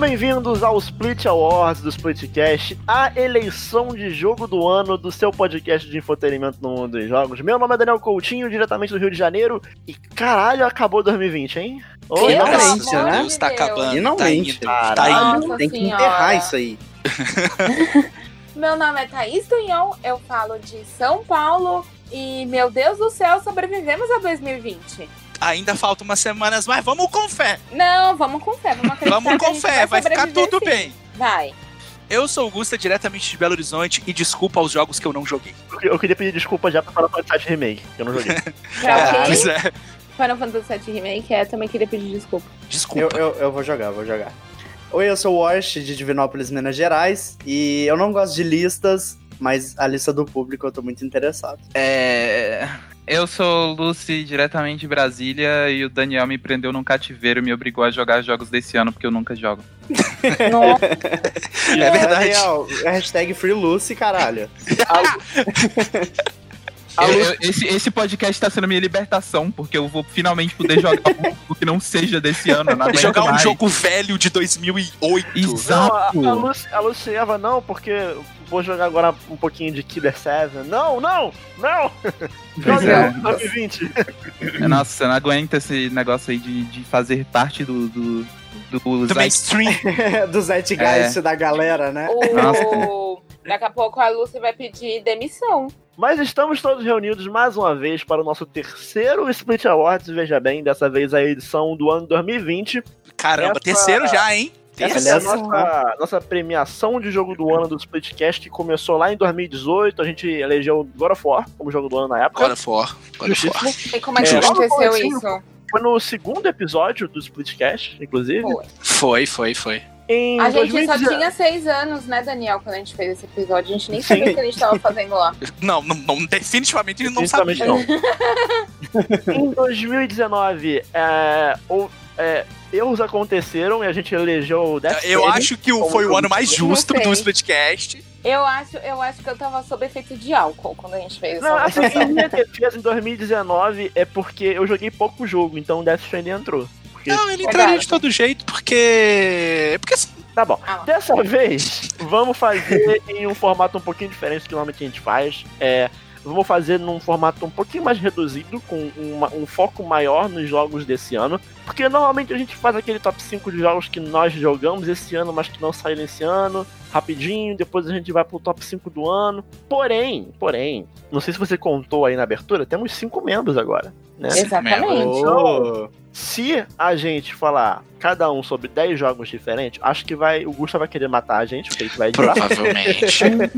Bem-vindos ao Split Awards do Splitcast, a eleição de jogo do ano do seu podcast de entretenimento no mundo dos jogos. Meu nome é Daniel Coutinho, diretamente do Rio de Janeiro, e caralho, acabou 2020, hein? Oi, Finalmente, amor né? Está acabando. Finalmente. Tá indo. Tá Caralho. indo. Tem que Senhora. enterrar isso aí. Meu nome é Thaís Tunhon, eu falo de São Paulo e, meu Deus do céu, sobrevivemos a 2020. Ainda faltam umas semanas, mas vamos com fé. Não, vamos com fé, vamos acreditar Vamos com fé, vai ficar sobreviver tudo sim. bem. Vai. Eu sou o Gusta, diretamente de Belo Horizonte, e desculpa aos jogos que eu não joguei. Eu queria pedir desculpa já pra Final Fantasy Remake, que eu não joguei. Pra quem? Pois é, Final Fantasy VII Remake, é, também queria pedir desculpa. Eu, desculpa. eu, eu vou jogar, vou jogar. Oi, eu sou o Wash de Divinópolis, Minas Gerais. E eu não gosto de listas, mas a lista do público eu tô muito interessado. É. Eu sou Lucy, diretamente de Brasília, e o Daniel me prendeu num cativeiro e me obrigou a jogar jogos desse ano, porque eu nunca jogo. Nossa, É verdade. Daniel, hashtag Free Lucy, caralho. A Eu- eu- esse, esse podcast tá sendo minha libertação, porque eu vou finalmente poder jogar um jogo que não seja desse ano. Não aguento Jogar um mais. jogo velho de 2008. Exato. Não, a, a, Lucy, a Lucy Eva, não, porque vou jogar agora um pouquinho de Killer 7. Não, não, não! Joga é. 2020. Nossa, eu não aguento esse negócio aí de, de fazer parte do. do, do, Do zeit- mainstream. do Zeitgeist da galera, né? o... Daqui a pouco a Lucy vai pedir demissão. Mas estamos todos reunidos mais uma vez para o nosso terceiro Split Awards, veja bem, dessa vez a edição do ano 2020. Caramba, Essa- terceiro já, hein? Essa Essa é a Aliás, nossa, nossa premiação de jogo do ano do Splitcast, que começou lá em 2018. A gente elegeu God of War como jogo do ano na época. God of War. God of War. E como é que É. aconteceu isso? Foi no segundo episódio do Splitcast, inclusive. Foi. Foi, foi, foi. Em A gente 2019 só tinha seis anos, né, Daniel, quando a gente fez esse episódio. A gente nem sabia o que a gente tava fazendo lá. Não, não, não, definitivamente não Definitivamente sabia. não. em 2019, é, ou- é, erros aconteceram e a gente elegeu o Death Eu acho que o- foi o ano mais justo do. Splitcast. Eu acho, eu acho que eu tava sob efeito de álcool quando a gente fez Não, essa assim, em minha defesa em 2019 é porque eu joguei pouco jogo, então o Death Stranding entrou. Porque, Não, ele entraria de todo jeito, porque. Porque assim, tá bom. Ah. Dessa vez, vamos fazer em um formato um pouquinho diferente do que normalmente a gente faz. É, vamos fazer num formato um pouquinho mais reduzido, com uma- um foco maior nos jogos desse ano. Porque normalmente a gente faz aquele top 5 de jogos que nós jogamos esse ano, mas que não saíram esse ano, rapidinho, depois a gente vai pro top 5 do ano. Porém, porém, não sei se você contou aí na abertura, temos cinco membros agora. Né? Exatamente. Ô, Se a gente falar cada um sobre 10 jogos diferentes, acho que vai. O Gusta vai querer matar a gente, porque a gente vai editar, provavelmente.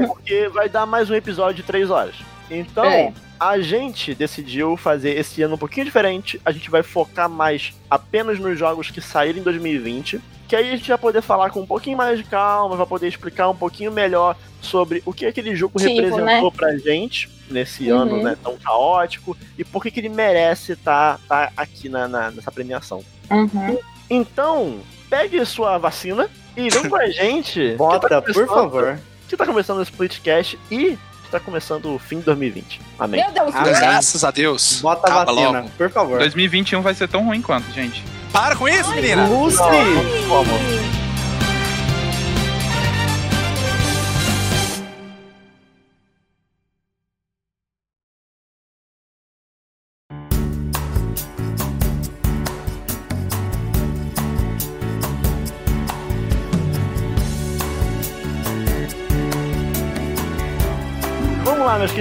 porque vai dar mais um episódio de 3 horas. Então, É. a gente decidiu fazer esse ano um pouquinho diferente. A gente vai focar mais apenas nos jogos que saíram em 2020. Que aí a gente vai poder falar com um pouquinho mais de calma, vai poder explicar um pouquinho melhor sobre o que aquele jogo Tipo, representou né? pra gente nesse Uhum. ano né, tão caótico e por que, que ele merece estar aqui na, na- nessa premiação. Uhum. Então, pegue sua vacina e vem com a gente. Bota, que tá por favor. Que tá começando o Splitcast e está começando o fim de 2020. Amém. Meu Deus, Amém. Graças a Deus. Bota a Acaba vacina, logo. por favor. 2021 vai ser tão ruim quanto, gente. Para com isso, menina! Lucy!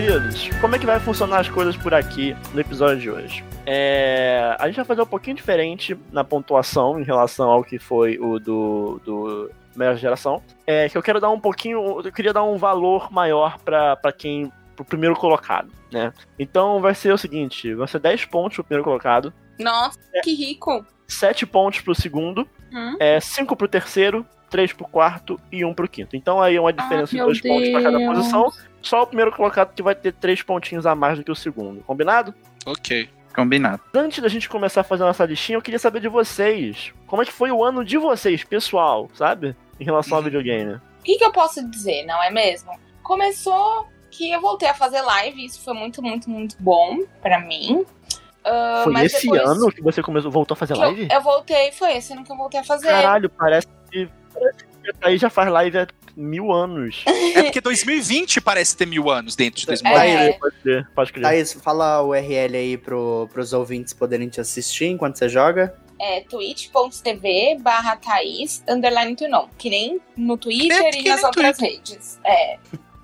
Queridos. Como é que vai funcionar as coisas por aqui no episódio de hoje? É, a gente vai fazer um pouquinho diferente na pontuação em relação ao que foi o do, do melhor geração. É que eu quero dar um pouquinho, eu queria dar um valor maior pra quem pro primeiro colocado, né? Então vai ser o seguinte, vai ser 10 pontos pro primeiro colocado, Nossa, que rico. 7 pontos pro segundo, Hum? é 5 pro terceiro, 3 pro quarto e 1 pro quinto. Então aí é uma diferença de meu 2 pontos pra cada posição. Só o primeiro colocado que vai ter 3 pontinhos a mais do que o segundo. Combinado? Ok. Combinado. Antes da gente começar a fazer nossa listinha, eu queria saber de vocês. Como é que foi o ano de vocês, pessoal, sabe? Em relação ao Uhum. videogame. O que, que eu posso dizer, não é mesmo? Começou que eu voltei a fazer live, isso foi muito, muito, muito bom pra mim. Ah, foi mas esse depois ano que você começou, voltou a fazer que eu, live? eu voltei, foi esse ano que eu voltei a fazer. Caralho, parece que Aí já faz live há mil anos. É porque 2020 parece ter mil anos dentro de 2020. É. Pode ser, pode crer. Thaís, fala o URL aí pro, pros ouvintes poderem te assistir enquanto você joga. É twitch.tv barra Thaís underline Tunon, que nem no Twitter É, e nas outras redes. É.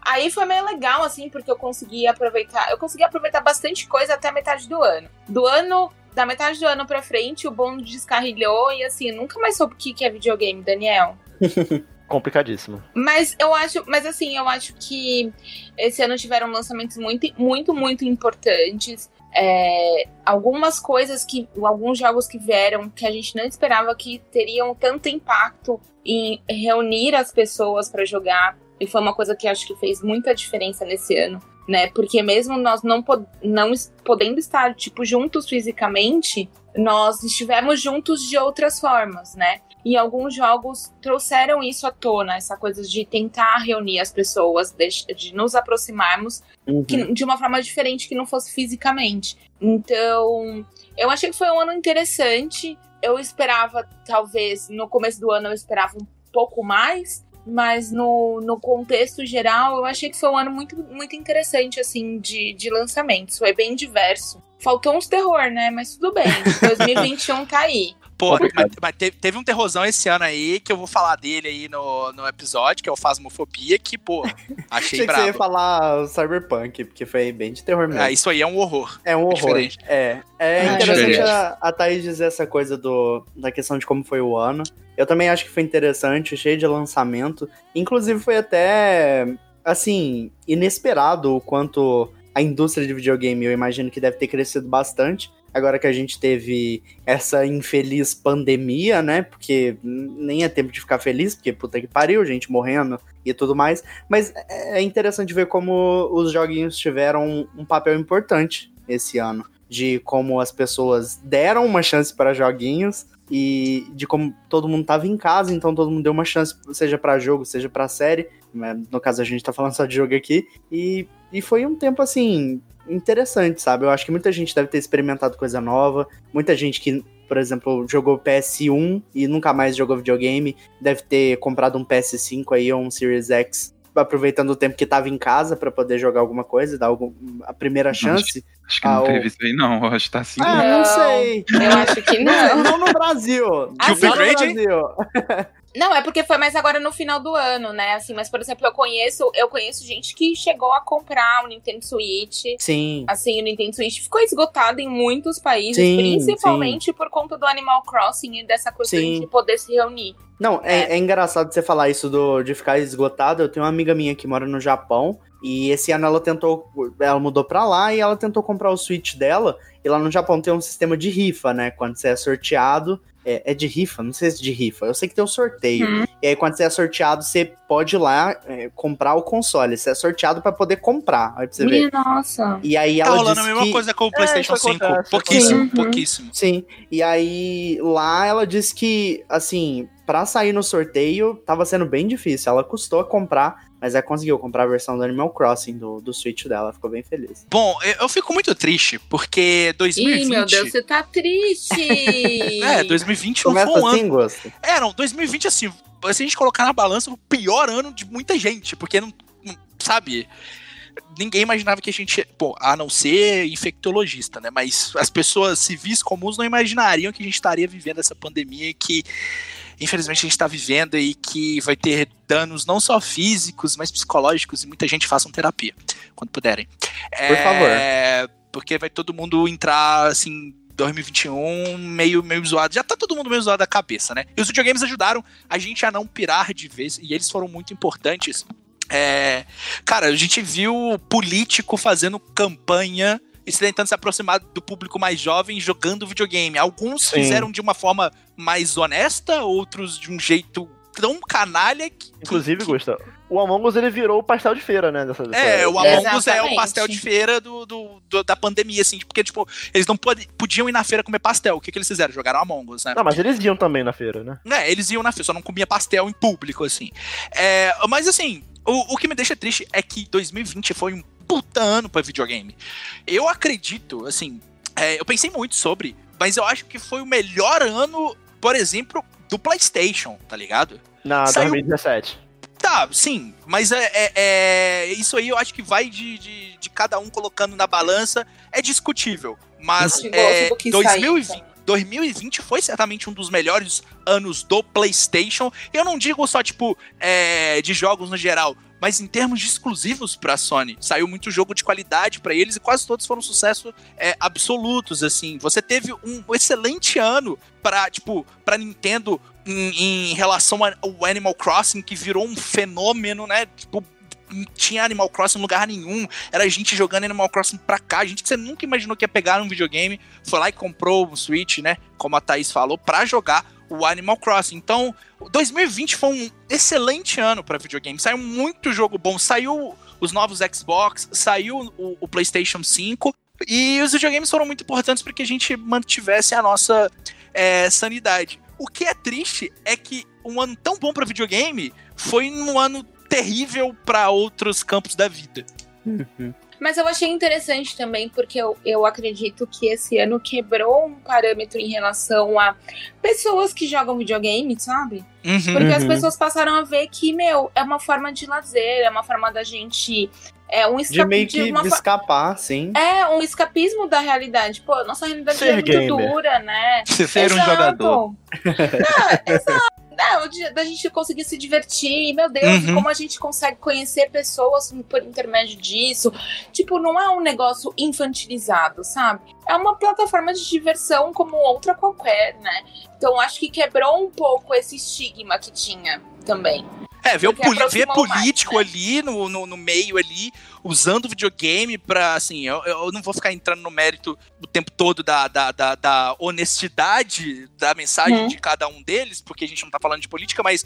Aí foi meio legal, assim, porque eu consegui aproveitar. Eu consegui aproveitar bastante coisa até a metade do ano. Do ano. Da metade do ano pra frente, o bonde descarrilhou e assim, eu nunca mais soube o que que é videogame, Daniel. Complicadíssimo. Mas eu acho, mas assim, eu acho que esse ano tiveram lançamentos muito, muito, muito importantes. É, algumas coisas que. Alguns jogos que vieram que a gente não esperava que teriam tanto impacto em reunir as pessoas para jogar. E foi uma coisa que acho que fez muita diferença nesse ano. Né? Porque mesmo nós não, pod não podendo estar, tipo, juntos fisicamente, nós estivemos juntos de outras formas, né? E alguns jogos trouxeram isso à tona, essa coisa de tentar reunir as pessoas, de, de nos aproximarmos que- de uma forma diferente que não fosse fisicamente. Então, eu achei que foi um ano interessante. Eu esperava, talvez, no começo do ano eu esperava um pouco mais, mas no, no contexto geral, eu achei que foi um ano muito, muito interessante, assim, de, de lançamentos. Foi bem diverso. Faltou uns terror, né? Mas tudo bem. 2021 tá aí. Pô, mas, mas teve, teve um terrorzão esse ano aí, que eu vou falar dele aí no, no episódio, que é o Fasmofobia, que, pô, achei Achei que você ia brabo. falar o Cyberpunk, porque foi bem de terror mesmo. Ah, isso aí é um horror. É um horror. diferente. É. É Ah, interessante diferente. a, a Thaís dizer essa coisa do, da questão de como foi o ano. Eu também acho que foi interessante, cheio de lançamento. Inclusive foi até, assim, inesperado o quanto a indústria de videogame, eu imagino que deve ter crescido bastante. Agora que a gente teve essa infeliz pandemia, né? Porque nem é tempo de ficar feliz, porque puta que pariu, gente morrendo e tudo mais. Mas é interessante ver como os joguinhos tiveram um papel importante esse ano. De como as pessoas deram uma chance para joguinhos e de como todo mundo tava em casa, então todo mundo deu uma chance, seja para jogo, seja para série. né? No caso, a gente tá falando só de jogo aqui. E, e foi um tempo assim. Interessante, sabe? Eu acho que muita gente deve ter experimentado coisa nova. Muita gente que, por exemplo, jogou PS1 e nunca mais jogou videogame, deve ter comprado um PS5 aí ou um Series X, aproveitando o tempo que tava em casa pra poder jogar alguma coisa, dar algum, a primeira chance. Acho que Ah, não teve isso aí, não. Acho que tá assim. Ah, não Não. sei. Eu acho que Não, não. não no Brasil. Ah, Só no? Brasil. Não, é porque foi mais agora no final do ano, né? Assim, mas, por exemplo, eu conheço, eu conheço gente que chegou a comprar o Nintendo Switch. Sim. Assim, o Nintendo Switch ficou esgotado em muitos países, Sim, principalmente por conta do Animal Crossing e dessa coisa Sim. de poder se reunir. Não, é, é engraçado você falar isso do, de ficar esgotado. Eu tenho uma amiga minha que mora no Japão. E esse ano ela tentou. Ela mudou pra lá e ela tentou comprar o Switch dela. E lá no Japão tem um sistema de rifa, né? Quando você é sorteado. É, é de rifa? Não sei se é de rifa. Eu sei que tem o sorteio. Hum. E aí, quando você é sorteado, você pode ir lá é, comprar o console. Você é sorteado pra poder comprar. Aí pra você ver. Nossa. E aí Tá ela rolando a disse mesma que... coisa com o PlayStation isso 5. acontece, pouquíssimo, acontece. pouquíssimo. Sim, e aí lá ela disse que, assim, pra sair no sorteio tava sendo bem difícil. Ela custou a comprar, mas ela conseguiu comprar a versão do Animal Crossing do, do Switch dela, ficou bem feliz. Bom, eu- fico muito triste, porque 2020. Ih, meu Deus, você tá triste. É, 2020 não Começa foi um ano. assim, Gosto? É, não, 2020, assim, se a gente colocar na balança, o pior ano de muita gente, porque não. não- sabe? Ninguém imaginava que a gente. Pô, a não ser infectologista, né? Mas as pessoas civis comuns não imaginariam que a gente estaria vivendo essa pandemia que. Infelizmente a gente está vivendo e que vai ter danos não só físicos, mas psicológicos e muita gente façam terapia quando puderem. Por favor. É, porque vai todo mundo entrar assim 2021 meio, meio zoado. Já tá todo mundo meio zoado da cabeça, né? E os videogames ajudaram a gente a não pirar de vez, e eles foram muito importantes. É, cara, a gente viu político fazendo campanha e se tentando se aproximar do público mais jovem jogando videogame. Alguns Sim. fizeram de uma forma mais honesta, outros de um jeito tão canalha que. Inclusive, que- Gustavo, o Among Us ele virou o pastel de feira, né? Dessa, dessa- É, o Among Us é o pastel de feira do, do- do- da pandemia, assim, porque, tipo, eles não pode- podiam ir na feira comer pastel. O que, que eles fizeram? Jogaram Among Us, né? Não, mas eles iam também na feira, né? É, eles iam na feira, só não comia pastel em público, assim. É, mas, assim, o, o que me deixa triste é que 2020 foi um puta ano pra videogame. Eu acredito, assim, é, eu pensei muito sobre, mas eu acho que foi o melhor ano, por exemplo, do PlayStation, tá ligado? Na Saiu- 2017. Tá, sim, mas é, é- é- isso aí eu acho que vai de, de, de cada um colocando na balança, é discutível. Mas é, gosto do que 2020, saiu, 2020 foi certamente um dos melhores anos do PlayStation. Eu não digo só, tipo, é, de jogos no geral, mas em termos de exclusivos pra Sony. Saiu muito jogo de qualidade pra eles e quase todos foram sucesso é, absolutos, assim. Você teve um excelente ano pra, tipo, pra Nintendo em, em relação ao Animal Crossing, que virou um fenômeno, né? Tipo, não tinha Animal Crossing em lugar nenhum. Era gente jogando Animal Crossing pra cá, gente que você nunca imaginou que ia pegar um videogame, foi lá e comprou um Switch, né? Como a Thaís falou, pra jogar o Animal Crossing. Então, 2020 foi um excelente ano pra videogame. Saiu muito jogo bom. Saiu os novos Xbox, saiu o, o PlayStation 5. E os videogames foram muito importantes para que a gente mantivesse a nossa é, sanidade. O que é triste é que um ano tão bom pra videogame foi um ano terrível pra outros campos da vida. Mas eu achei interessante também, porque eu, eu acredito que esse ano quebrou um parâmetro em relação a pessoas que jogam videogame, sabe? Uhum. Porque as Uhum. pessoas passaram a ver que, meu, é uma forma de lazer, é uma forma da gente. É um De escape meio que uma de fa- escapar, sim. É um escapismo da realidade. Pô, nossa realidade Ser é muito gamer. dura, né? Ser um Exato. jogador. Não, exato. Não, de- da gente conseguir se divertir, meu Deus, Uhum. como a gente consegue conhecer pessoas por intermédio disso. Tipo, não é um negócio infantilizado, sabe? É uma plataforma de diversão como outra qualquer, né? Então acho que quebrou um pouco esse estigma que tinha também. É, ver, ver aproximou mais, político né? ali no, no, no meio ali, usando videogame pra, assim, eu, eu não vou ficar entrando no mérito o tempo todo da, da, da, da honestidade da mensagem Uhum. de cada um deles, porque a gente não tá falando de política, mas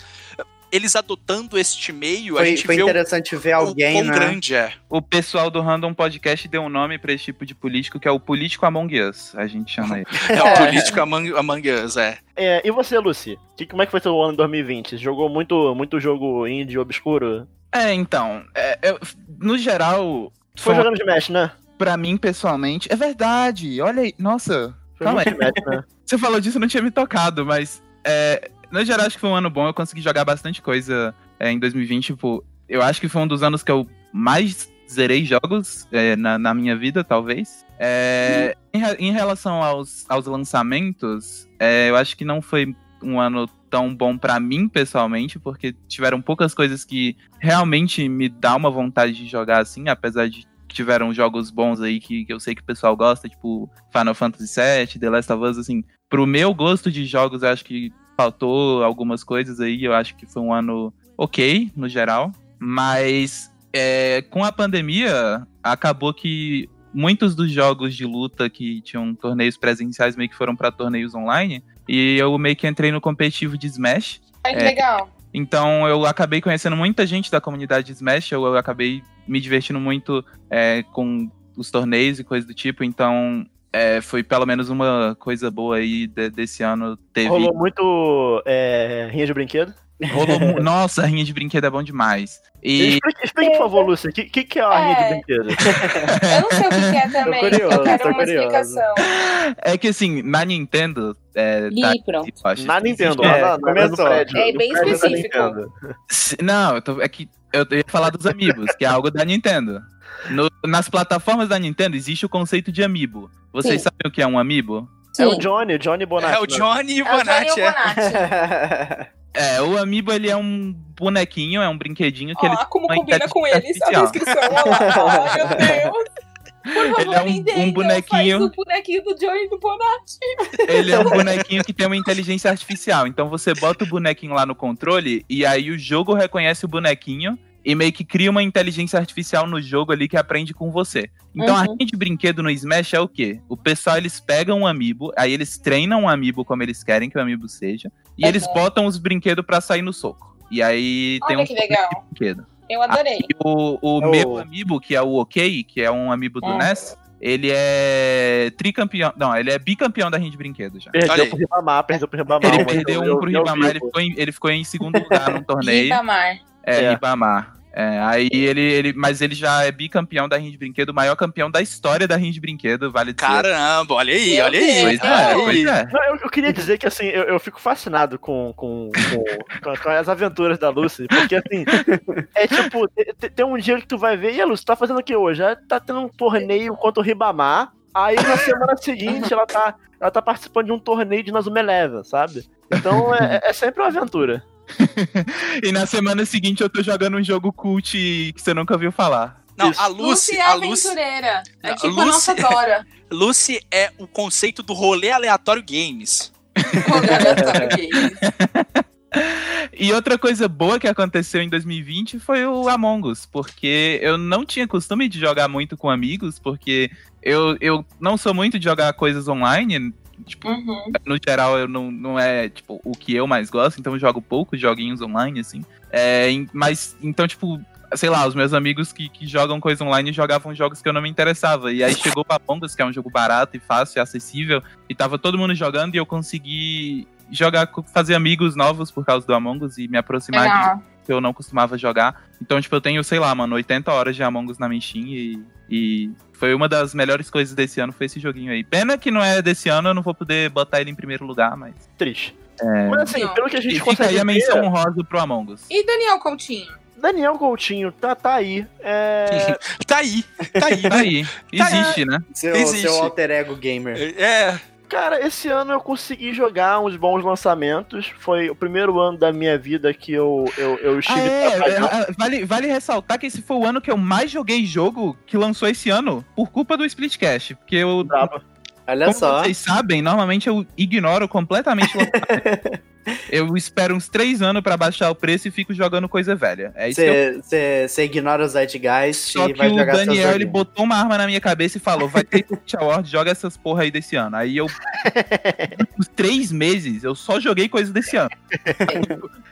eles adotando este meio, a Foi, gente foi vê o, interessante ver o alguém, quão né? grande é. O pessoal do Random Podcast deu um nome pra esse tipo de político, que é o político Among Us. A gente chama ele. É o político Among, Among Us, é. É, e você, Lucy? Que, como é que foi seu ano 2020? Jogou muito, muito jogo indie obscuro? É, então, é, eu- no geral, Foi foi, jogando Smash, né? pra mim pessoalmente, é verdade. Olha aí, nossa, Foi Calma muito Smash, né? Você falou disso, eu não tinha me tocado, mas é, no geral acho que foi um ano bom. Eu consegui jogar bastante coisa é, em 2020. Tipo, eu acho que foi um dos anos que eu mais zerei jogos é, na, na minha vida, talvez. É, em, em relação aos, aos lançamentos, é, eu acho que não foi um ano tão bom pra mim pessoalmente, porque tiveram poucas coisas que realmente me dá uma vontade de jogar assim, apesar de tiveram jogos bons aí que, que eu sei que o pessoal gosta, tipo Final Fantasy VII, The Last of Us, assim, pro meu gosto de jogos, eu acho que faltou algumas coisas aí, eu acho que foi um ano ok, no geral, mas é, com a pandemia, acabou que muitos dos jogos de luta que tinham torneios presenciais meio que foram pra torneios online, e eu meio que entrei no competitivo de Smash, Ai, que É. legal. então eu acabei conhecendo muita gente da comunidade de Smash, eu, eu acabei me divertindo muito é, com os torneios e coisas do tipo, então é, foi pelo menos uma coisa boa aí de- desse ano. Teve. Rolou muito é, rinha de brinquedo. rolou mu- Nossa, a rinha de brinquedo é bom demais. E Explique, explique, por favor, Lúcia, o que, que, que é a rinha de É. brinquedo? Eu não sei o que que é também. curioso, eu quero tô uma curioso. explicação. é que assim, na Nintendo. É, tá- Ih, pronto. acho Na Nintendo, É, lá começou. É bem específico. Não, eu tô- é que eu ia falar dos amigos, que é algo da Nintendo. No- nas plataformas da Nintendo existe o conceito de amiibo. Vocês Sim. sabem o que é um amiibo? É o Sim. Johnny, o Johnny Bonatti. É o? Johnny e o É o o Bonatti. é. Bonatti. É, o amiibo ele é um bonequinho, é um brinquedinho que ele Ó, como combina com eles a artificial. descrição. Olha lá. Ai, meu Deus. Por favor, Ele é um- um bonequinho- Faz o bonequinho do e do Bonatti. Ele é um bonequinho que tem uma inteligência artificial. Então você bota o bonequinho lá no controle e aí o jogo reconhece o bonequinho e meio que cria uma inteligência artificial no jogo ali que aprende com você. Então a Uhum. linha de brinquedo no Smash é o quê? O pessoal eles pegam um amiibo, aí eles treinam um amiibo como eles querem que o amiibo seja, e Uhum. eles botam os brinquedos pra sair no soco. E aí tem Olha um que legal. brinquedo. Eu adorei. E o, o É o- meu amiibo, que é o OK, que é um amiibo do Hum. NES, ele é tricampeão. Não, ele é bicampeão da rinha de brinquedo já. Perdeu pro Ribamar, perdeu pro Ribamar. Ele perdeu eu- um pro Ribamar, ele ficou, em, ele ficou em segundo lugar num torneio. Ribamar. É, É. Ribamar. É, aí ele, ele. Mas ele já é bicampeão da Rinha de Brinquedo, o maior campeão da hisão da Rinha de Brinquedo, vale dizer. Caramba, olha aí, olha aí. Pois é, pois é. Não, eu, eu queria dizer que assim, eu, eu fico fascinado com, com, com, com- as aventuras da Lucy, porque assim, é tipo, te- te- tem um dia que tu vai ver, e a Lucy tá fazendo o que hoje? Ela tá tendo um torneio contra o Ribamar, aí na semana seguinte ela tá, ela tá participando de um torneio de Nazuma Eleven, sabe? Então é, é sempre uma aventura. E na semana seguinte eu tô jogando um jogo cult que você nunca ouviu falar. Não, Isso. a Lucy Lucy, é a Lucy, aventureira. É Não, tipo a Lucy- nossa Dora. Lucy é o conceito do rolê aleatório games. Aleatório Games. E outra coisa boa que aconteceu em 2020 foi o Among Us, porque eu não tinha costume de jogar muito com amigos, porque eu, eu não sou muito de jogar coisas online. Tipo, Uhum. no geral, eu não, não é tipo, o que eu mais gosto, então eu jogo poucos joguinhos online, assim. É, mas, então, tipo, sei lá, os meus amigos que, que jogam coisa online jogavam jogos que eu não me interessava. E aí chegou Us, que é um jogo barato e fácil e acessível, e tava todo mundo jogando e eu consegui jogar, fazer amigos novos por causa do Among Us e me aproximar de que eu não costumava jogar. Então, tipo, eu tenho, sei lá, mano, 80 horas de Among Us na minha Steam e, e foi uma das melhores coisas desse ano, foi esse joguinho aí. Pena que não é desse ano, eu não vou poder botar ele em primeiro lugar, mas... Triste. É... Mas assim, Não. pelo que a E gente fica consegue aí a ver, menção honrosa pro Among Us. E Daniel Coutinho? Daniel Coutinho tá, tá aí. É, Tá aí, tá aí. Tá aí, existe, né? Seu, Existe. seu alter ego gamer. É, Cara, esse ano eu consegui jogar uns bons lançamentos. Foi o primeiro ano da minha vida que eu, eu, eu Ah, estive é, trabalhando. é, é, vale, vale ressaltar que esse foi o ano que eu mais joguei jogo que lançou esse ano, por culpa do Splitcast. Porque eu, Brabo. Olha como só. vocês sabem, normalmente eu ignoro completamente o lançamento. Eu espero uns três anos pra baixar o preço e fico jogando coisa velha. É isso que eu Você ignora os Zeitgeist Só e que vai o jogar seus Daniel, ele botou uma arma na minha cabeça e falou, vai ter Twitch Award, joga essas porra aí desse ano. Aí eu, uns três meses, eu só joguei coisa desse ano.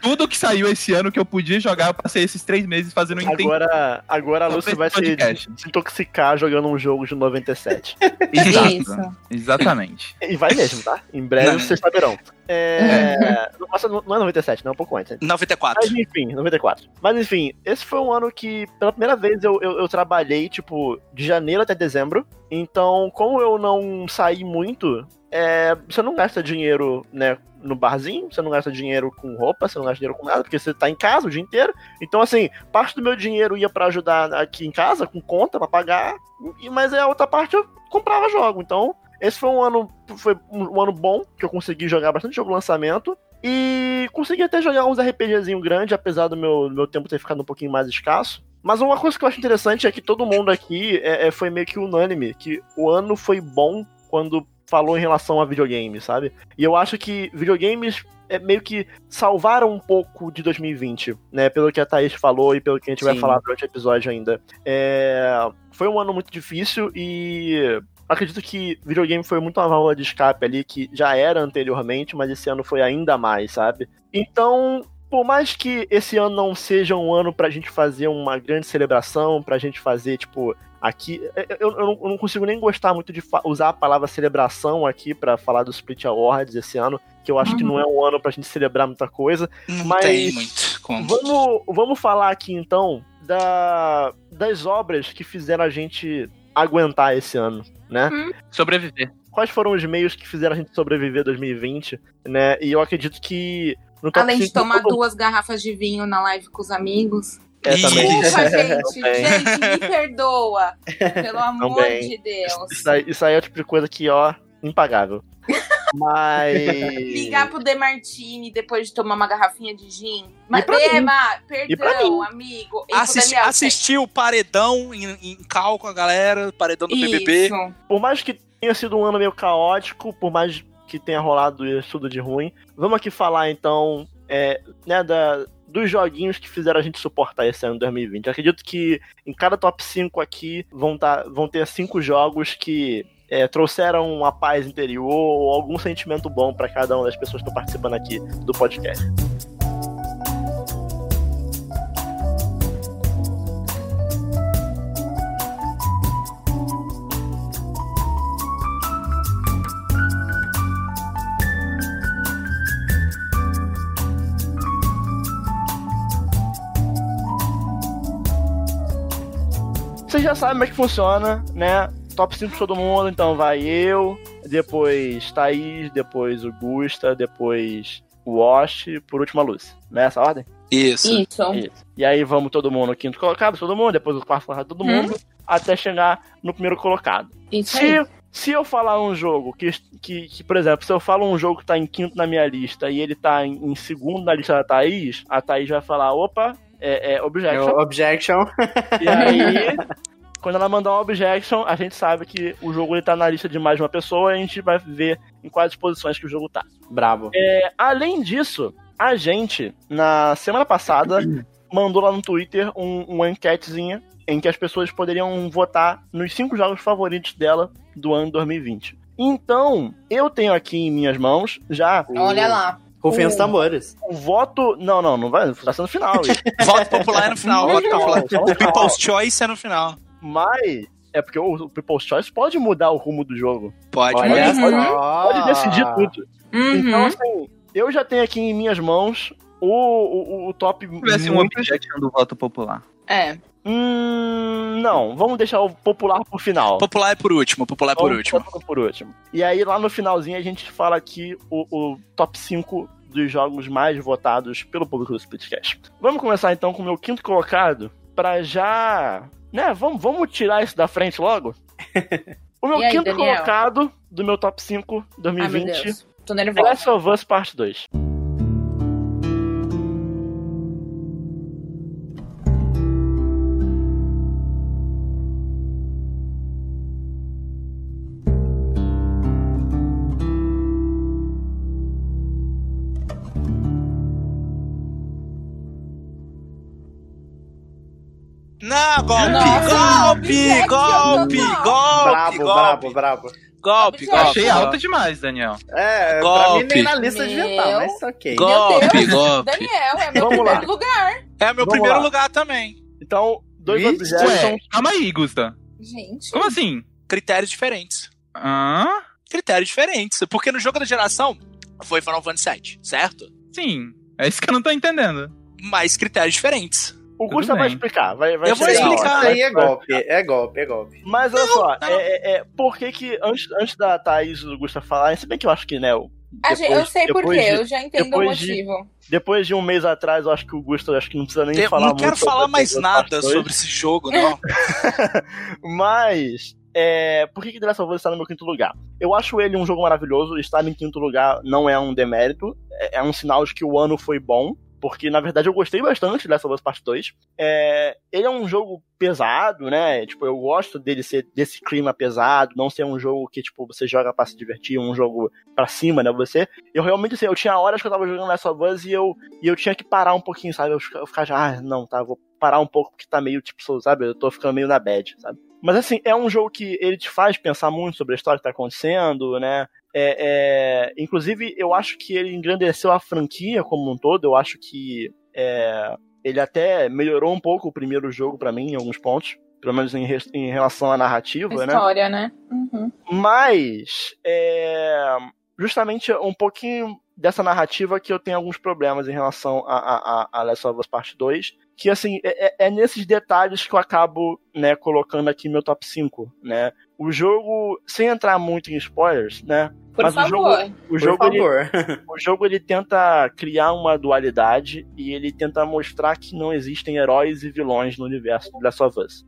Tudo que saiu esse ano que eu podia jogar, eu passei esses três meses fazendo um entendido. Agora, agora a Só pra vai se desintoxicar jogando um jogo de 97. Exato. Isso. Exatamente. e vai mesmo, tá? Em breve Não. vocês saberão. É... Não não é 97, não, é um pouco antes. 94. Mas enfim, 94. Mas enfim, esse foi um ano que, pela primeira vez, eu, eu, eu trabalhei, tipo, de janeiro até dezembro. Então, como eu não saí muito, é, você não gasta dinheiro, né, no barzinho, você não gasta dinheiro com roupa, você não gasta dinheiro com nada, porque você tá em casa o dia inteiro. Então, assim, parte do meu dinheiro ia pra ajudar aqui em casa, com conta pra pagar, e, mas a outra parte eu comprava jogo. Então, esse foi um ano, foi um, ano bom, que eu consegui jogar bastante jogo lançamento. E consegui até jogar uns RPGzinho grande, apesar do meu, meu tempo ter ficado um pouquinho mais escasso. Mas uma coisa que eu acho interessante é que todo mundo aqui é, é, foi meio que unânime, que o ano foi bom quando falou em relação a videogame, sabe? E eu acho que videogames é, meio que salvaram um pouco de 2020, né? Pelo que a Thaís falou e pelo que a gente vai Sim. falar durante o episódio ainda. É, foi um ano muito difícil e acredito que videogame foi muito uma válvula de escape ali, que já era anteriormente, mas esse ano foi ainda mais, sabe? Então, por mais que esse ano não seja um ano pra gente fazer uma grande celebração, pra gente fazer, tipo, aqui. Eu, eu não, eu não consigo nem gostar muito de usar a palavra celebração aqui pra falar do Split Awards esse ano, que eu acho que Uhum. não é um ano pra gente celebrar muita coisa. Não Mas- tem muito como. Vamos, vamos falar aqui então da, das obras que fizeram a gente aguentar esse ano, né? Sobreviver. Quais foram os meios que fizeram a gente sobreviver 2020, né? E eu acredito que Além de 5 tomar todo- duas garrafas de vinho na live com os amigos. É, também. Desculpa, gente. Gente, me perdoa. Pelo amor Também. de Deus. Isso aí, isso aí é o tipo de coisa que, ó, impagável. Mas. Ligar pro Demartini depois de tomar uma garrafinha de gin. Mas, pra mim. Ema, E pra perdão, amigo. Assisti, Daniel, assistir o paredão em, em cal com a galera, paredão do BBB. Isso. Por mais que tenha sido um ano meio caótico, por mais que tenha rolado isso tudo de ruim, vamos aqui falar então, é, né, da, dos joguinhos que fizeram a gente suportar esse ano de 2020. Eu acredito que em cada top 5 aqui vão, tá, vão ter cinco jogos que é, trouxeram uma paz interior ou algum sentimento bom pra cada uma das pessoas que estão participando aqui do podcast. vocês já sabem como é que funciona, né? Top 5 de todo mundo, então vai eu, depois Thaís, depois o Gusta, depois o Wash, por último a Luz. Não é essa a ordem? Isso. Isso. Isso. E aí vamos todo mundo no quinto colocado, todo mundo, depois o quarto colocado, todo mundo, até chegar no primeiro colocado. Isso aí. Se, se eu falar um jogo que, que, que, por exemplo, se eu falo um jogo que tá em quinto na minha lista e ele tá em, em segundo na lista da Thaís, a Thaís vai falar, opa, é, é É objection. o Objection. E aí, quando ela mandar um objection, a gente sabe que o jogo ele tá na lista de mais de uma pessoa e a gente vai ver em quais posições que o jogo tá. Brabo. É, além disso, a gente, na semana passada, mandou lá no Twitter um, uma enquetezinha em que as pessoas poderiam votar nos cinco jogos favoritos dela do ano 2020. Então, eu tenho aqui em minhas mãos já Olha lá. Rufem os o- tambores. o voto. Não, não, não vai. Tá sendo final. Voto popular é no final. Não, voto não, popular. People's Choice é no final. Mas. É porque o, People's Choice pode mudar o rumo do jogo. Pode. Olha pode. pode- só. Pode decidir tudo. Então, Uhum. assim, eu já tenho aqui em minhas mãos o, o, o top. Se tivesse um muito- objection do voto popular. É. Hum, não, vamos deixar o popular pro final. Popular é por último. Popular é por último. por último. E aí, lá no finalzinho, a gente fala aqui o, o top 5 dos jogos mais votados pelo público do Splitcast. Vamos começar então com o meu quinto colocado, pra já. Né, vamos, vamos tirar isso da frente logo? O meu aí, quinto Daniel? colocado do meu top 5 Ai, meu 2020 Deus. Tô The nervosa. Last of Us Part 2. Golpe, Nossa, golpe, golpe, golpe, Brabo, brabo, brabo. golpe, golpe. achei alto demais, Daniel. É, pra Golpe. mim nem na lista estar, Meu. mas ok. Golpe, golpe. Daniel, é meu Vamos primeiro lá. lugar. É meu Vamos primeiro lá. lugar também. Então, dois Vixe, objections. Ué, calma aí, Gusta. Gente. Como assim? Critérios diferentes. Hã? Critérios diferentes. Porque no jogo da geração foi Final Fantasy VII, certo? Sim. É isso que eu não tô entendendo. Mas critérios diferentes. O Gusta vai explicar. Vai, vai Eu vou explicar. Isso aí é golpe, é golpe, é golpe. Mas olha só, não. É, é, é, por que que, antes, antes da Thaís e do Gusta falarem, se bem que eu acho que, né, o- A gente- eu depois- sei por depois quê, eu já entendo o depois de- motivo. Depois de um mês atrás, eu acho que o Gusta, eu acho que não precisa nem Eu falar não muito quero sobre falar mais nada Part 2. sobre esse jogo, não. Mas, é, por que que The Last of Us está no meu quinto lugar? Eu acho ele um jogo maravilhoso, estar em quinto lugar não é um demérito, é, é um sinal de que o ano foi bom, porque na verdade eu gostei bastante de Last of Us Part 2. É, ele é um jogo pesado, né? Tipo, eu gosto dele ser desse clima pesado, não ser um jogo que tipo você joga pra se divertir, um jogo pra cima, né? Você. Eu realmente assim, eu tinha horas que eu tava jogando of Us e eu e eu tinha que parar um pouquinho, sabe? Eu eu ficar já, ah, não, tá, vou parar um pouco porque tá meio tipo, sabe? Eu tô ficando meio na bad, sabe? Mas assim, é um jogo que ele te faz pensar muito sobre a história que tá acontecendo, né? É, é, inclusive, eu acho que ele engrandeceu a franquia como um todo. Eu acho que é, ele até melhorou um pouco o primeiro jogo pra mim em alguns pontos. Pelo menos em, em relação à narrativa, né? História, né? Uhum. Mas é justamente um pouquinho dessa narrativa que eu tenho alguns problemas em relação a, a, a- a Last of Us Part 2. Que assim, é, é- é nesses detalhes que eu acabo né, colocando aqui meu top 5. Né? O jogo, sem entrar muito em spoilers, né? Por Mas o favor. jogo- O Por jogo, ele, favor. o jogo ele tenta criar uma dualidade e ele tenta mostrar que não existem heróis e vilões no universo de Last of Us.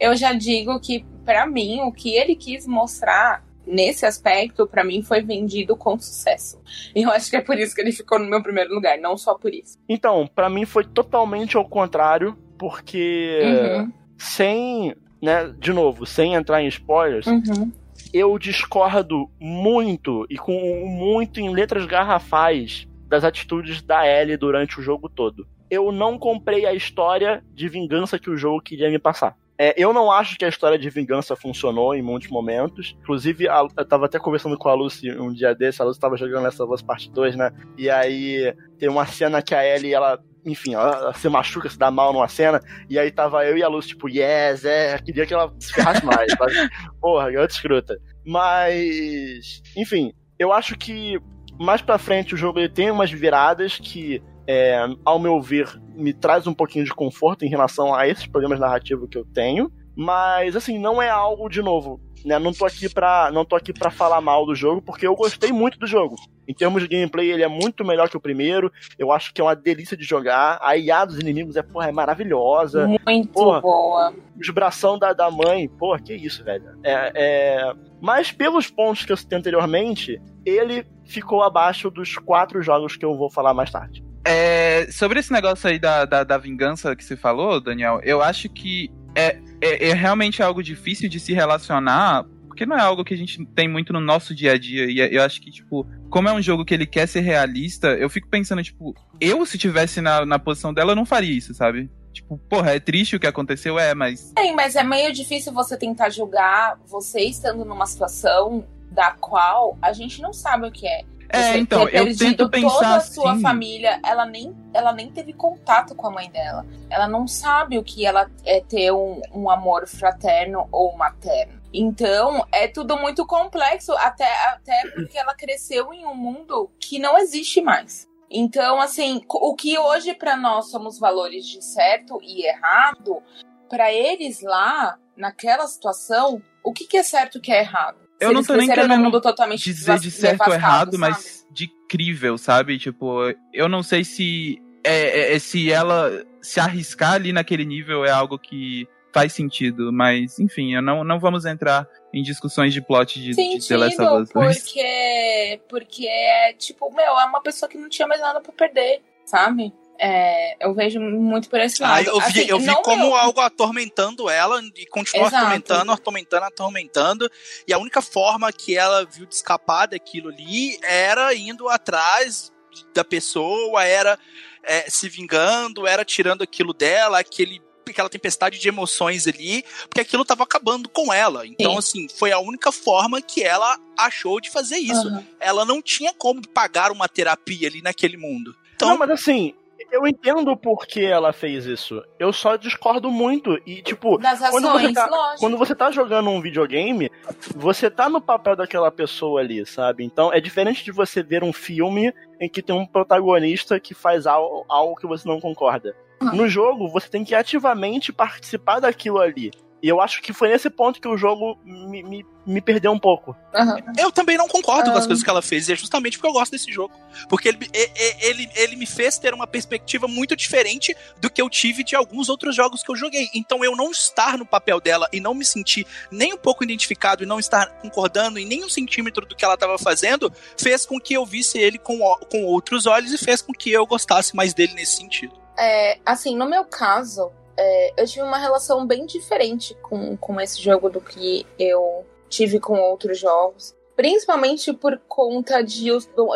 Eu já digo que, pra mim, o que ele quis mostrar nesse aspecto, pra mim, foi vendido com sucesso. E eu acho que é por isso que ele ficou no meu primeiro lugar, não só por isso. Então, pra mim foi totalmente ao contrário, porque Uhum, sem, né, de novo, sem entrar em spoilers, uhum. eu discordo muito e com muito em letras garrafais das atitudes da Ellie durante o jogo todo. Eu não comprei a história de vingança que o jogo queria me passar. É, eu não acho que a história de vingança funcionou em muitos momentos. Inclusive, a- eu tava até conversando com a Lucy um dia desse, a Lucy tava jogando essa voz parte 2, né? E aí tem uma cena que a Ellie, ela, enfim, ela, se machuca, se dá mal numa cena, e aí tava eu e a Lucy, tipo, yes, é, queria que ela se ferrasse mais, sabe? Porra, garota escrota. Mas, enfim, eu acho que mais pra frente o jogo ele tem umas viradas que, é, ao meu ver, me traz um pouquinho de conforto em relação a esses problemas narrativos que eu tenho. Mas, assim, não é algo de novo. Né? Não tô aqui pra, não tô aqui pra falar mal do jogo, porque eu gostei muito do jogo. Em termos de gameplay, ele é muito melhor que o primeiro. Eu acho que é uma delícia de jogar. A IA dos inimigos é, porra, é maravilhosa. Muito Porra. boa. Os bração da, da mãe, porra, que isso, velho. É, é... Mas pelos pontos que eu citei anteriormente, ele ficou abaixo dos quatro jogos que eu vou falar mais tarde. É, sobre esse negócio aí da, da, da vingança que você falou, Daniel, eu acho que é, é, é realmente algo difícil de se relacionar, porque não é algo que a gente tem muito no nosso dia a dia. E eu acho que, tipo, como é um jogo que ele quer ser realista, eu fico pensando, tipo, eu se tivesse na, na posição dela, eu não faria isso, sabe? Tipo, porra, é triste o que aconteceu, é, mas. Sim, mas é meio difícil você tentar julgar você estando numa situação da qual a gente não sabe o que é. É, então, eu tento pensar toda a sua assim. família, ela nem, ela nem teve contato com a mãe dela. Ela não sabe o que ela é ter um, um amor fraterno ou materno. Então, é tudo muito complexo, até, até porque ela cresceu em um mundo que não existe mais. Então, assim, o que hoje pra nós somos valores de certo e errado, pra eles lá, naquela situação, o que, que é certo e o que é errado? Eu não tô nem querendo mundo totalmente dizer de certo ou errado, sabe? mas de crível, sabe? Tipo, eu não sei se é, é- se ela se arriscar ali naquele nível é algo que faz sentido, mas enfim, eu não, não vamos entrar em discussões de plot de, de The Last of Sentido, Us 2. porque, porque é tipo, meu, é uma pessoa que não tinha mais nada pra perder, sabe? É, eu vejo muito por esse lado. Ah, eu vi, Assim, eu vi como meu- algo atormentando ela e continua Exato. atormentando, atormentando, atormentando. E a única forma que ela viu de escapar daquilo ali era indo atrás da pessoa, era é, se vingando, era tirando aquilo dela, aquele aquela tempestade de emoções ali, porque aquilo tava acabando com ela. Então, Sim. assim, foi a única forma que ela achou de fazer isso. Aham. Ela não tinha como pagar uma terapia ali naquele mundo. Então, Não, mas assim, eu entendo por que ela fez isso. Eu só discordo muito. E, tipo, Das Quando ações, você tá- lógico. quando você tá jogando um videogame, você tá no papel daquela pessoa ali, sabe? Então é diferente de você ver um filme em que tem um protagonista que faz algo, algo que você não concorda. Uhum. No jogo, você tem que ativamente participar daquilo ali. E eu acho que foi nesse ponto que o jogo me, me, me perdeu um pouco. Aham. Eu também não concordo com as Ah. coisas que ela fez, e é justamente porque eu gosto desse jogo. Porque ele, ele, ele me fez ter uma perspectiva muito diferente do que eu tive de alguns outros jogos que eu joguei. Então eu não estar no papel dela e não me sentir nem um pouco identificado e não estar concordando em nem um centímetro do que ela estava fazendo, fez com que eu visse ele com, com outros olhos e fez com que eu gostasse mais dele nesse sentido. É, assim, no meu caso, é, eu tive uma relação bem diferente com, com esse jogo do que eu tive com outros jogos. Principalmente por conta de,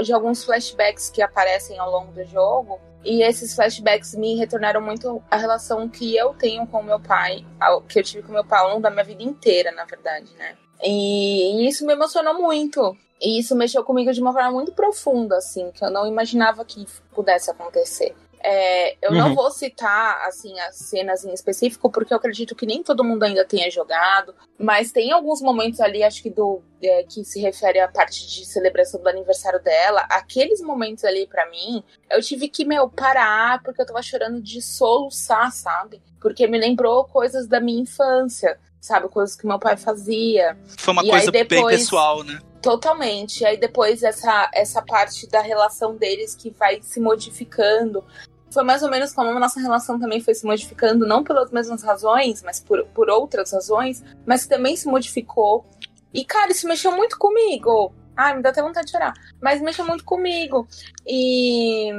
de alguns flashbacks que aparecem ao longo do jogo. E esses flashbacks me retornaram muito a relação que eu tenho com meu pai, que eu tive com meu pai ao longo da minha vida inteira, na verdade, né? E isso me emocionou muito. E isso mexeu comigo de uma forma muito profunda, assim, que eu não imaginava que pudesse acontecer. É, eu não Uhum. vou citar assim as cenas em específico porque eu acredito que nem todo mundo ainda tenha jogado, mas tem alguns momentos ali, acho que do é, que se refere à parte de celebração do aniversário dela. Aqueles momentos ali pra mim, eu tive que meu parar porque eu tava chorando de soluçar, sabe? Porque me lembrou coisas da minha infância, sabe, coisas que meu pai fazia. Foi uma E coisa bem depois- pessoal, né? Totalmente. E aí depois essa, essa parte da relação deles que vai se modificando. Foi mais ou menos como a nossa relação também foi se modificando, não pelas mesmas razões, mas por, por outras razões, mas que também se modificou. E, cara, isso mexeu muito comigo. Ai, me dá até vontade de chorar. Mas mexeu muito comigo. E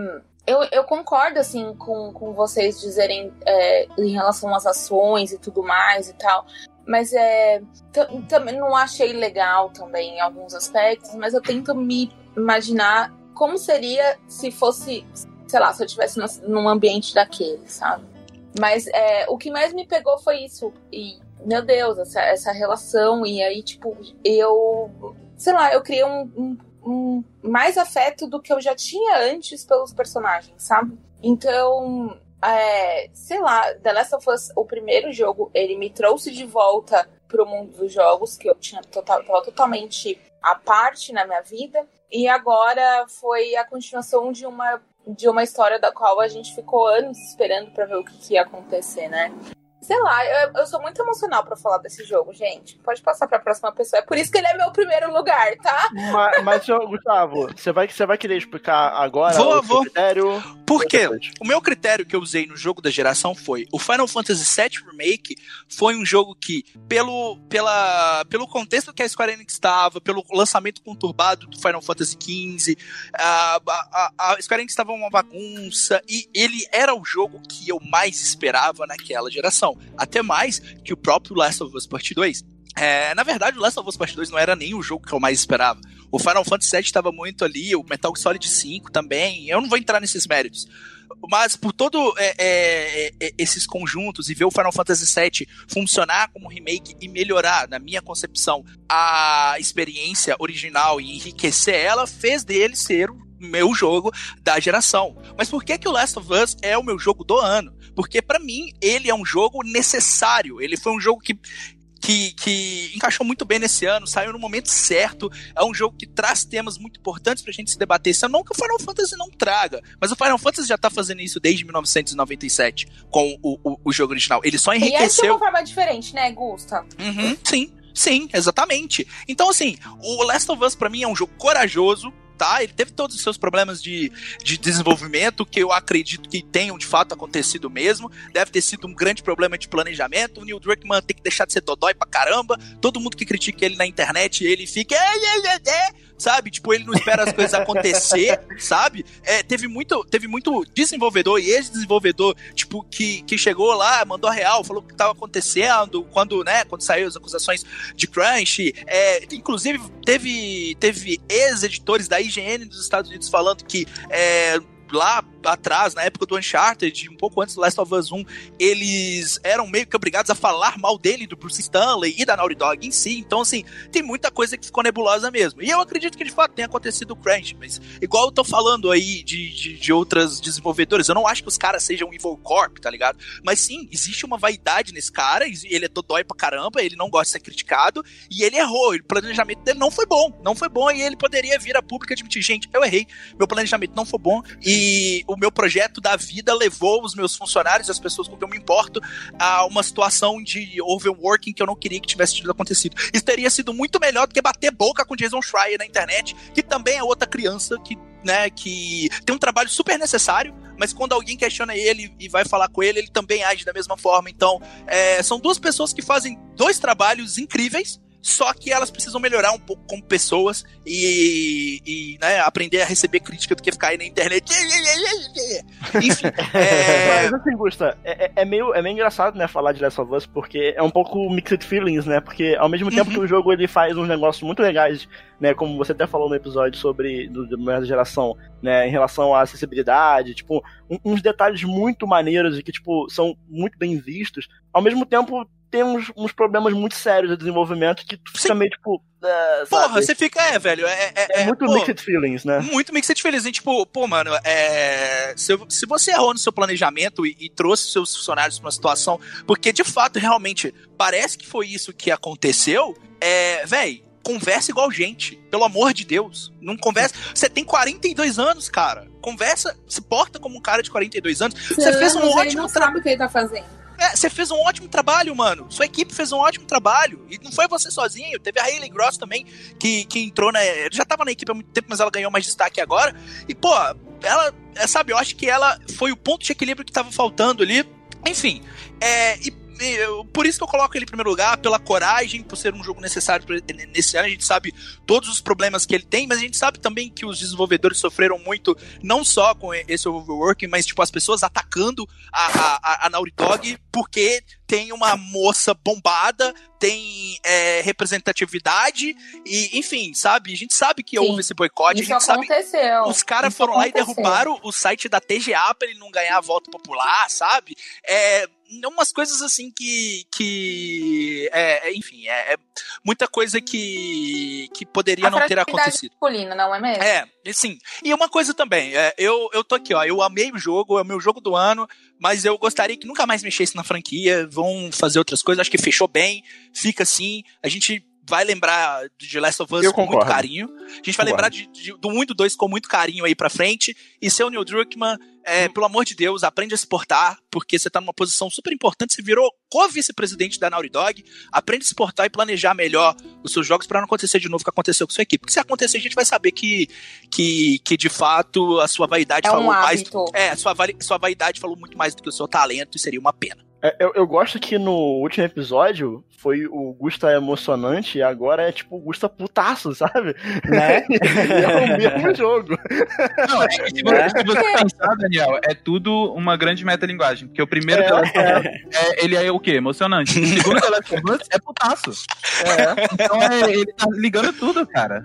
eu, eu concordo, assim, com, com vocês dizerem é, em relação às ações e tudo mais e tal. Mas é. Também não achei legal também em alguns aspectos, mas eu tento me imaginar como seria se fosse, sei lá, se eu estivesse num ambiente daquele, sabe? Mas é, o que mais me pegou foi isso. E, meu Deus, essa, essa relação. E aí, tipo, eu. Sei lá, eu criei um, um, um mais afeto do que eu já tinha antes pelos personagens, sabe? Então, é, sei lá, The Last of Us, o primeiro jogo, ele me trouxe de volta pro mundo dos jogos, que eu tinha total, tava totalmente à parte na minha vida. E agora foi a continuação de uma, de uma história da qual a gente ficou anos esperando pra ver o que, que ia acontecer, né? Sei lá, eu, eu sou muito emocional pra falar desse jogo, gente. Pode passar pra próxima pessoa. É por isso que ele é meu primeiro lugar, tá? Mas, mas senhor Gustavo, você vai, você vai querer explicar agora Vou, o seu vou. critério? Por quê? O meu critério que eu usei no jogo da geração foi o Final Fantasy VII Remake foi um jogo que, pelo, pela, pelo contexto que a Square Enix estava, pelo lançamento conturbado do Final Fantasy XV, a, a, a Square Enix estava uma bagunça e ele era o jogo que eu mais esperava naquela geração. Até mais que o próprio Last of Us Part 2. É, na verdade, o Last of Us Part 2 não era nem o jogo que eu mais esperava. O Final Fantasy VII estava muito ali, o Metal Solid 5 também. Eu não vou entrar nesses méritos. Mas por todo é, é, é, esses conjuntos e ver o Final Fantasy VII funcionar como remake e melhorar, na minha concepção, a experiência original e enriquecer ela, fez dele ser o meu jogo da geração. Mas por que que o Last of Us é o meu jogo do ano? Porque pra mim ele é um jogo necessário. Ele foi um jogo que que, que encaixou muito bem nesse ano, saiu no momento certo. É um jogo que traz temas muito importantes pra gente se debater. Isso não que o Final Fantasy não traga, mas o Final Fantasy já tá fazendo isso desde 1997 com o, o, o jogo original. Ele só E é de enriqueceu. uma forma diferente, né, Gusta? Uhum, sim, sim, exatamente. Então, assim, o Last of Us pra mim é um jogo corajoso. Tá, ele teve todos os seus problemas de, de desenvolvimento, que eu acredito que tenham de fato acontecido mesmo. Deve ter sido um grande problema de planejamento. O Neil Druckmann tem que deixar de ser dodói pra caramba. Todo mundo que critica ele na internet, ele fica. Sabe? Tipo, ele não espera as coisas acontecer, sabe? É, teve muito, teve muito desenvolvedor e ex-desenvolvedor, tipo, que, que chegou lá, mandou a real, falou o que tava acontecendo, quando, né, quando saiu as acusações de crunch. É, inclusive, teve, teve ex-editores da IGN dos Estados Unidos falando que é, lá atrás, na época do Uncharted, um pouco antes do Last of Us 1, eles eram meio que obrigados a falar mal dele, do Bruce Stanley e da Naughty Dog em si. Então, assim, tem muita coisa que ficou nebulosa mesmo. E eu acredito que de fato tenha acontecido o crunch, mas igual eu tô falando aí de, de, de outras desenvolvedoras, eu não acho que os caras sejam Evil Corp, tá ligado? Mas sim, existe uma vaidade nesse cara, ele é dodói pra caramba, ele não gosta de ser criticado, e ele errou, o planejamento dele não foi bom, não foi bom, e ele poderia vir a público admitir, gente, eu errei, meu planejamento não foi bom, e o meu projeto da vida levou os meus funcionários, as pessoas com quem eu me importo, a uma situação de overworking que eu não queria que tivesse tido acontecido. Isso teria sido muito melhor do que bater boca com Jason Schreier na internet, que também é outra criança que, né, que tem um trabalho super necessário, mas quando alguém questiona ele e vai falar com ele, ele também age da mesma forma. Então, é, são duas pessoas que fazem dois trabalhos incríveis, só que elas precisam melhorar um pouco como pessoas e, e, né, aprender a receber crítica do que ficar aí na internet. Enfim, é, Mas assim, Gusta, é, é- é meio, é meio engraçado, né, falar de Last of Us, porque é um pouco mixed feelings, né? Porque ao mesmo tempo Uhum. que o jogo ele faz uns negócios muito legais, né? Como você até falou no episódio sobre do, do melhor da geração, né? Em relação à acessibilidade, tipo, um- uns detalhes muito maneiros e que, tipo, são muito bem vistos. Ao mesmo tempo, tem uns, uns problemas muito sérios de desenvolvimento que tu fica Sim. meio, tipo, é, porra, sabe? você fica, é, velho, é, é, É muito pô, mixed feelings, né? Muito mixed feelings, hein? Tipo, pô, mano, é... se, se você errou no seu planejamento e, e trouxe seus funcionários pra uma situação, porque de fato, realmente, parece que foi isso que aconteceu, é, véi, conversa igual gente, pelo amor de Deus. Não conversa. Você tem 42 anos, cara. Conversa, se porta como um cara de 42 anos. Você fez um Anos, ele ótimo não trabalho. sabe o que ele tá fazendo. É, você fez um ótimo trabalho, mano. Sua equipe fez um ótimo trabalho. E não foi você sozinho. Teve a Hayley Gross também, que, que entrou na. Já tava na equipe há muito tempo, mas ela ganhou mais destaque agora. E, pô, ela. é, sabe, eu acho que ela foi o ponto de equilíbrio que tava faltando ali. Enfim. É, e, por isso que eu coloco ele em primeiro lugar, pela coragem, por ser um jogo necessário nesse ano. A gente sabe todos os problemas que ele tem, mas a gente sabe também que os desenvolvedores sofreram muito, não só com esse overworking, mas tipo, as pessoas atacando a, a, a- a Naughty Dog porque tem uma moça bombada, tem é, representatividade, e enfim, sabe? A gente sabe que Sim. houve esse boicote, a Isso gente sabe aconteceu. os caras foram lá e aconteceu. derrubaram o site da TGA pra ele não ganhar voto popular, sabe? É umas coisas assim que. que é, é, enfim, é, é muita coisa que, que poderia A não ter acontecido. masculina, não é mesmo? É, sim. E uma coisa também, é, eu, eu tô aqui, ó. Eu amei o jogo, é o meu jogo do ano, mas eu gostaria que nunca mais mexesse na franquia. Vão fazer outras coisas. Acho que fechou bem, fica assim. A gente vai lembrar de Last of Us Eu com muito concordo. carinho. A gente vai Concordo. lembrar de, de- do 1 e do 2 com muito carinho aí pra frente. E seu Neil Druckmann, é, pelo amor de Deus, aprende a se portar, porque você tá numa posição super importante. Você virou co-vice-presidente da Naughty Dog. Aprende a se portar e planejar melhor os seus jogos pra não acontecer de novo o que aconteceu com sua equipe. Porque se acontecer, a gente vai saber que, que, que de fato a sua vaidade É falou um mais. É, sua, sua vaidade falou muito mais do que o seu talento e seria uma pena. É, Eu, eu gosto que no último episódio foi o Gusta emocionante e agora é tipo o Gusta putaço, sabe? Né? é o mesmo jogo. Não, é que se você, se você pensar, Daniel, é tudo uma grande metalinguagem. Porque o primeiro É, Us, é, ele é o quê? Emocionante. O segundo é putaço. É. Então é, ele tá ligando tudo, cara.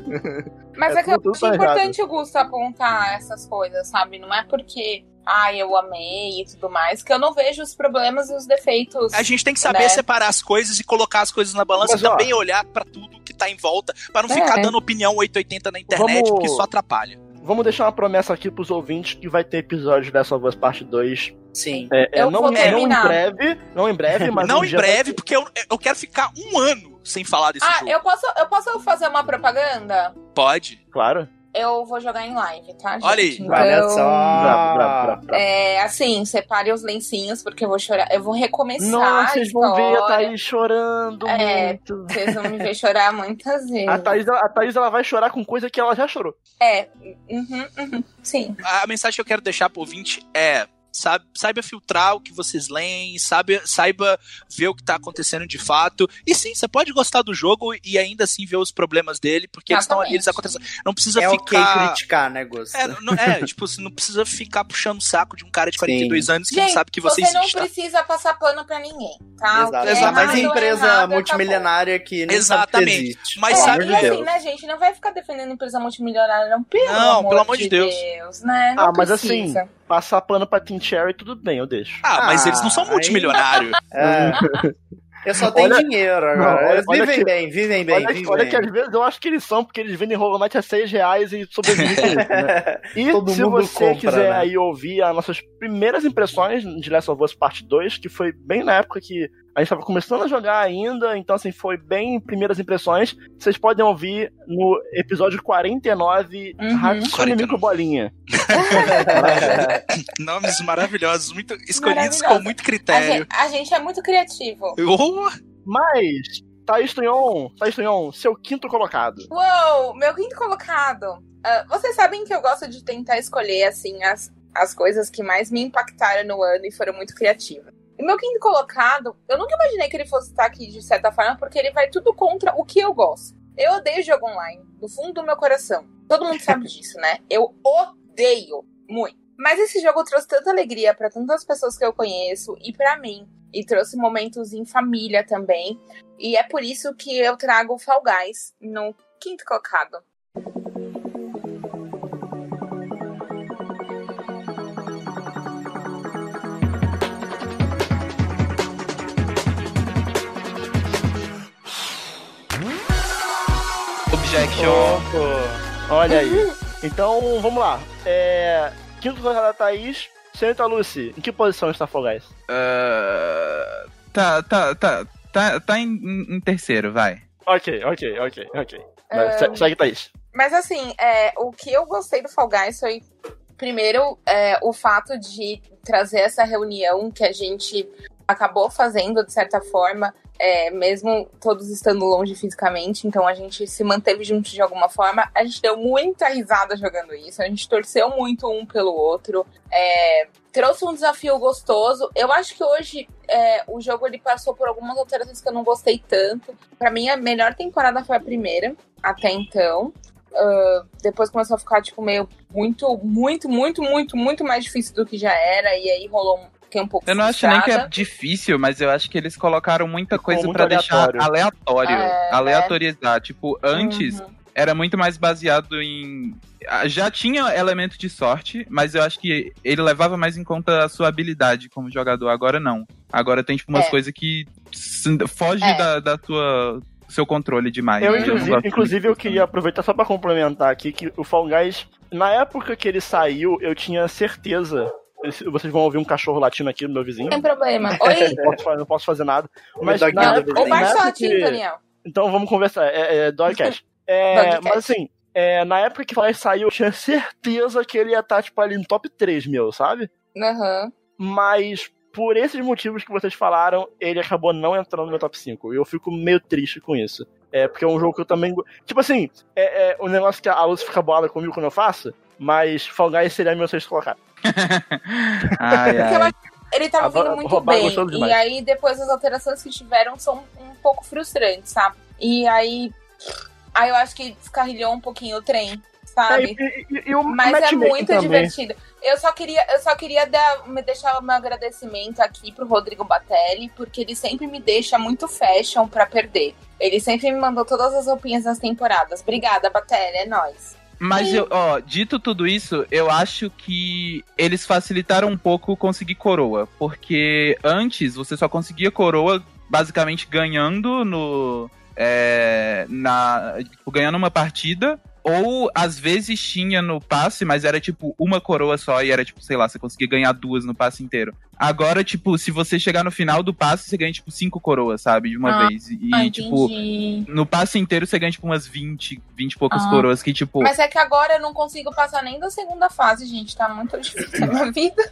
Mas É, é, que eu acho tá importante o Gusto apontar essas coisas, sabe? Não é porque, ai, eu amei e tudo mais, que eu não vejo os problemas e os defeitos. A gente tem que saber Né? separar as coisas e colocar as coisas na balança Mas, e ó, também olhar pra tudo que tá em volta, pra não É. ficar dando opinião 880 na internet, Vamos- porque isso atrapalha. Vamos deixar uma promessa aqui pros ouvintes que vai ter episódio dessa Voz Parte 2. Sim. É, é, Eu não, vou não em terminar. breve, não em breve, mas não um em breve, porque eu, eu quero ficar um ano sem falar desse Ah, jogo. eu posso, eu posso fazer uma propaganda? Pode. Claro. Eu vou jogar em live, tá, gente? Olha aí. Então, Olha só. Bravo, bravo, bravo, bravo. É, assim, separe os lencinhos, porque eu vou chorar. Eu vou recomeçar. Nossa, a vocês vão ver a. Thaís chorando É. muito. Vocês vão me ver chorar muitas vezes. A Thaís, a Thaís ela vai chorar com coisa que ela já chorou. É, uhum, uhum, sim. A mensagem que eu quero deixar pro ouvinte é. Sabe, saiba filtrar o que vocês leem, sabe, saiba ver o que tá acontecendo de fato. E sim, você pode gostar do jogo e ainda assim ver os problemas dele, porque eles estão ali, eles Exatamente. acontecendo. Não precisa É ficar. criticar, né, Gusto? É, não, é, tipo, você não precisa ficar puxando o saco de um cara de 42 anos que não Gente, sabe que você, você não existe. tá? precisa passar pano pra ninguém, tá? Exato. É Exato. Mas é empresa errado, multimilionária que nem sabe que Exatamente. existe. Mas É, sabe- amor e de assim, Deus. né, gente? Não vai ficar defendendo empresa multimilionária, não. Pelo Não, amor, pelo amor de de Deus. Deus. né? Não Ah, mas assim. Passar pano pra Team Cherry, tudo bem, eu deixo. Ah, mas Ah, eles não são aí- multimilionários. É. Eu só tenho Olha- dinheiro agora. Não, olha- Eles vivem que- bem, vivem bem, olha, vivem olha bem. que às vezes eu acho que eles são, porque eles vendem rolomete a 6 reais e sobrevivem né? E Todo se você compra, quiser né? aí ouvir as nossas primeiras impressões de Last of Us Part 2, que foi bem na época que a gente estava começando a jogar ainda, então assim, foi bem primeiras impressões, vocês podem ouvir no episódio 49, Uhum. Hatsune 49. Miku Bolinha. Nomes maravilhosos, muito escolhidos Maravilhoso. com muito A critério. gente, a gente é muito criativo. Oh, Mas, Thaís Tunhon, Thaís Tunhon, seu quinto colocado. Uou, meu quinto colocado. Ah, vocês sabem que eu gosto de tentar escolher, assim, as, as coisas que mais me impactaram no ano e foram muito criativas. E meu quinto colocado, eu nunca imaginei que ele fosse estar aqui de certa forma, porque ele vai tudo contra o que eu gosto. Eu odeio jogo online, do fundo do meu coração. Todo mundo sabe disso, né? Eu odeio muito. Mas esse jogo trouxe tanta alegria pra tantas pessoas que eu conheço e pra mim. E trouxe momentos em família também. E é por isso que eu trago Fall Guys no quinto colocado. Objection. Opa, Olha aí. Então, vamos lá. É, quinto colocado da Thaís. Senhorita Lucy, em que posição está Fall Guys? Ah, tá, tá, tá. Tá, tá em, em- terceiro, vai. Ok, ok, ok, ok. Se- Segue, Thaís. Mas assim, é, o que eu gostei do Fall Guys foi, primeiro, é, o fato de trazer essa reunião que a gente acabou fazendo, de certa forma, é, mesmo todos estando longe fisicamente, então a gente se manteve junto de alguma forma. A gente deu muita risada jogando isso, a gente torceu muito um pelo outro. é, trouxe um desafio gostoso. Eu acho que hoje é, o jogo ele passou por algumas alterações que eu não gostei tanto. Pra mim, a melhor temporada foi a primeira, até então. Ah, depois começou a ficar, tipo, meio muito, muito, muito, muito, muito mais difícil do que já era. E aí rolou. Fiquei um pouco Eu não acho nem que é frustrada. difícil, mas eu acho que eles colocaram muita coisa pra deixar aleatório. aleatório. É, aleatorizar. Tipo, antes Uhum. era muito mais baseado em. ah, Já tinha elemento de sorte, mas eu acho que ele levava mais em conta a sua habilidade como jogador. Agora não. Agora tem, tipo, umas É. coisas que foge É. da, da tua. seu controle demais. Eu, não inclusive, gosto inclusive eu queria aproveitar só pra complementar aqui que o Fall Guys, na época que ele saiu, eu tinha certeza. Vocês vão ouvir um cachorro latindo aqui no meu vizinho. Sem problema. Oi, Não posso, não posso fazer nada. Mas na não, época, ou baixa latim, que, Daniel. Então vamos conversar. É, é Dogcast. É, mas assim, é, na época que Fall saiu, eu tinha certeza que ele ia estar, tipo, ali no top 3 meu, sabe? Aham. Mas por esses motivos que vocês falaram, ele acabou não entrando no meu top 5. E eu fico meio triste com isso. É, porque é um jogo que eu também. Tipo assim, é, é um negócio que a Luz fica bolada comigo quando eu faço, mas Fall Guys seria meu sexto colocado. Ai, ai. acho que ele tava Agora, vindo muito roubar bem. E demais. aí, depois as alterações que tiveram são um pouco frustrantes, sabe? E aí. Aí eu acho que descarrilhou um pouquinho o trem, É, sabe? e, e- e o Mas é muito também. divertido. Eu só queria, eu só queria dar, me deixar o meu agradecimento aqui pro Rodrigo Batelli, porque ele sempre me deixa muito fashion pra perder. Ele sempre me mandou todas as roupinhas das temporadas. Obrigada, Batelli, é nóis. Mas, eu, ó, dito tudo isso, eu acho que eles facilitaram um pouco conseguir coroa. Porque antes você só conseguia coroa basicamente ganhando no. é, na, tipo, ganhando uma partida. Ou às vezes tinha no passe, mas era tipo uma coroa só e era tipo, sei lá, você conseguia ganhar duas no passe inteiro. Agora, tipo, se você chegar no final do passe, você ganha tipo cinco coroas, sabe? De uma Ah, vez. E, Ah, tipo, no passe inteiro você ganha tipo umas 20, 20 e poucas Ah. coroas que, tipo. Mas é que agora eu não consigo passar nem da segunda fase, gente. Tá muito difícil a minha vida.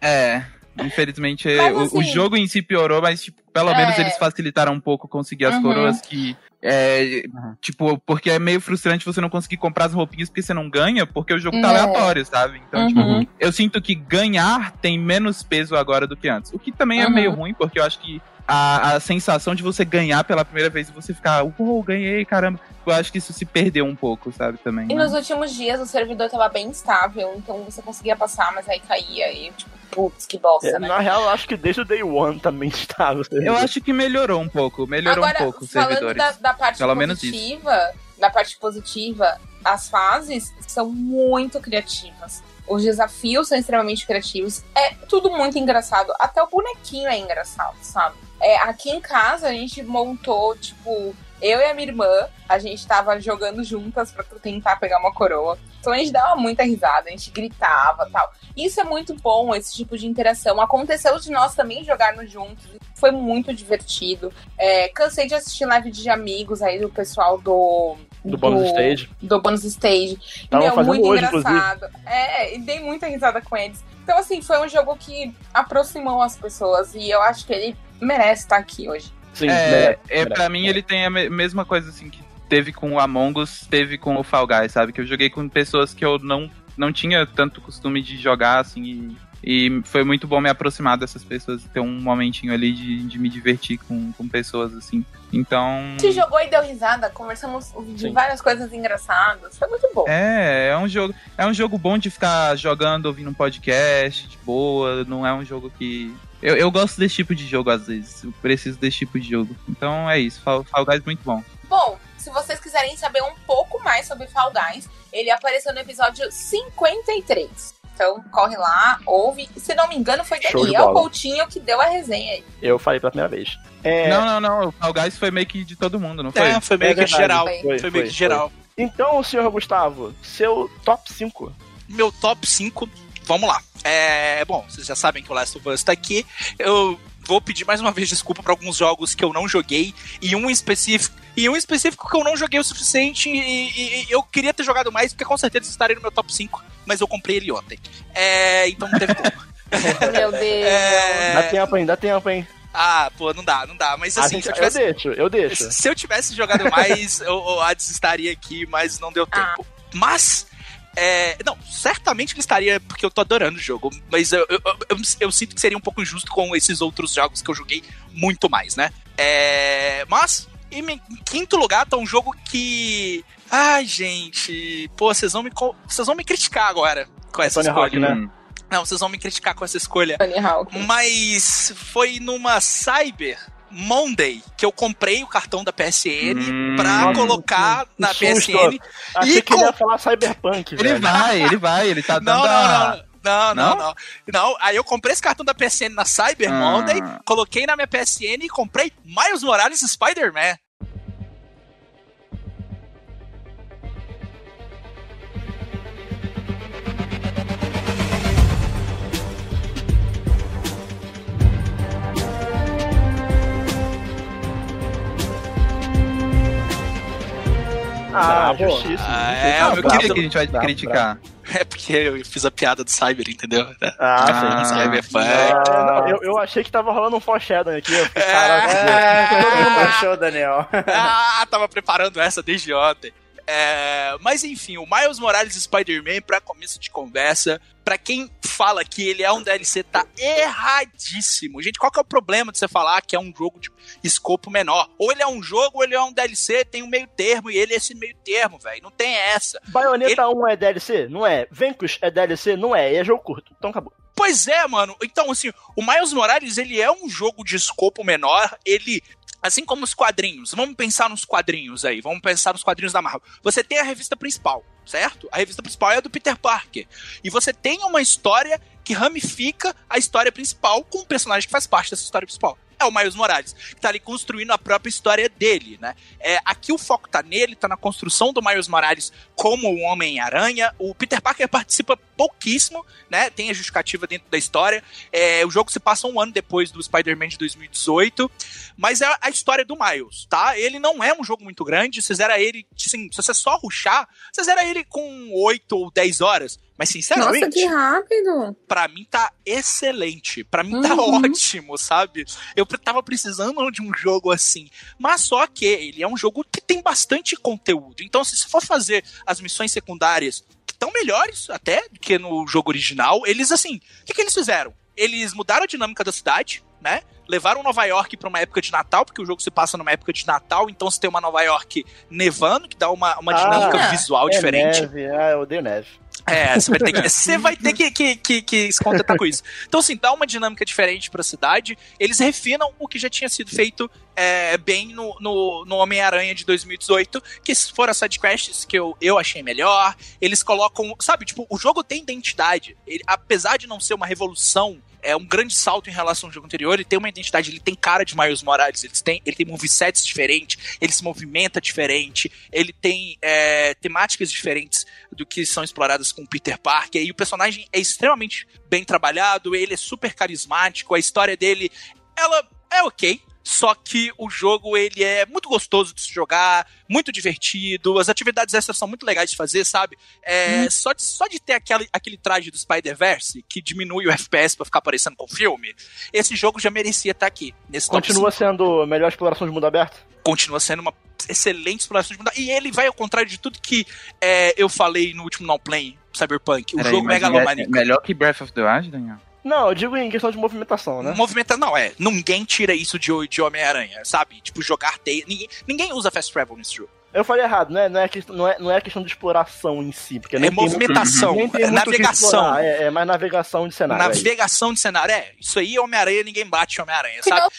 É, infelizmente Mas, o, o assim, jogo em si piorou, mas tipo, pelo É. menos eles facilitaram um pouco conseguir as Uhum. coroas que. É, Uhum. tipo, porque é meio frustrante você não conseguir comprar as roupinhas porque você não ganha, porque o jogo tá É. aleatório, sabe? Então, tipo, Uhum. eu sinto que ganhar tem menos peso agora do que antes. O que também é Uhum. meio ruim, porque eu acho que a, a sensação de você ganhar pela primeira vez e você ficar, uou, ganhei, caramba. Eu acho que isso se perdeu um pouco, sabe, também. E né? nos últimos dias o servidor tava bem estável, então você conseguia passar, mas aí caía e tipo, putz, que bosta, É, né? na real, eu acho que desde o Day One também estava. Eu acho que melhorou um pouco, melhorou Agora, um pouco os servidores. da, da parte Pelo menos positiva, da parte positiva, as fases são muito criativas. Os desafios são extremamente criativos. É tudo muito engraçado. Até o bonequinho é engraçado, sabe? É, aqui em casa a gente montou, tipo, eu e a minha irmã, a gente tava jogando juntas pra tentar pegar uma coroa. Então a gente dava muita risada, a gente gritava tal. Isso é muito bom, esse tipo de interação. Aconteceu de nós também jogarmos juntos. Foi muito divertido. É, cansei de assistir live de amigos aí do pessoal do. Do bonus stage. Do bonus stage. Tava Meu, fazendo muito hoje, engraçado. É, e dei muita risada com eles. Então, assim, foi um jogo que aproximou as pessoas. E eu acho que ele merece estar aqui hoje. Sim, É, merece, é merece. pra mim ele tem a me- mesma coisa assim que teve com o Among Us, teve com o Fall Guys, sabe? Que eu joguei com pessoas que eu não, não tinha tanto costume de jogar, assim, e, e foi muito bom me aproximar dessas pessoas, ter um momentinho ali de, de me divertir com, com pessoas, assim. Então. Se jogou e deu risada, conversamos de Sim. várias coisas engraçadas. Foi muito bom. É, é um jogo, é um jogo bom de ficar jogando, ouvindo um podcast, de boa, não é um jogo que. Eu, eu gosto desse tipo de jogo às vezes, eu preciso desse tipo de jogo. Então é isso, Fall, Fall Guys é muito bom. Bom, se vocês quiserem saber um pouco mais sobre Fall Guys, ele apareceu no episódio 53. Então, corre lá, ouve. Se não me engano, foi Show Daniel. Coutinho que deu a resenha aí. Eu falei pela primeira vez. É, Não, não, não. O Fall Guys foi meio que de todo mundo, não foi? É, foi meio É que geral. Foi, Foi, foi, meio que geral. Então, senhor Gustavo, seu top 5. Meu top 5, vamos lá. É, bom, vocês já sabem que o Last of Us tá aqui. Eu vou pedir mais uma vez desculpa para alguns jogos que eu não joguei e um específico e um específico que eu não joguei o suficiente e, e- e eu queria ter jogado mais porque com certeza estaria no meu top 5, mas eu comprei ele ontem. É, então não teve como. Meu Deus. É, Dá tempo, hein? Dá tempo, hein? ah, pô, não dá, não dá. Mas A assim, gente- se eu tivesse Eu deixo, eu deixo. se eu tivesse jogado mais, eu- o Hades estaria aqui, mas não deu Ah. tempo. Mas. É, não, certamente ele estaria, porque eu tô adorando o jogo. Mas eu, eu, eu, eu sinto que seria um pouco injusto com esses outros jogos que eu joguei muito mais, né? É, mas, em, em quinto lugar, tá um jogo que. Ai, gente. Pô, vocês vão me, vocês vão me criticar agora com essa Tony escolha. Hawk, né? Não, vocês vão me criticar com essa escolha. Tony Hawk. Mas foi numa Cyber Monday que eu comprei o cartão da PSN Hum. pra Nossa, colocar que na susto. PSN. Achei E que ele ia com- falar Cyberpunk, Ele velho. vai, ele vai, ele tá dando não, não. Não, não, Não? não. Não, aí eu comprei esse cartão da PSN na Cyber Ah. Monday, coloquei na minha PSN e comprei Miles Morales Spider-Man. Ah, Bravo. justiça. Ah, é, o meu Por que, a gente vai Bravo, criticar? É porque eu fiz a piada do Cyber, entendeu? Ah, Ah. Cyberpunk. Não, eu, eu achei que tava rolando um foreshadowing aqui. Eu fiquei, É. caraca, É, todo mundo achou, Daniel. ah, tava preparando essa desde ontem. É, mas enfim, o Miles Morales Spider-Man, pra começo de conversa, pra quem fala que ele é um DLC, tá erradíssimo. Gente, qual que é o problema de você falar que é um jogo de escopo menor? Ou ele é um jogo, ou ele é um DLC, tem um meio termo, e ele é esse meio termo, velho. Não tem essa. Bayonetta 1 é DLC? Não é. Venkus é DLC? Não é. É jogo curto. Então acabou. Pois é, mano. Então, assim, o Miles Morales, ele é um jogo de escopo menor, ele... Assim como os quadrinhos, vamos pensar nos quadrinhos aí, vamos pensar nos quadrinhos da Marvel. Você tem a revista principal, certo? A revista principal é a do Peter Parker. E você tem uma história que ramifica a história principal com um personagem que faz parte dessa história principal. É o Miles Morales, que tá ali construindo a própria história dele, né? É, aqui o foco tá nele, tá na construção do Miles Morales como o Homem-Aranha. O Peter Parker participa pouquíssimo, né? Tem a justificativa dentro da história. É, o jogo se passa um ano depois do Spider-Man de 2018, mas é a história do Miles, tá? Ele não é um jogo muito grande, você zera ele, assim, se você só ruxar, você zera ele com 8 ou 10 horas. Mas, sinceramente, Nossa, que rápido. pra mim tá excelente. Pra mim tá Uhum. ótimo, sabe? Eu tava precisando de um jogo assim. Mas só que ele é um jogo que tem bastante conteúdo. Então, se você for fazer as missões secundárias, que estão melhores até do que no jogo original, eles assim, o que, que eles fizeram? Eles mudaram a dinâmica da cidade, né? Levaram Nova York pra uma época de Natal, porque o jogo se passa numa época de Natal, então você tem uma Nova York nevando, que dá uma, uma Ah, dinâmica é visual É diferente. neve. Ah, eu odeio neve. É, você vai ter que, você vai ter que, que, que, que se contentar com isso. Então, assim, dá uma dinâmica diferente pra cidade. Eles refinam o que já tinha sido feito é, bem no, no, no Homem-Aranha de 2018, que foram as sidequests que eu, eu achei melhor. Eles colocam, sabe, tipo, o jogo tem identidade. Ele, apesar de não ser uma revolução, é um grande salto em relação ao jogo anterior, ele tem uma identidade, ele tem cara de Miles Morales, ele tem, ele tem movesets diferentes, ele se movimenta diferente, ele tem é, temáticas diferentes do que são exploradas com Peter Parker, e o personagem é extremamente bem trabalhado, ele é super carismático, a história dele, ela é ok, só que o jogo ele é muito gostoso de se jogar, muito divertido, as atividades extras são muito legais de fazer, sabe? É, só, de, só de ter aquele, aquele traje do Spider-Verse que diminui o FPS pra ficar parecendo com o filme, esse jogo já merecia estar aqui. Continua 5. sendo a melhor exploração de mundo aberto? Continua sendo uma excelente exploração de mundo. E ele vai ao contrário de tudo que é, eu falei no último Não Play, Cyberpunk. O jogo mas megalomaníaco. é melhor que Breath of the Wild, Daniel? Não, eu digo em questão de movimentação, né? Movimenta, não, é. Ninguém tira isso de, de Homem-Aranha, sabe? Tipo, jogar teia. Ninguém, ninguém usa fast travel nesse jogo. Eu falei errado, né? Não é, questão, não, é, não é questão de exploração em si, porque É movimentação, nem tem é muito que navegação. explorar, É, é mais navegação de cenário. aí. Navegação de cenário. É, isso aí, Homem-Aranha, ninguém bate Homem-Aranha, sabe?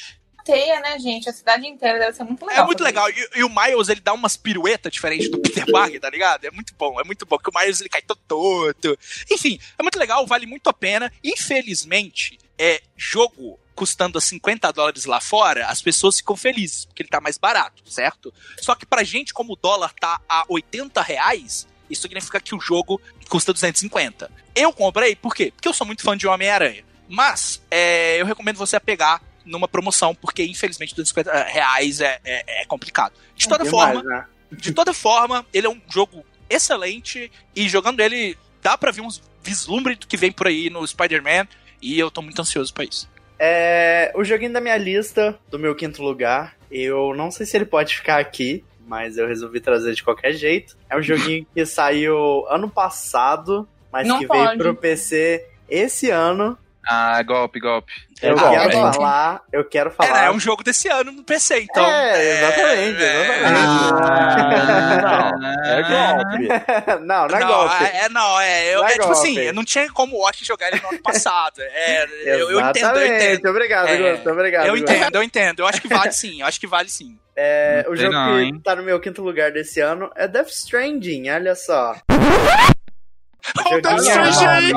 Teia, né, gente? A cidade inteira deve ser muito legal. É muito legal. E, e o Miles, ele dá umas piruetas diferentes do Peter Parker, tá ligado? É muito bom, é muito bom. Que o Miles, ele cai todo torto. Enfim, é muito legal, vale muito a pena. Infelizmente, é jogo custando a 50 dólares lá fora, as pessoas ficam felizes, porque ele tá mais barato, certo? Só que pra gente, como o dólar tá a 80 reais, isso significa que o jogo custa 250. Eu comprei, por quê? Porque eu sou muito fã de Homem-Aranha. Mas, é, eu recomendo você pegar numa promoção, porque infelizmente 250 reais é, é, é complicado. De toda Demais, forma, né? de toda forma, ele é um jogo excelente e jogando ele dá pra ver uns vislumbres do que vem por aí no Spider-Man e eu tô muito ansioso pra isso. É, o joguinho da minha lista, do meu quinto lugar, eu não sei se ele pode ficar aqui, mas eu resolvi trazer de qualquer jeito. É um joguinho que saiu ano passado, mas Não que pode. veio pro PC esse ano. Ah, golpe, golpe. Eu Ah, quero gente. falar, eu quero É, falar. é um jogo desse ano no PC, então. É, exatamente, Não, é golpe. não, não é não, golpe. é, não, é, eu, Não é é tipo assim, golpe. eu não tinha como o Watch jogar ele no ano passado. É, eu, eu entendo, eu Exatamente. entendo. Obrigado, É, Gusto, obrigado. Eu Gusto. entendo, eu entendo. Eu acho que vale sim, eu acho que vale sim. É, o jogo não, que hein? tá no meu quinto lugar desse ano é Death Stranding, olha só. Olha o Death Stranding aí!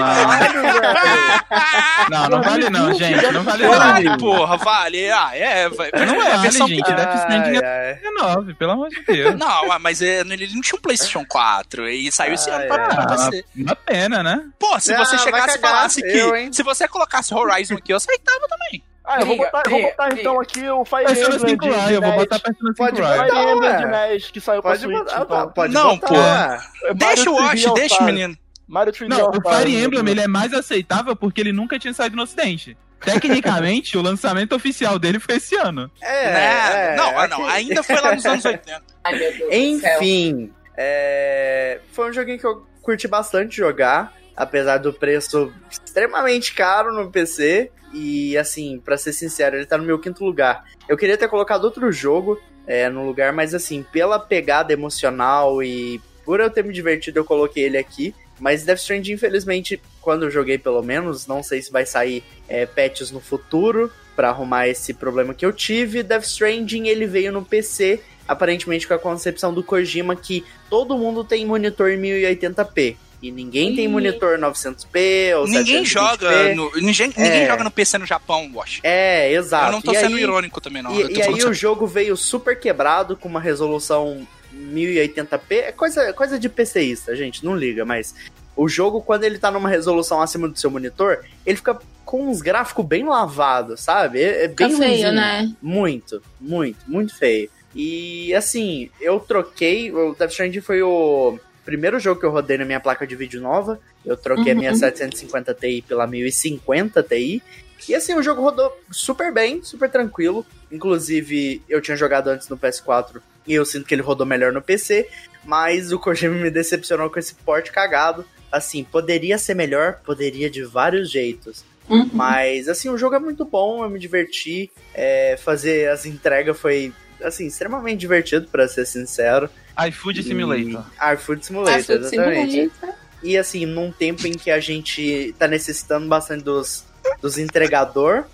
Não, não vale não, gente. Não vale não. Vale, porra, vale. Ah, é, vai. Não a vale, versão- gente. Death Stranding é 19, pelo amor de Deus. Não, ah, mas é, ele não tinha um PlayStation 4 e saiu esse Ah, ano pra, é. pra Ah, você. uma pena, né? Pô, se você chegasse e falasse que. Se você colocasse Horizon aqui, eu aceitava também. Ah, eu vou botar, eu vou botar então aqui o Fire Persona Emblem 5 de, Live, de eu vou botar Persona 5 Pode Live. botar. Fire Emblem de NES que saiu pra Pode Switch. botar, então. pode Não, botar. pô. Mario Deixa o 3D Watch, deixa, Stars. menino. Mario 3D Não, All o Fire Emblem né? ele é mais aceitável porque ele nunca tinha saído no ocidente. Tecnicamente, o lançamento oficial dele foi esse ano. É, Né? é, não, ah, não, ok. ainda foi lá nos anos 80. Ai, meu Deus. Enfim, é, foi um joguinho que eu curti bastante jogar, apesar do preço extremamente caro no PC. E assim, pra ser sincero, ele tá no meu quinto lugar. Eu queria ter colocado outro jogo é, no lugar, mas assim, pela pegada emocional e por eu ter me divertido, eu coloquei ele aqui. Mas Death Stranding, infelizmente, quando eu joguei pelo menos, não sei se vai sair é, patches no futuro pra arrumar esse problema que eu tive. Death Stranding, ele veio no PC, aparentemente com a concepção do Kojima que todo mundo tem monitor em 1080p. E ninguém tem Ih. monitor 900p ou Ninguém 720p. joga no, ninguém, ninguém É. joga no PC no Japão, Wash. É, exato. Eu não tô E sendo aí- irônico também, não. e, e aí o jogo veio super quebrado com uma resolução 1080p. É coisa, coisa de PCista, gente, não liga, mas o jogo, quando ele tá numa resolução acima do seu monitor, ele fica com uns gráficos bem lavados, sabe? É, é bem feio, ruinzinho. né? Muito, muito, muito feio. E assim, eu troquei. O Death Stranding foi o primeiro jogo que eu rodei na minha placa de vídeo nova. Eu troquei a minha Uhum. 750 Ti pela 1050 Ti. E assim, o jogo rodou super bem, super tranquilo. Inclusive, eu tinha jogado antes no PS4 e eu sinto que ele rodou melhor no PC. Mas o Kojima me decepcionou com esse porte cagado. Assim, poderia ser melhor, poderia de vários jeitos. Uhum. Mas, assim, o jogo é muito bom, eu me diverti. É, fazer as entregas foi, assim, extremamente divertido, pra ser sincero. iFood Simulator. E... iFood Simulator, foi exatamente. simulator. E, assim, num tempo em que a gente tá necessitando bastante dos, dos entregador.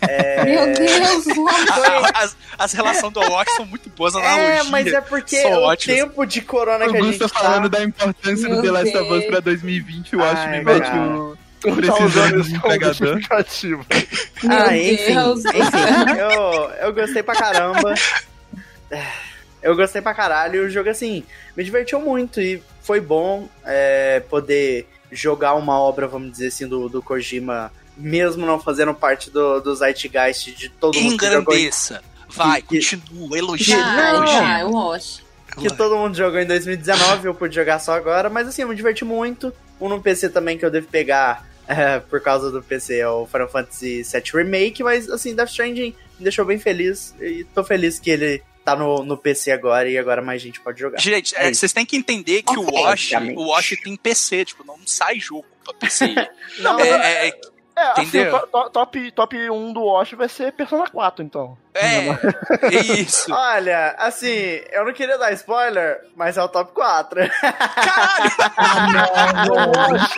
é... Meu Deus, Lombo. As, as relações do Watch são muito boas, a É, mas é porque são o ótimas. tempo de corona que a gente Augusto falando tá... da importância do Meu The Last of Us pra 2020, eu acho Ai, me mete o. Tá Precisando usando de entregador. ah, enfim, Deus. enfim, eu, eu gostei pra caramba. Eu gostei pra caralho. E o jogo, assim, me divertiu muito e foi bom é, poder jogar uma obra, vamos dizer assim, do, do Kojima, mesmo não fazendo parte do, do Zeitgeist de todo mundo que jogou, em- Engrandeça. Vai, Que- continua, elogia. Não. vai, eu acho. que todo mundo jogou em 2019, eu pude jogar só agora, mas assim, eu me diverti muito. Um no PC também que eu devo pegar é, por causa do PC é o Final Fantasy VII Remake, mas assim, Death Stranding me deixou bem feliz e tô feliz que ele tá no, no PC agora e agora mais gente pode jogar. Gente, É é, vocês têm que entender que o Wash, o Wash tem PC, tipo, não sai jogo pra PC. Não, é, é, é, assim, Entendeu? to- to- top, top 1 do Wash vai ser Persona 4, então. é, é isso. Olha, assim, eu não queria dar spoiler, mas é o top 4. Do Wash!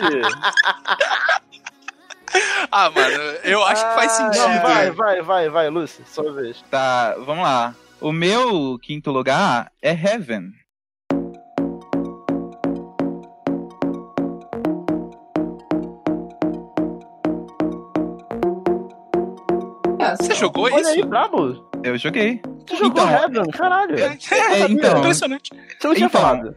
Ah, mano, eu acho que faz Ah, sentido. não, vai, vai, vai, vai, Lúcio, sua vez. Tá, vamos lá. O meu quinto lugar é Heaven. Você jogou Olha isso? aí, brabo. Eu joguei. Você jogou Então, Heaven, caralho. É, É, então. impressionante. Você não tinha Então. falado.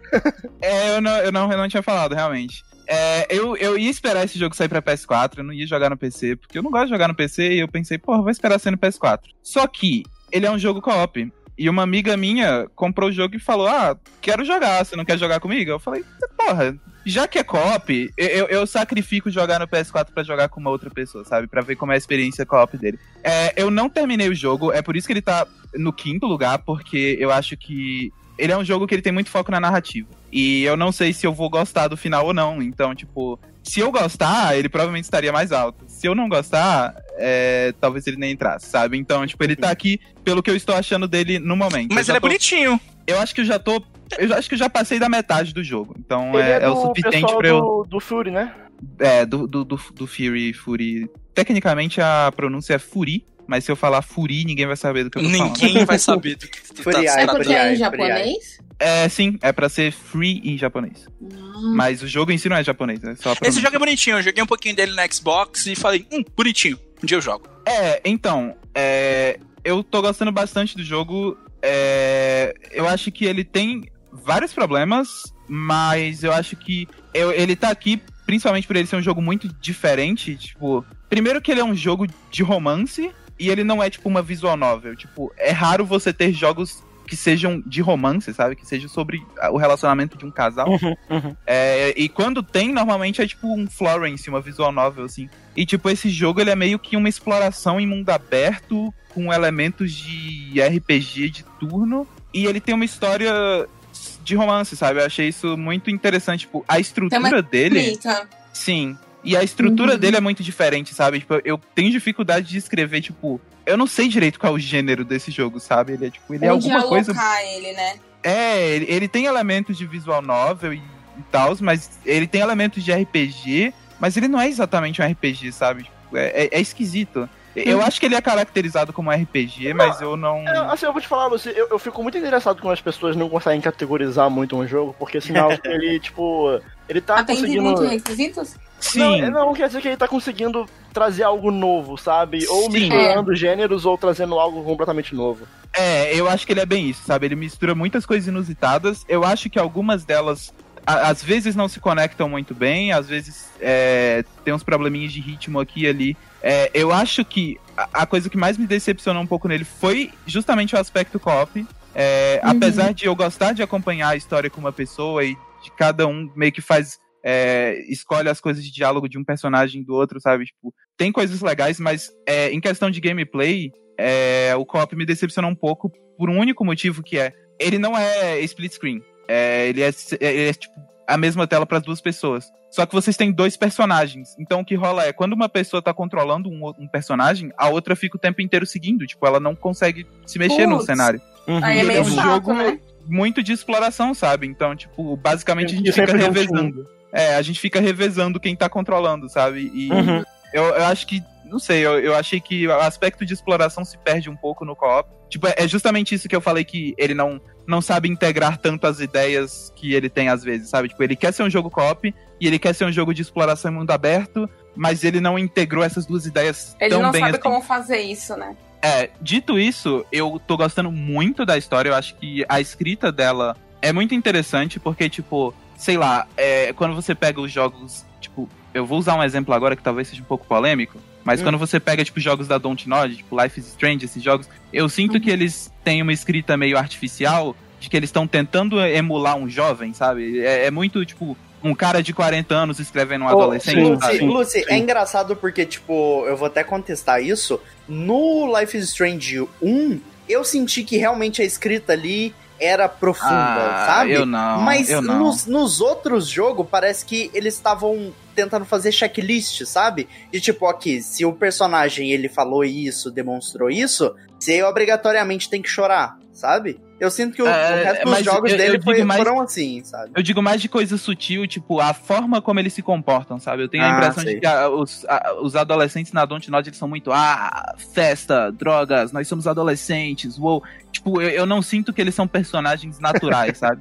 É, eu não, eu não, eu não tinha falado, realmente. É, eu, eu ia esperar esse jogo sair pra PS4, eu não ia jogar no PC, porque eu não gosto de jogar no PC, e eu pensei, porra, vou esperar sair no PS4. Só que ele é um jogo co-op. E uma amiga minha comprou o jogo e falou: Ah, quero jogar, você não quer jogar comigo? Eu falei, porra, já que é co-op, eu, eu- sacrifico jogar no PS4 pra jogar com uma outra pessoa, sabe? Pra ver como é a experiência co-op dele. É, eu não terminei o jogo, é por isso que ele tá no quinto lugar, porque eu acho que ele é um jogo que ele tem muito foco na narrativa. E eu não sei se eu vou gostar do final ou não. Então, tipo, se eu gostar, ele provavelmente estaria mais alto. Se eu não gostar, é, talvez ele nem entrasse, sabe? Então, tipo, ele tá aqui pelo que eu estou achando dele no momento. Mas ele é tô- bonitinho. Eu acho que eu já tô. Eu acho que eu já passei da metade do jogo. Então Ele é, é, é o suficiente pra eu. do, do Fury, né? É, do, do, do, do Fury, Fury. Tecnicamente a pronúncia é Furi, mas se eu falar Furi, ninguém vai saber do que eu tô falando. Ninguém vai saber do que tu tá Furiai, É porque é em japonês? É, sim, é pra ser free em japonês. Hum. Mas o jogo em si não é japonês, é só Esse jogo é bonitinho, eu joguei um pouquinho dele no Xbox e falei, hum, bonitinho, um dia eu jogo. É, então, é, eu tô gostando bastante do jogo. é, eu acho que ele tem vários problemas, mas eu acho que eu- ele tá aqui principalmente por ele ser um jogo muito diferente. Tipo, primeiro que ele é um jogo de romance. e ele não é tipo uma visual novel. Tipo, é raro você ter jogos que sejam de romance, sabe? Que sejam sobre o relacionamento de um casal. Uhum, uhum. É, e quando tem, normalmente é tipo um Florence, uma visual novel, assim. E tipo, esse jogo ele é meio que uma exploração em mundo aberto, com elementos de RPG de turno. E ele tem uma história de romance, sabe? Eu achei isso muito interessante. Tipo, a estrutura dele. Bonita. Sim. E a estrutura Uhum. dele é muito diferente, sabe? Tipo, eu tenho dificuldade de escrever, tipo. Eu não sei direito qual é o gênero desse jogo, sabe? Ele é tipo, ele é alguma coisa. ele, né? É, ele, ele tem elementos de visual novel e, e tal, mas ele tem elementos de RPG, mas ele não é exatamente um RPG, sabe? Tipo, é, é- é esquisito. Eu acho que ele é caracterizado como RPG, mas eu não. É, assim, eu vou te falar, Lucy, eu, eu fico muito interessado quando as pessoas não conseguem categorizar muito um jogo, porque sinal que ele, tipo, ele tá Atende conseguindo. muito requisitos? Sim. Não, não quer dizer que ele tá conseguindo trazer algo novo, sabe? Ou Sim. misturando gêneros ou trazendo algo completamente novo. É, eu acho que ele é bem isso, sabe? Ele mistura muitas coisas inusitadas. Eu acho que algumas delas, às vezes, não se conectam muito bem, às vezes é, tem uns probleminhas de ritmo aqui e ali. É, eu acho que a, coisa que mais me decepcionou um pouco nele foi justamente o aspecto co-op. É, Uhum. Apesar de eu gostar de acompanhar a história com uma pessoa e de cada um meio que faz. é, escolhe as coisas de diálogo de um personagem do outro, sabe? Tipo, tem coisas legais, mas é, em questão de gameplay, é, o co-op me decepcionou um pouco por um único motivo que é ele não é split screen. É, ele, é, ele é tipo a mesma tela para as duas pessoas. Só que vocês têm dois personagens. Então o que rola é quando uma pessoa tá controlando um, um personagem, a outra fica o tempo inteiro seguindo. Tipo, ela não consegue se mexer no Putz. cenário. Aí é meio é um chato, jogo né? muito de exploração, sabe? Então, tipo, basicamente a gente fica revezando. É, a gente fica revezando quem tá controlando, sabe? E Uhum. eu, eu acho que, não sei, eu, eu achei que o aspecto de exploração se perde um pouco no co-op. Tipo, é é justamente isso que eu falei que ele não, não sabe integrar tanto as ideias que ele tem às vezes, sabe? Tipo, ele quer ser um jogo co-op e ele quer ser um jogo de exploração em mundo aberto, mas ele não integrou essas duas ideias Ele tão não bem sabe assim. como fazer isso, né? É, dito isso, eu tô gostando muito da história. Eu acho que a escrita dela é muito interessante, porque, tipo, sei lá, é, quando você pega os jogos, tipo, eu vou usar um exemplo agora que talvez seja um pouco polêmico, mas Hum. quando você pega, tipo, jogos da Dontnod, tipo, Life is Strange, esses jogos, eu sinto que eles têm uma escrita meio artificial, de que eles estão tentando emular um jovem, sabe? É, é muito, tipo, um cara de 40 anos escrevendo um Oh, adolescente, sim, sabe? Lucy, Lucy, é engraçado porque, tipo, eu vou até contestar isso. No Life is Strange 1, eu senti que realmente a escrita ali era profunda, Ah, sabe? eu não, Mas eu não. Nos, nos outros jogos, parece que eles estavam tentando fazer checklist, sabe? De tipo, aqui, se o personagem ele falou isso, demonstrou isso, você obrigatoriamente tem que chorar, sabe? Eu sinto que o, É, o resto dos mas jogos eu- eu dele digo foi- mais- foram assim, sabe? Eu digo mais de coisa sutil, tipo, a forma como eles se comportam, sabe? Eu tenho a Ah, impressão sei. de que a- os, a- os adolescentes na Dontnod, eles são muito, ah, festa, drogas, nós somos adolescentes, uou. Tipo, eu, eu não sinto que eles são personagens naturais, sabe?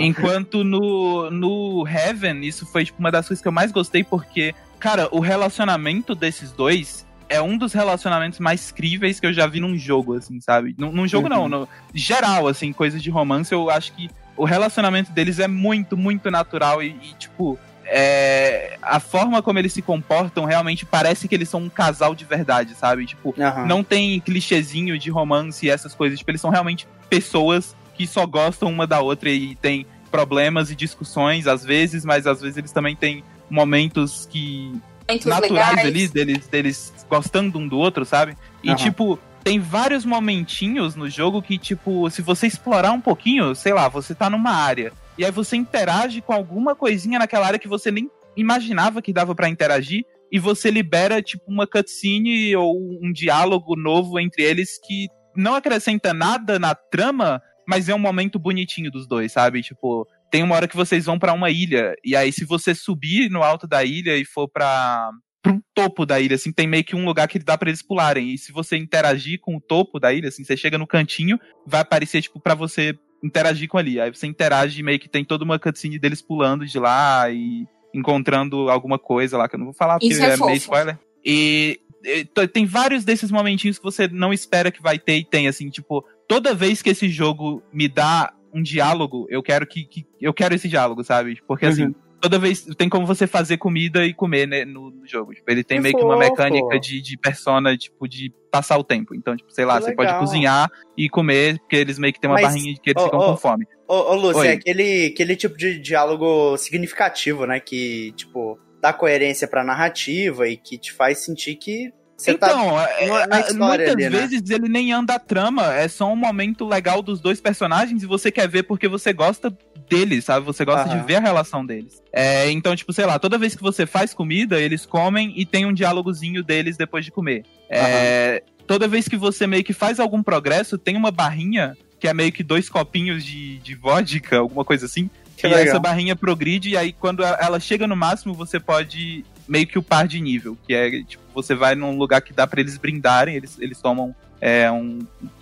Enquanto no, no Heaven, isso foi tipo, uma das coisas que eu mais gostei, porque, cara, o relacionamento desses dois é um dos relacionamentos mais críveis que eu já vi num jogo, assim, sabe? Num, num jogo não, Uhum. no geral, assim, coisas de romance, eu acho que o relacionamento deles é muito, muito natural e, e, tipo, é, a forma como eles se comportam realmente parece que eles são um casal de verdade, sabe? Tipo, Aham. não tem clichêzinho de romance e essas coisas. Tipo, eles são realmente pessoas que só gostam uma da outra e tem problemas e discussões às vezes, mas às vezes eles também têm momentos que naturais legais. ali deles, deles gostando um do outro, sabe? E Aham. tipo, tem vários momentinhos no jogo que, tipo, se você explorar um pouquinho, sei lá, você tá numa área e aí você interage com alguma coisinha naquela área que você nem imaginava que dava pra interagir e você libera, tipo, uma cutscene ou um diálogo novo entre eles que não acrescenta nada na trama, mas é um momento bonitinho dos dois, sabe? Tipo, tem uma hora que vocês vão pra uma ilha e aí se você subir no alto da ilha e for pra pro topo da ilha, assim, tem meio que um lugar que dá pra eles pularem. E se você interagir com o topo da ilha, assim, você chega no cantinho, vai aparecer, tipo, pra você interagir com ali. Aí você interage meio que tem toda uma cutscene deles pulando de lá e encontrando alguma coisa lá, que eu não vou falar porque Isso é é, meio spoiler. E, e tem vários desses momentinhos que você não espera que vai ter e tem, assim, tipo, toda vez que esse jogo me dá um diálogo, eu quero que, que eu quero esse diálogo, sabe? Porque assim, Uhum. toda vez tem como você fazer comida e comer né, no, no, jogo. Tipo, ele tem Que meio que uma fofo. mecânica de, de persona, tipo, de passar o tempo. Então, tipo, sei lá, Que você pode legal. cozinhar e comer, porque eles meio que tem uma Mas, barrinha de que eles ô, ficam ô, com fome. Ô, ô Lúcio, Oi. é aquele, aquele tipo de diálogo significativo, né? Que, tipo, dá coerência pra narrativa e que te faz sentir que você tá. então, na- na história muitas ali, né? vezes ele nem anda a trama, é só um momento legal dos dois personagens e você quer ver porque você gosta deles, sabe? Você gosta Aham. de ver a relação deles. É, então, tipo, sei lá, toda vez que você faz comida, eles comem e tem um diálogozinho deles depois de comer. É, toda vez que você meio que faz algum progresso, tem uma barrinha que é meio que dois copinhos de, de vodka, alguma coisa assim. Que e legal. essa barrinha progride, e aí quando ela chega no máximo, você pode meio que upar de nível. Que é, tipo, você vai num lugar que dá pra eles brindarem, eles, eles tomam é, um,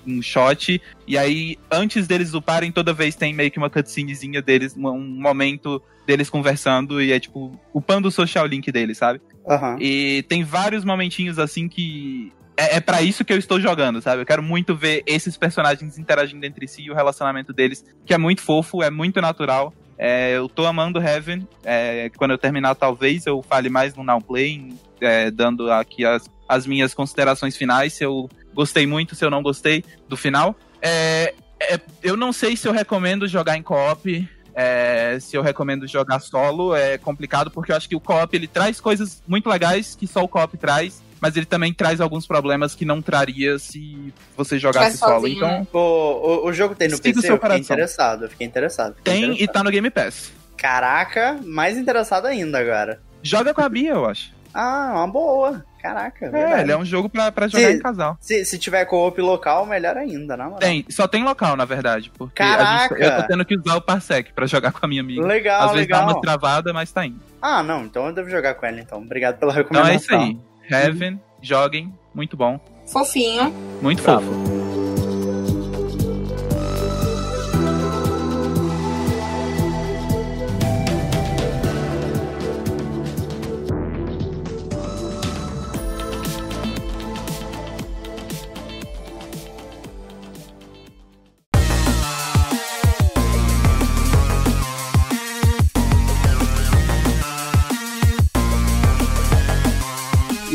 um shot, e aí, antes deles uparem, toda vez tem meio que uma cutscenezinha deles, um, um momento deles conversando, e é tipo, upando o social link deles, sabe? Aham. E tem vários momentinhos assim que. É, é para isso que eu estou jogando, sabe? Eu quero muito ver esses personagens interagindo entre si e o relacionamento deles, que é muito fofo, é muito natural. É, eu tô amando Heaven. É, quando eu terminar, talvez eu fale mais no Now Play, é, dando aqui as, as minhas considerações finais, se eu gostei muito, se eu não gostei do final. É, é, eu não sei se eu recomendo jogar em co-op. é, se eu recomendo jogar solo, é complicado, porque eu acho que o co-op ele traz coisas muito legais que só o co-op traz, mas ele também traz alguns problemas que não traria se você jogasse solo. sozinho, Então, né? O, o, o jogo tem no PC? seu Eu fiquei coração. interessado, eu fiquei interessado. fiquei tem e interessado. tá no Game Pass. Caraca, mais interessado ainda agora. Joga com a Bia, eu acho. Ah, uma boa. Caraca, É, verdade. ele é um jogo pra, pra jogar Sim. em casal. se, se tiver co-op local, melhor ainda, na moral. Tem, só tem local, na verdade. Porque Caraca! gente, eu tô tendo que usar o Parsec pra jogar com a minha amiga. Legal, Às vezes dá uma travada, mas tá indo. Ah, não, então eu devo jogar com ela, então. Obrigado pela Então recomendação. é isso aí. Heaven, joguem, muito bom. Fofinho. Muito Bravo. fofo.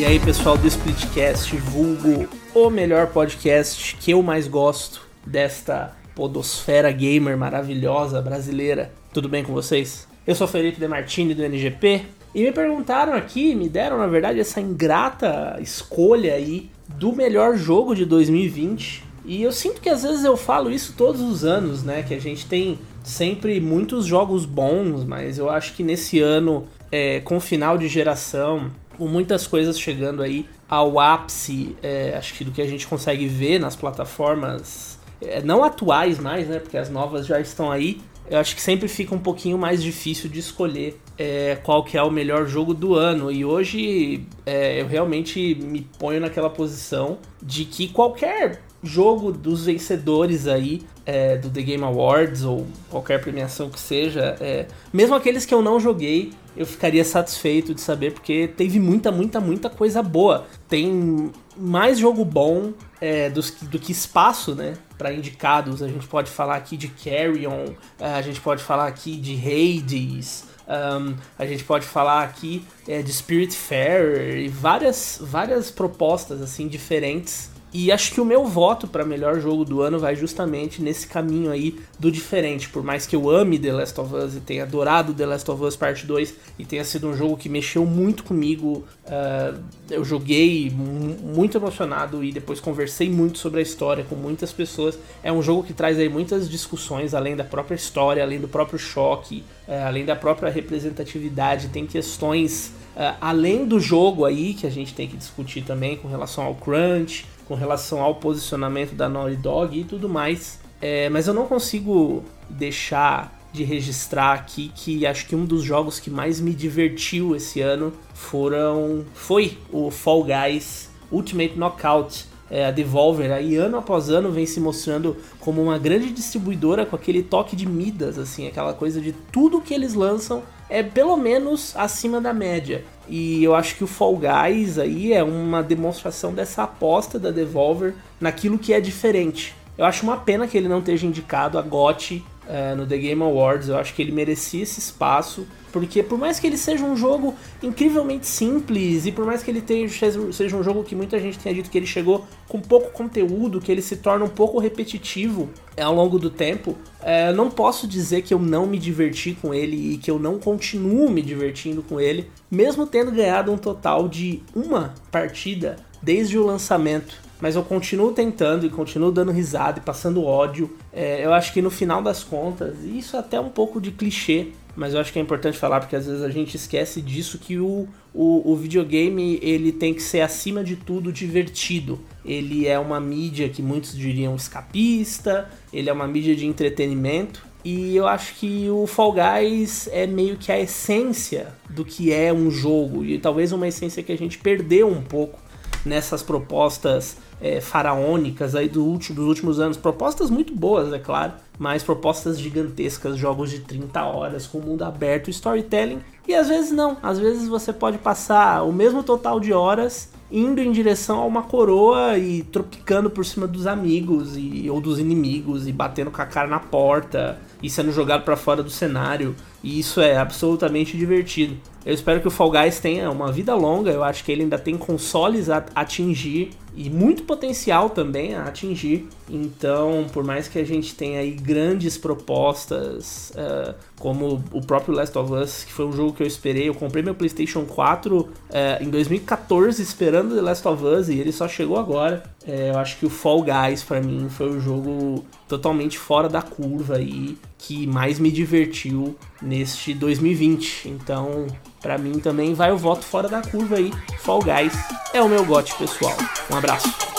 Aí, pessoal do Splitcast, vulgo o melhor podcast que eu mais gosto desta podosfera gamer maravilhosa brasileira. Tudo bem com vocês? Eu sou Felipe De Martini do NGP e me perguntaram aqui, me deram na verdade essa ingrata escolha aí do melhor jogo de 2020. E eu sinto que às vezes eu falo isso todos os anos, né? Que a gente tem sempre muitos jogos bons, mas eu acho que nesse ano, é, com final de geração, com muitas coisas chegando aí ao ápice, é, acho que do que a gente consegue ver nas plataformas é, não atuais mais, né? Porque as novas já estão aí. Eu acho que sempre fica um pouquinho mais difícil de escolher é, qual que é o melhor jogo do ano. E hoje é, eu realmente me ponho naquela posição de que qualquer jogo dos vencedores aí é, do The Game Awards ou qualquer premiação que seja, é, mesmo aqueles que eu não joguei, eu ficaria satisfeito de saber porque teve muita, muita, muita coisa boa. Tem mais jogo bom é, dos, do que espaço, né? Para indicados, a gente pode falar aqui de Carrion, a gente pode falar aqui de Hades, um, a gente pode falar aqui é, de Spirit Fair e várias, várias propostas assim diferentes. E acho que o meu voto para melhor jogo do ano vai justamente nesse caminho aí do diferente. Por mais que eu ame The Last of Us e tenha adorado The Last of Us Parte 2 e tenha sido um jogo que mexeu muito comigo, uh, eu joguei muito emocionado e depois conversei muito sobre a história com muitas pessoas. É um jogo que traz aí muitas discussões além da própria história, além do próprio choque, uh, além da própria representatividade. Tem questões uh, além do jogo aí que a gente tem que discutir também com relação ao crunch com relação ao posicionamento da Naughty Dog e tudo mais. É, mas eu não consigo deixar de registrar aqui que acho que um dos jogos que mais me divertiu esse ano foram foi o Fall Guys Ultimate Knockout. É, a Devolver aí ano após ano vem se mostrando como uma grande distribuidora com aquele toque de Midas, assim, aquela coisa de tudo que eles lançam é pelo menos acima da média. E eu acho que o Fall Guys aí é uma demonstração dessa aposta da Devolver naquilo que é diferente. Eu acho uma pena que ele não esteja indicado a GOT uh, no The Game Awards. Eu acho que ele merecia esse espaço. Porque por mais que ele seja um jogo incrivelmente simples e por mais que ele tenha, seja um jogo que muita gente tenha dito que ele chegou com pouco conteúdo, que ele se torna um pouco repetitivo ao longo do tempo, é, não posso dizer que eu não me diverti com ele e que eu não continuo me divertindo com ele, mesmo tendo ganhado um total de uma partida desde o lançamento. Mas eu continuo tentando e continuo dando risada e passando ódio. É, eu acho que no final das contas, isso é até um pouco de clichê, mas eu acho que é importante falar porque às vezes a gente esquece disso que o, o, o, videogame ele tem que ser acima de tudo divertido. Ele é uma mídia que muitos diriam escapista, ele é uma mídia de entretenimento. E eu acho que o Fall Guys é meio que a essência do que é um jogo, e talvez uma essência que a gente perdeu um pouco nessas propostas é, faraônicas aí do último, dos últimos anos. Propostas muito boas, é claro, mas propostas gigantescas, jogos de 30 horas com mundo aberto, storytelling. E às vezes não, às vezes você pode passar o mesmo total de horas indo em direção a uma coroa e tropicando por cima dos amigos e, ou dos inimigos e batendo com a cara na porta e sendo jogado para fora do cenário. E isso é absolutamente divertido. Eu espero que o Fall Guys tenha uma vida longa. Eu acho que ele ainda tem consoles a atingir e muito potencial também a atingir. Então, por mais que a gente tenha aí grandes propostas, uh, como o próprio Last of Us, que foi um jogo que eu esperei, eu comprei meu PlayStation 4 uh, eh, em 2014 esperando The Last of Us e ele só chegou agora. Uh, eu acho que o Fall Guys para mim foi o jogo totalmente fora da curva e que mais me divertiu neste 2020. Então, para mim também vai o voto fora da curva aí. Fall Guys é o meu gote pessoal. Um abraço.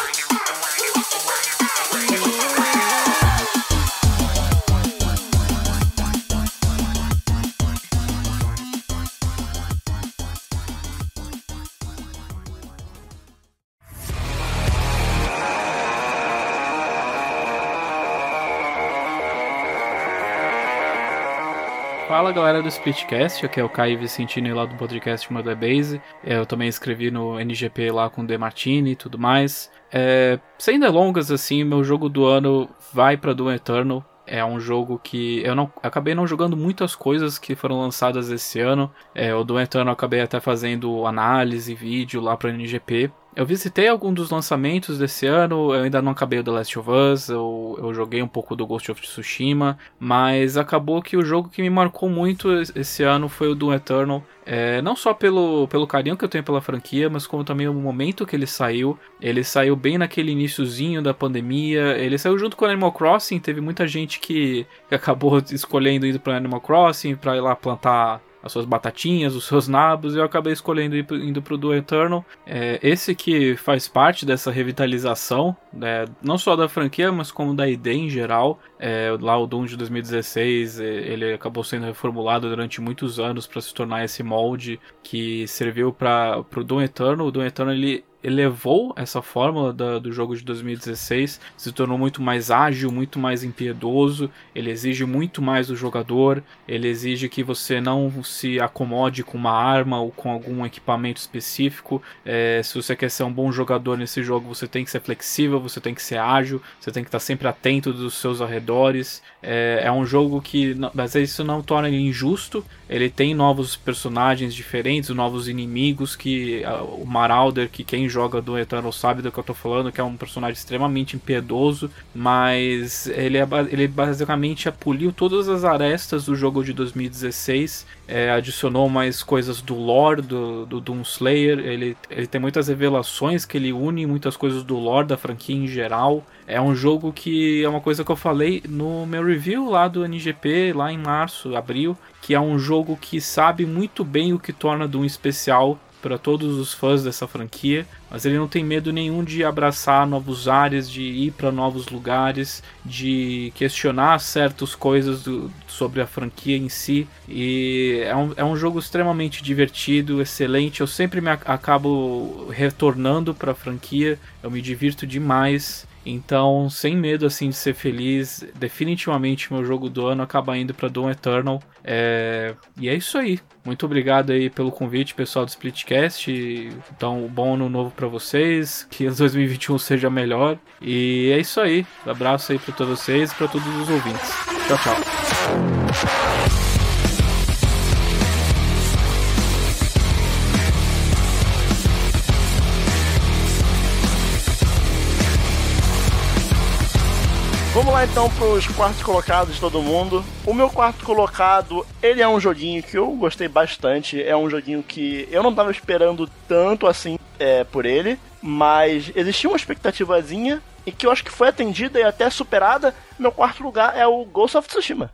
Fala galera do Splitcast, aqui é o Caio Vicentini lá do podcast Mother Base. É, eu também escrevi no NGP lá com o Demartini e tudo mais. É, sem delongas, assim, meu jogo do ano vai para Doom Eternal. É um jogo que eu não acabei não jogando muitas coisas que foram lançadas esse ano. É, o Doom Eternal acabei até fazendo análise, vídeo lá para NGP. Eu visitei alguns dos lançamentos desse ano, eu ainda não acabei o The Last of Us, eu, eu joguei um pouco do Ghost of Tsushima, mas acabou que o jogo que me marcou muito esse ano foi o Doom Eternal. É, não só pelo, pelo carinho que eu tenho pela franquia, mas como também o momento que ele saiu. Ele saiu bem naquele iníciozinho da pandemia. Ele saiu junto com o Animal Crossing. Teve muita gente que, que acabou escolhendo ir para Animal Crossing para ir lá plantar as suas batatinhas, os seus nabos, e eu acabei escolhendo ir, indo pro Do Eternal. É, esse que faz parte dessa revitalização, né, não só da franquia, mas como da ideia em geral. É, lá o Doom de 2016, ele acabou sendo reformulado durante muitos anos para se tornar esse molde que serviu para o Doom Eternal. O Doom Eternal ele elevou essa fórmula da, do jogo de 2016, se tornou muito mais ágil, muito mais impiedoso, ele exige muito mais do jogador, ele exige que você não se acomode com uma arma ou com algum equipamento específico. É, se você quer ser um bom jogador nesse jogo, você tem que ser flexível, você tem que ser ágil, você tem que estar sempre atento dos seus arredores. É, é um jogo que, vezes, isso não torna ele injusto, ele tem novos personagens diferentes, novos inimigos que o Marauder, que quem joga do Eternal sabe do que eu tô falando, que é um personagem extremamente impiedoso, mas ele, é, ele basicamente apoliu todas as arestas do jogo de 2016, é, adicionou mais coisas do lore do, do Doom Slayer, ele, ele tem muitas revelações que ele une muitas coisas do lore da franquia em geral. É um jogo que é uma coisa que eu falei no meu review lá do NGP, lá em março, abril, que é um jogo que sabe muito bem o que torna Doom especial para todos os fãs dessa franquia, mas ele não tem medo nenhum de abraçar novos áreas, de ir para novos lugares, de questionar certas coisas do, sobre a franquia em si. E é um, é um jogo extremamente divertido, excelente. Eu sempre me acabo retornando para a franquia, eu me divirto demais. Então, sem medo assim de ser feliz, definitivamente meu jogo do ano acaba indo para Doom Eternal. É... E é isso aí. Muito obrigado aí pelo convite, pessoal do Splitcast. Então, bom ano novo para vocês, que 2021 seja melhor. E é isso aí. abraço aí para todos vocês e para todos os ouvintes. Tchau, tchau. Vamos lá então pros quartos colocados de todo mundo. O meu quarto colocado, ele é um joguinho que eu gostei bastante. É um joguinho que eu não tava esperando tanto assim é, por ele, mas existia uma expectativazinha e que eu acho que foi atendida e até superada. Meu quarto lugar é o Ghost of Tsushima.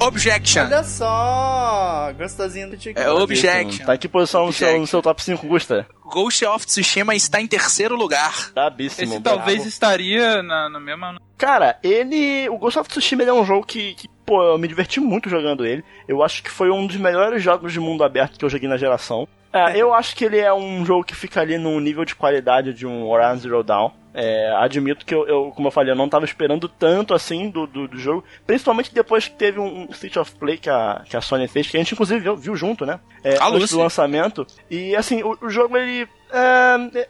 Objection. Olha só, gostosinho do TikTok. É Objection. Tá em que posição no seu, no seu top 5, Gusta? Ghost of Tsushima está em terceiro lugar. Brabíssimo. Esse bravo. talvez estaria na, na mesma. Cara, ele. O Ghost of Tsushima ele é um jogo que, que, pô, eu me diverti muito jogando ele. Eu acho que foi um dos melhores jogos de mundo aberto que eu joguei na geração. É, eu acho que ele é um jogo que fica ali num nível de qualidade de um Horizon Zero Dawn. É, admito que eu, eu, como eu falei, eu não tava esperando tanto assim do, do, do jogo. Principalmente depois que teve um, um State of Play que a, que a Sony fez, que a gente inclusive viu, viu junto, né? É, Ah, antes do lançamento. E assim, o, o jogo ele. É,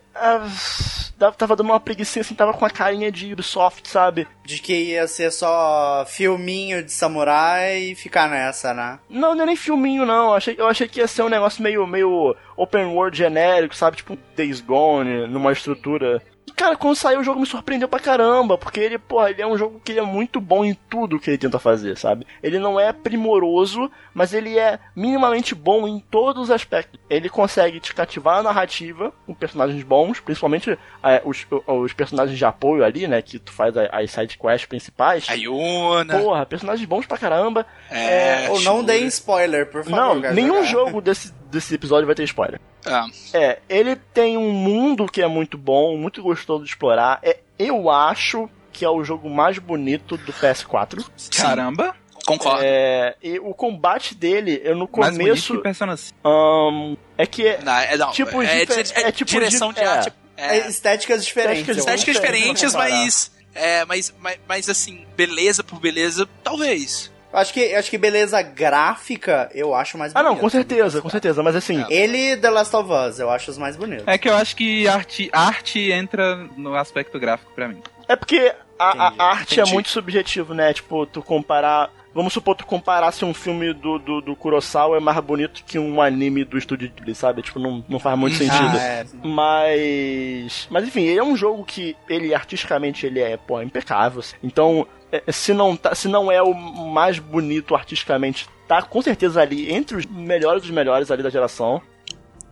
tava dando uma preguiça assim, tava com a carinha de Ubisoft, sabe? De que ia ser só filminho de samurai e ficar nessa, né? Não, não é nem filminho, não. Eu achei, eu achei que ia ser um negócio meio, meio open world genérico, sabe? Tipo Days Gone, numa estrutura. E, cara, quando saiu o jogo me surpreendeu pra caramba, porque ele, pô, ele é um jogo que ele é muito bom em tudo que ele tenta fazer, sabe? Ele não é primoroso, mas ele é minimamente bom em todos os aspectos. Ele consegue te cativar a narrativa com personagens bons, principalmente é, os, os personagens de apoio ali, né? Que tu faz a- as side quests principais. A Yuna. Porra, personagens bons pra caramba. É, Ou não Shura. deem spoiler, por favor. Não, nenhum jogar. jogo desse, desse episódio vai ter spoiler. Ah, É, ele tem um mundo que é muito bom, muito gostoso de explorar. É, eu acho que é o jogo mais bonito do PS4. Caramba! concordo. É, e o combate dele, eu no Mais começo. que Persona 5. ahn, é que é, Não, é, não, tipo é, difer- é- é é tipo direção di- de é. arte. É, É, estéticas diferentes. Estéticas diferentes, mas, é, mas, mas. Mas assim, beleza por beleza, talvez. Acho que, acho que beleza gráfica eu acho mais Ah, bonito. não, com certeza, com certeza, mas assim. Ele e The Last of Us, eu acho os mais bonitos. É que eu acho que arte, arte entra no aspecto gráfico pra mim. É porque a, a arte entendi. é muito subjetivo, né? Tipo, tu comparar. Vamos supor, tu comparasse um filme do, do, do Kurosawa é mais bonito que um anime do estúdio Ghibli, sabe? Tipo, não, não faz muito sentido. Ah, é. Mas. Mas enfim, ele é um jogo que ele artisticamente ele é, pô, impecável. Então, é, se não, tá, se não é o mais bonito artisticamente, tá com certeza ali entre os melhores dos melhores ali da geração.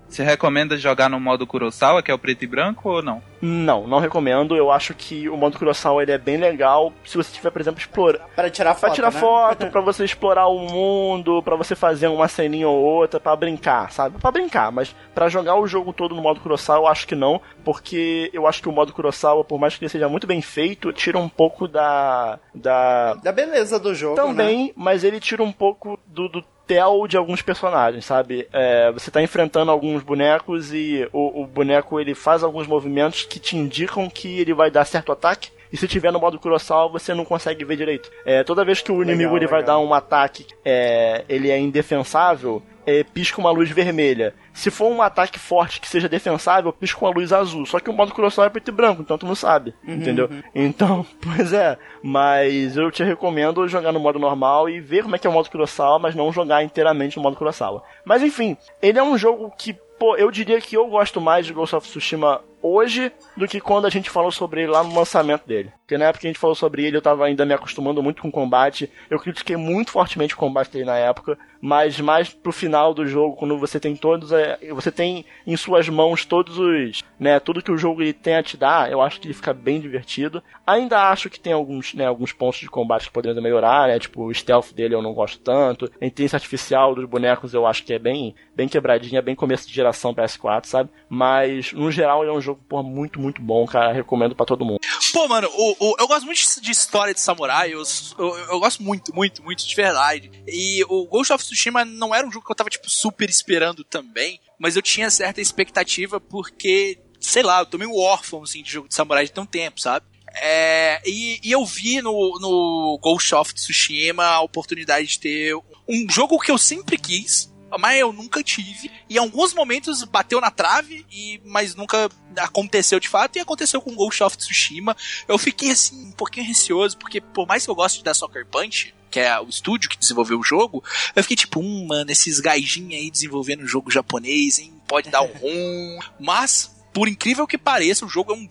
Você recomenda jogar no modo Kurosawa, que é o preto e branco, ou não? Não, não recomendo. Eu acho que o modo Kurosawa ele é bem legal se você tiver, por exemplo, explorando. Para tirar foto, Pra tirar né? foto, pra você explorar o mundo, pra você fazer uma ceninha ou outra, pra brincar, sabe? Pra brincar, mas pra jogar o jogo todo no modo Kurosawa, eu acho que não, porque eu acho que o modo Kurosawa, por mais que ele seja muito bem feito, tira um pouco da. da. Da beleza do jogo, né? Também, mas ele tira um pouco do, do tel de alguns personagens, sabe? É, você tá enfrentando alguns bonecos e o, o boneco ele faz alguns movimentos que te indicam que ele vai dar certo ataque. E se tiver no modo Kurosawa, você não consegue ver direito. É, toda vez que o inimigo ele vai dar um ataque, é, ele é indefensável, é, pisca uma luz vermelha. Se for um ataque forte que seja defensável, pisca uma luz azul. Só que o modo Kurosawa é preto e branco, então tu não sabe, entendeu? Então, pois é. Mas eu te recomendo jogar no modo normal e ver como é que é o modo Kurosawa, mas não jogar inteiramente no modo Kurosawa. Mas enfim, ele é um jogo que, pô, eu diria que eu gosto mais de Ghost of Tsushima hoje do que quando a gente falou sobre ele lá no lançamento dele. Porque na época que a gente falou sobre ele, eu tava ainda me acostumando muito com o combate. Eu critiquei muito fortemente o combate dele na época, mas mais pro final do jogo, quando você tem todos, é, você tem em suas mãos todos os, né, tudo que o jogo ele tem a te dar, eu acho que ele fica bem divertido. Ainda acho que tem alguns, né, alguns pontos de combate que poderiam melhorar, né, tipo o stealth dele eu não gosto tanto, a inteligência artificial dos bonecos eu acho que é bem, bem quebradinha, bem começo de geração PS4, sabe? Mas no geral ele é um jogo porra, muito, muito bom, cara, recomendo pra todo mundo. Pô, mano, o, o- eu gosto muito de história de samurai, eu, eu, eu gosto muito, muito, muito de verdade. E o Ghost of Tsushima não era um jogo que eu tava, tipo, super esperando também, mas eu tinha certa expectativa porque, sei lá, eu tomei um órfão assim, de jogo de samurai de tão tempo, sabe? É, e, e, eu vi no, no Ghost of Tsushima a oportunidade de ter um jogo que eu sempre quis, mas eu nunca tive. E em alguns momentos bateu na trave, e mas nunca aconteceu de fato. E aconteceu com Ghost of Tsushima. Eu fiquei assim, um pouquinho receoso, porque por mais que eu goste da Soccer Punch, que é o estúdio que desenvolveu o jogo, eu fiquei tipo, hum, mano, esses gaijinhos aí desenvolvendo um jogo japonês, hein? Pode dar um rum. Mas, por incrível que pareça, o jogo é um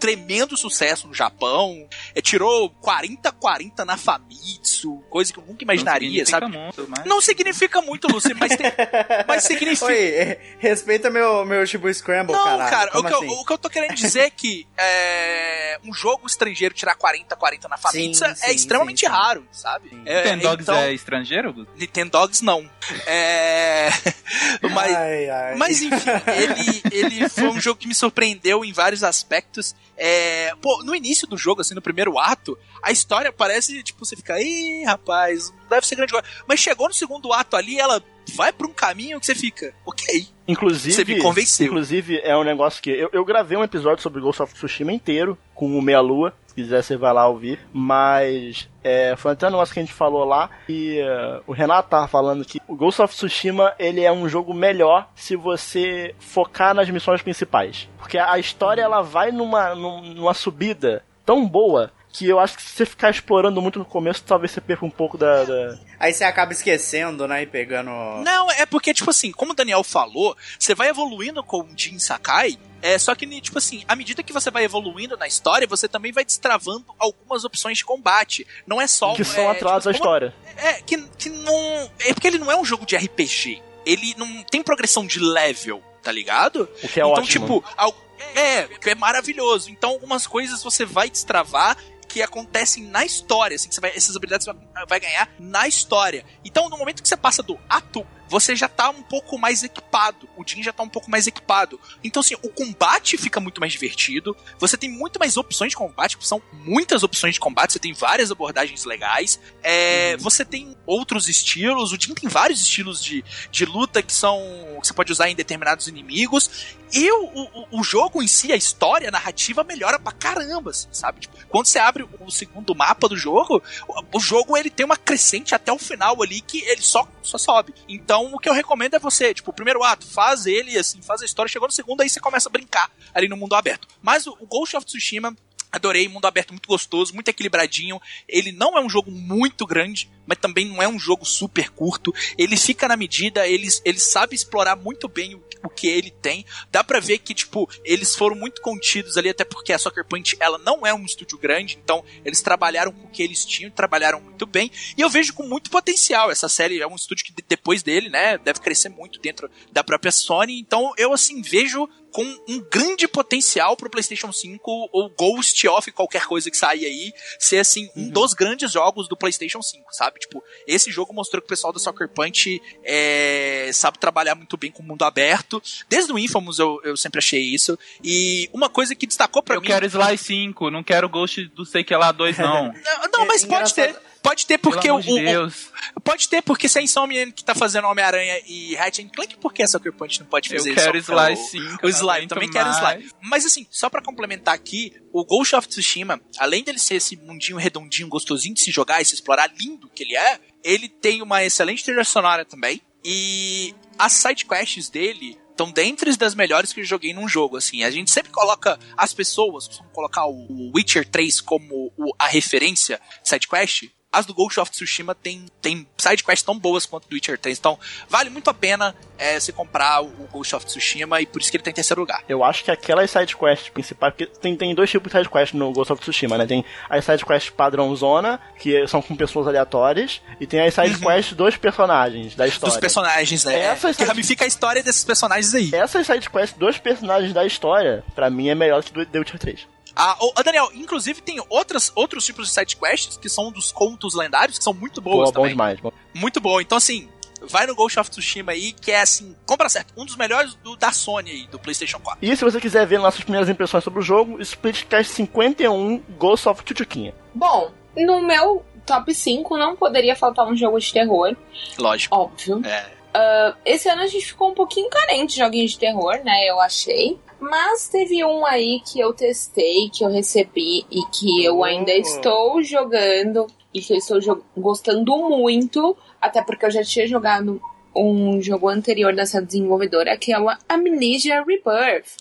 tremendo sucesso no Japão. É, tirou 40-40 na Famitsu, coisa que eu nunca imaginaria, não sabe? Muito, mas... Não significa muito, Lucy, mas, tem, mas significa. Oi, respeita meu, meu Shibu Scramble, Não, caralho. cara, o que, assim? eu, o que eu tô querendo dizer é que é, um jogo estrangeiro tirar 40-40 na Famitsu Sim, sim, é extremamente sim, sim. raro, sabe? É, Nintendo Dogs então, é estrangeiro? Gus? Nintendo Dogs não. É. mas, Ai, ai. mas enfim, ele, ele foi um jogo que me surpreendeu em vários aspectos. É, pô, no início do jogo, assim, no primeiro ato, a história parece, tipo, você fica, ih, rapaz, não deve ser grande coisa. Mas chegou no segundo ato ali, ela vai pra um caminho que você fica, ok. Inclusive, Você me convenceu. Inclusive, é um negócio que. Eu, eu gravei um episódio sobre Ghost of Tsushima inteiro, com o Meia Lua. Se quiser, você vai lá ouvir. Mas. É, foi até um negócio que a gente falou lá. E é, o Renato tava falando que o Ghost of Tsushima ele é um jogo melhor se você focar nas missões principais. Porque a história ela vai numa, num- numa subida tão boa. Que eu acho que se você ficar explorando muito no começo, talvez você perca um pouco da- da, Aí você acaba esquecendo, né? E pegando. Não, é porque, tipo assim, como o Daniel falou, você vai evoluindo com o Jin Sakai. É, só que, tipo assim, à medida que você vai evoluindo na história, você também vai destravando algumas opções de combate. Não é só. que são é, atrás da tipo, como- história. É, que, que não. É porque ele não é um jogo de RPG. Ele não tem progressão de level, tá ligado? O que é então, ótimo. tipo, al- é, que é maravilhoso. Então, algumas coisas você vai destravar que acontecem na história, assim, que você vai, essas habilidades você vai, vai ganhar na história. Então, no momento que você passa do ato, você já tá um pouco mais equipado. O Jin já tá um pouco mais equipado. Então, assim, o combate fica muito mais divertido. Você tem muito mais opções de combate, são muitas opções de combate. Você tem várias abordagens legais. É, Você tem outros estilos. O Jin tem vários estilos de, de luta que são. que você pode usar em determinados inimigos. E o, o, o jogo em si, a história, a narrativa melhora pra caramba, assim, sabe? Tipo, quando você abre o segundo mapa do jogo, o, o jogo ele tem uma crescente até o final ali que ele só, só sobe. Então, o que eu recomendo é você, tipo, o primeiro ato, faz ele, assim, faz a história, chegou no segundo, aí você começa a brincar ali no mundo aberto. Mas o Ghost of Tsushima. Adorei, mundo aberto muito gostoso, muito equilibradinho. Ele não é um jogo muito grande, mas também não é um jogo super curto. Ele fica na medida, ele, ele sabe explorar muito bem o, o que ele tem. Dá pra ver que, tipo, eles foram muito contidos ali, até porque a Soccer Punch, ela não é um estúdio grande, então eles trabalharam com o que eles tinham, trabalharam muito bem. E eu vejo com muito potencial. Essa série é um estúdio que de- depois dele, né, deve crescer muito dentro da própria Sony. Então eu, assim, vejo com um grande potencial pro PlayStation 5 ou Ghost of qualquer coisa que sair aí ser assim um dos grandes jogos do PlayStation 5, sabe? Tipo, esse jogo mostrou que o pessoal da Soccer Punch é, sabe trabalhar muito bem com o mundo aberto. Desde o Infamous eu, eu sempre achei isso. E uma coisa que destacou pra Eu mim quero Sly 5, não quero Ghost do sei que lá 2, não. não, não, mas É pode ter. Pode ter porque Pelo o, de o- Deus. Pode ter, porque se a Insomniac que tá fazendo Homem-Aranha e Ratchet Clank, por que a Sucker Punch não pode Eu fazer quero isso? Sly O- 5. O Sly, eu também aguento quero mais. Sly. Mas assim, só pra complementar aqui, o Ghost of Tsushima, além dele ser esse mundinho redondinho, gostosinho de se jogar e se explorar, lindo que ele é, ele tem uma excelente trilha sonora também. E as sidequests dele estão dentre das melhores que eu joguei num jogo, assim. A gente sempre coloca as pessoas, costumam colocar o Witcher 3 como o- a referência sidequest. As do Ghost of Tsushima tem, tem sidequests tão boas quanto do Witcher 3. Então, vale muito a pena é, você comprar o Ghost of Tsushima e por isso que ele tá em terceiro lugar. Eu acho que aquelas sidequests principais, porque tem, tem dois tipos de sidequests no Ghost of Tsushima, né? Tem as sidequests padrão zona, que são com pessoas aleatórias, e tem as sidequests dos personagens da história. Dos personagens, né? Essas que side- ramifica a história desses personagens aí. Essas sidequests dos personagens da história, pra mim, é melhor que do The Witcher 3. Ah, ô, ô, Daniel, inclusive tem outras, outros tipos de sidequests que são dos contos lendários, que são muito boas Boa, bom também. demais. Bom. Muito bom. Então, assim, vai no Ghost of Tsushima aí, que é assim, compra certo, um dos melhores do, da Sony aí, do PlayStation 4. E se você quiser ver nossas primeiras impressões sobre o jogo, Splitcast 51 Ghost of Tchutchuquinha. Bom, no meu top 5 não poderia faltar um jogo de terror, Lógico. óbvio. É. Uh, esse ano a gente ficou um pouquinho carente de joguinhos de terror, né? Eu achei. Mas teve um aí que eu testei, que eu recebi e que eu ainda estou jogando e que eu estou gostando muito, até porque eu já tinha jogado um jogo anterior dessa desenvolvedora, que é o Amnesia Rebirth.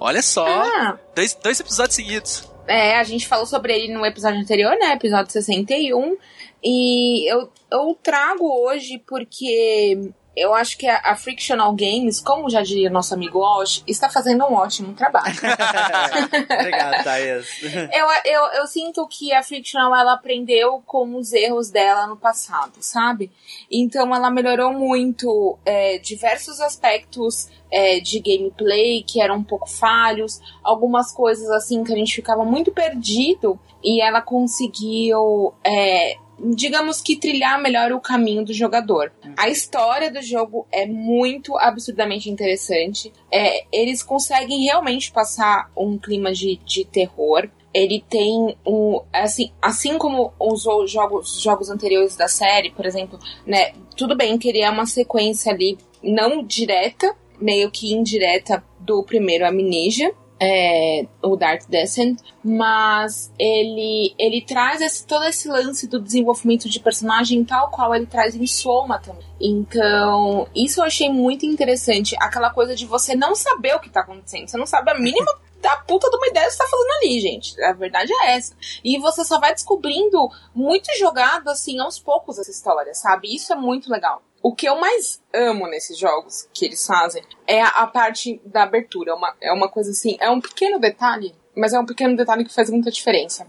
Olha só, ah. dois, dois episódios seguidos. É, a gente falou sobre ele no episódio anterior, né? Episódio 61. E eu, eu trago hoje porque eu acho que a, a, Frictional Games, como já diria nosso amigo Walsh, está fazendo um ótimo trabalho. Obrigado, Thaís. eu, eu, eu sinto que a Frictional ela aprendeu com os erros dela no passado, sabe? Então ela melhorou muito é, diversos aspectos é, de gameplay que eram um pouco falhos, algumas coisas assim que a gente ficava muito perdido e ela conseguiu. É, digamos que trilhar melhor o caminho do jogador. A história do jogo é muito absurdamente interessante. É, eles conseguem realmente passar um clima de, de terror. Ele tem um. Assim, assim como os jogos, jogos anteriores da série, por exemplo, né? Tudo bem que ele é uma sequência ali não direta, meio que indireta do primeiro Amnesia é, o Dark Descent, mas ele ele traz esse, todo esse lance do desenvolvimento de personagem tal qual ele traz em Soma também. Então, isso eu achei muito interessante. Aquela coisa de você não saber o que tá acontecendo. Você não sabe a mínima da puta de uma ideia que você tá fazendo ali, gente. A verdade é essa. E você só vai descobrindo muito jogado, assim, aos poucos essa história, sabe? Isso é muito legal. O que eu mais amo nesses jogos que eles fazem é a, a parte da abertura. É uma, é uma coisa assim, é um pequeno detalhe, mas é um pequeno detalhe que faz muita diferença.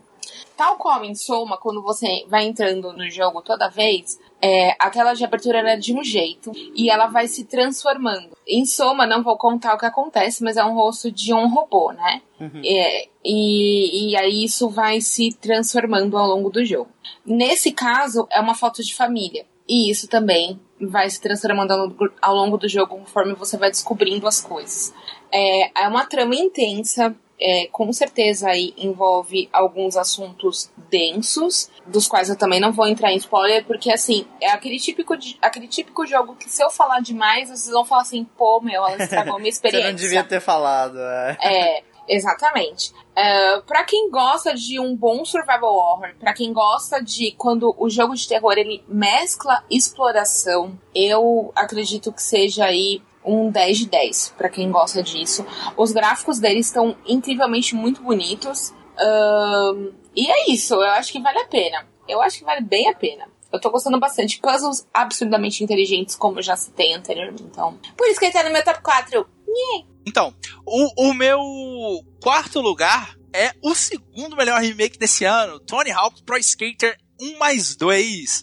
Tal qual em Soma, quando você vai entrando no jogo toda vez, é, a tela de abertura era de um jeito e ela vai se transformando. Em Soma, não vou contar o que acontece, mas é um rosto de um robô, né? Uhum. É, e, e aí isso vai se transformando ao longo do jogo. Nesse caso, é uma foto de família. E isso também vai se transformando ao longo do jogo conforme você vai descobrindo as coisas. É, é uma trama intensa, é, com certeza aí envolve alguns assuntos densos, dos quais eu também não vou entrar em spoiler, porque assim, é aquele típico, de, aquele típico jogo que se eu falar demais, vocês vão falar assim, pô, meu, ela estragou minha experiência. Você não devia ter falado, é. É, Exatamente. Uh, para quem gosta de um bom survival horror, para quem gosta de quando o jogo de terror ele mescla exploração, eu acredito que seja aí um 10 de 10 para quem gosta disso. Os gráficos dele estão incrivelmente muito bonitos. Uh, e é isso, eu acho que vale a pena. Eu acho que vale bem a pena. Eu tô gostando bastante. Puzzles absurdamente inteligentes, como eu já citei anteriormente. Então, por isso que ele tá no meu top 4. Yeah. Então, o, o meu quarto lugar é o segundo melhor remake desse ano, Tony Hawk Pro Skater 1 mais 2.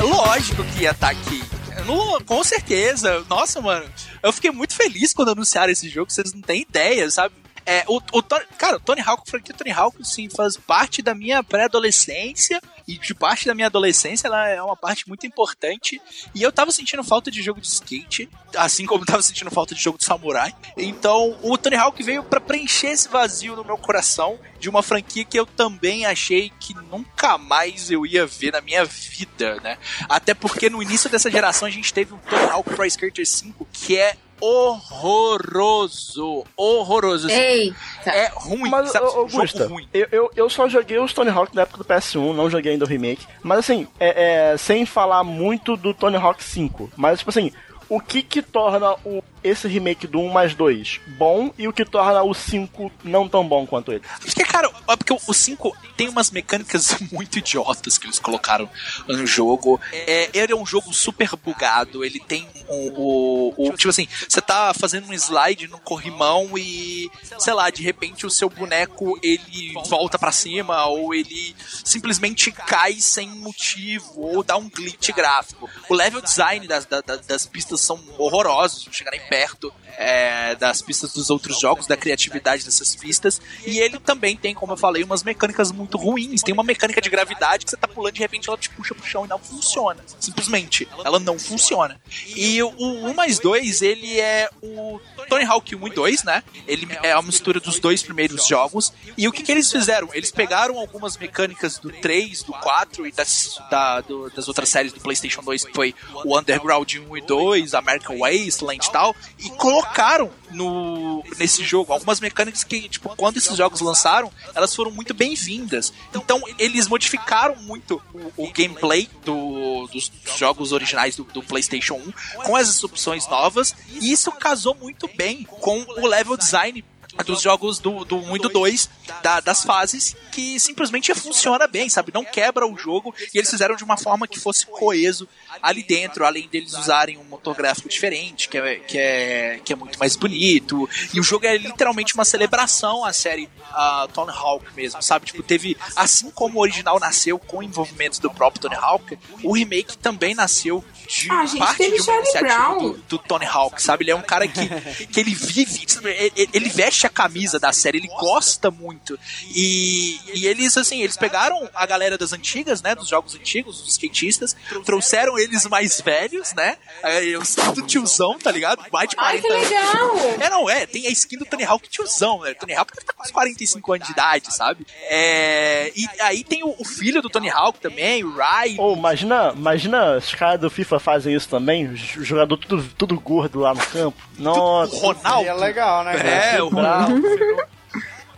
Lógico que ia estar tá aqui. No, com certeza. Nossa, mano. Eu fiquei muito feliz quando anunciaram esse jogo, vocês não têm ideia, sabe? É, o, o, cara, o Tony Hawk, franquia Tony Hawk, sim, faz parte da minha pré-adolescência e de parte da minha adolescência ela é uma parte muito importante e eu tava sentindo falta de jogo de skate, assim como tava sentindo falta de jogo de samurai. Então, o Tony Hawk veio para preencher esse vazio no meu coração de uma franquia que eu também achei que nunca mais eu ia ver na minha vida, né? Até porque no início dessa geração a gente teve o Tony Hawk Pro Skater 5, que é horroroso. Horroroso. Assim, Eita. É ruim. Mas, sabe, Augusta, ruim. Eu, eu, eu, só joguei os Tony Hawk na época do PS1, não joguei ainda o remake. Mas assim, é, é, sem falar muito do Tony Hawk 5. Mas, tipo assim, o que que torna o, esse remake do 1 mais 2 bom e o que torna o 5 não tão bom quanto ele? Porque, cara, é porque o 5 tem umas mecânicas muito idiotas que eles colocaram no jogo. É, ele é um jogo super bugado, ele tem o, o, o, Tipo assim, você tá fazendo um slide no corrimão e, sei lá, de repente o seu boneco ele volta para cima ou ele simplesmente cai sem motivo ou dá um glitch gráfico. O level design das, das, das pistas são horrorosos, não chega nem perto é, das pistas dos outros jogos, da criatividade dessas pistas. E ele também tem, como eu falei, umas mecânicas muito ruins. Tem uma mecânica de gravidade que você tá pulando de repente ela te puxa pro chão e não funciona. Simplesmente, ela não funciona. E o 1 mais 2, ele é o Tony Hawk 1 e 2, né? Ele é a mistura dos dois primeiros jogos. E o que, que eles fizeram? Eles pegaram algumas mecânicas do 3, do 4 e das, da, do, das outras séries do PlayStation 2, que foi o Underground 1 e 2, American Wasteland e tal, e colocaram no, nesse jogo algumas mecânicas que, tipo, quando esses jogos lançaram, elas foram muito bem-vindas. Então, eles modificaram muito o, o gameplay do, dos jogos originais do, do, PlayStation 1 com essas opções novas, e isso casou muito bem com o level design dos jogos do, do 1 e do 2, da, das fases, que simplesmente funciona bem, sabe? Não quebra o jogo e eles fizeram de uma forma que fosse coeso ali dentro, além deles usarem um motor gráfico diferente, que é, que é, que é muito mais bonito. E o jogo é literalmente uma celebração à série uh, Tony Hawk mesmo, sabe? Tipo, teve, assim como o original nasceu com envolvimento do próprio Tony Hawk, o remake também nasceu de Ah, gente, parte de uma Charlie iniciativa Brown. do, do Tony Hawk, sabe? Ele é um cara que, que ele vive, ele, ele veste a camisa da série, ele gosta muito. E, e eles, assim, eles pegaram a galera das antigas, né? Dos jogos antigos, os skatistas, trouxeram eles mais velhos, né? É, Eu sinto tiozão, tá ligado? Mais de Ai, 40 que anos. legal! É, não, é. Tem a skin do Tony Hawk tiozão, né? Tony Hawk deve estar com uns 45 anos de idade, sabe? É, e aí tem o, o filho do Tony Hawk também, o Rai. Ou imagina, imagina os caras do FIFA fazem isso também, o jogador tudo, tudo gordo lá no campo. Nossa, O Ronaldo. Seria legal, né? cara? É, o bravo.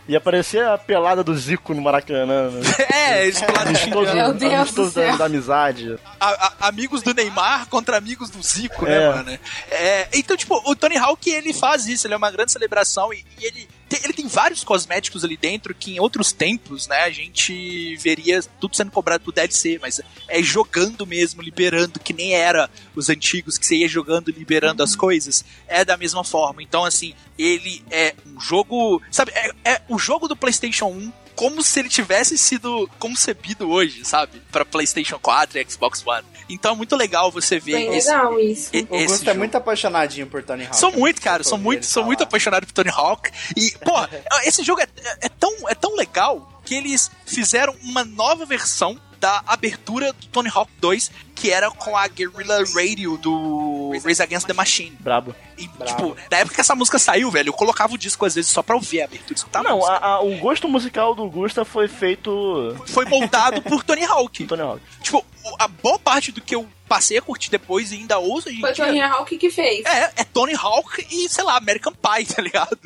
E aparecia a pelada do Zico no Maracanã. Né? É, falaram Amistoso, Meu Deus amistoso do céu. da, da amizade. a- a- amigos do Neymar contra amigos do Zico, né, É. mano? É, então, tipo, o Tony Hawk, ele faz isso, ele é uma grande celebração e, e ele, tem, ele tem vários cosméticos ali dentro que em outros tempos, né, a gente veria tudo sendo cobrado do DLC, mas é jogando mesmo, liberando, que nem era os antigos, que você ia jogando, liberando as coisas, é da mesma forma. Então, assim, ele é um jogo, sabe, é, é o jogo do PlayStation 1 como se ele tivesse sido concebido hoje, sabe? Pra PlayStation 4 e Xbox One. Então é muito legal você ver Bem esse, legal isso. e- O esse Augusto é muito apaixonadinho por Tony Hawk. Sou muito, cara, sou muito, ele sou muito apaixonado por Tony Hawk. E, pô, esse jogo é, é tão, é tão legal que eles fizeram uma nova versão da abertura do Tony Hawk 2, que era com a Guerrilla Radio do Race Against the Machine. Brabo. E, tipo, na época que essa música saiu, velho, eu colocava o disco às vezes só pra ouvir a abertura. escutar Não, a- a- o gosto musical do Gusta foi feito Foi moldado por Tony Hawk. Tony Hawk. Tipo, a boa parte do que eu passei a curtir depois e ainda ouço em Foi Tony Hawk que fez. É, é Tony Hawk e, sei lá, American Pie, tá ligado?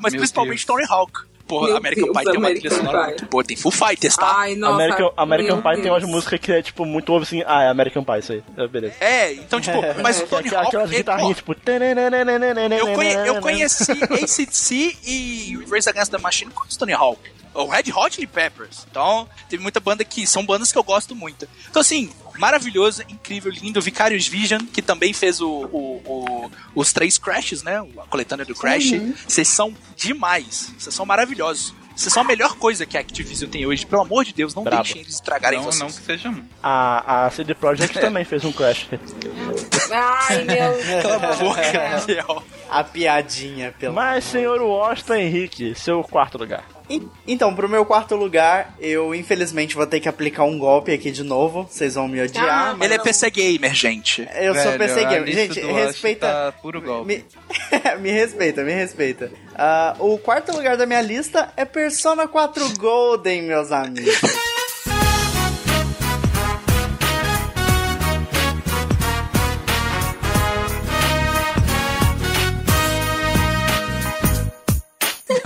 Mas Meu principalmente Deus. Tony Hawk. Porra, Meu American Deus, Pie tem uma trilha American sonora Pie. muito boa. Tem Full Fighters, tá? Ai, nossa. American, American Pie tem Deus. umas músicas que é tipo muito ouve assim, ah, é American Pie isso aí. É, beleza. É, então, tipo, mas o Tony Hawk. aquelas guitarrinhas tipo. eu, conhe, eu conheci ACDC e Race Against the Machine com o Tony Hawk. O Red Hot Chili Peppers. Então, teve muita banda que são bandas que eu gosto muito. Então, assim, maravilhoso, incrível, lindo. Vicarious Vision, que também fez o, o- o- os três Crashes, né? A coletânea do Crash. Vocês são demais. Vocês são maravilhosos. Vocês são a melhor coisa que a Activision tem hoje. Pelo amor de Deus, não deixem eles estragarem Não, vocês. não que seja um. A, a CD Projekt também fez um Crash. Ai, meu Cala a boca. A piadinha, pelo Mas, senhor Washington Henrique, seu quarto lugar. Então, pro meu quarto lugar, eu infelizmente vou ter que aplicar um golpe aqui de novo. Vocês vão me odiar. Ah, mas Ele é PC Gamer, gente. eu sou Velho, PC a Gamer. Gente, respeita. Tá puro golpe. Me... me respeita, me respeita. Ah, o quarto lugar da minha lista é Persona 4 Golden, meus amigos.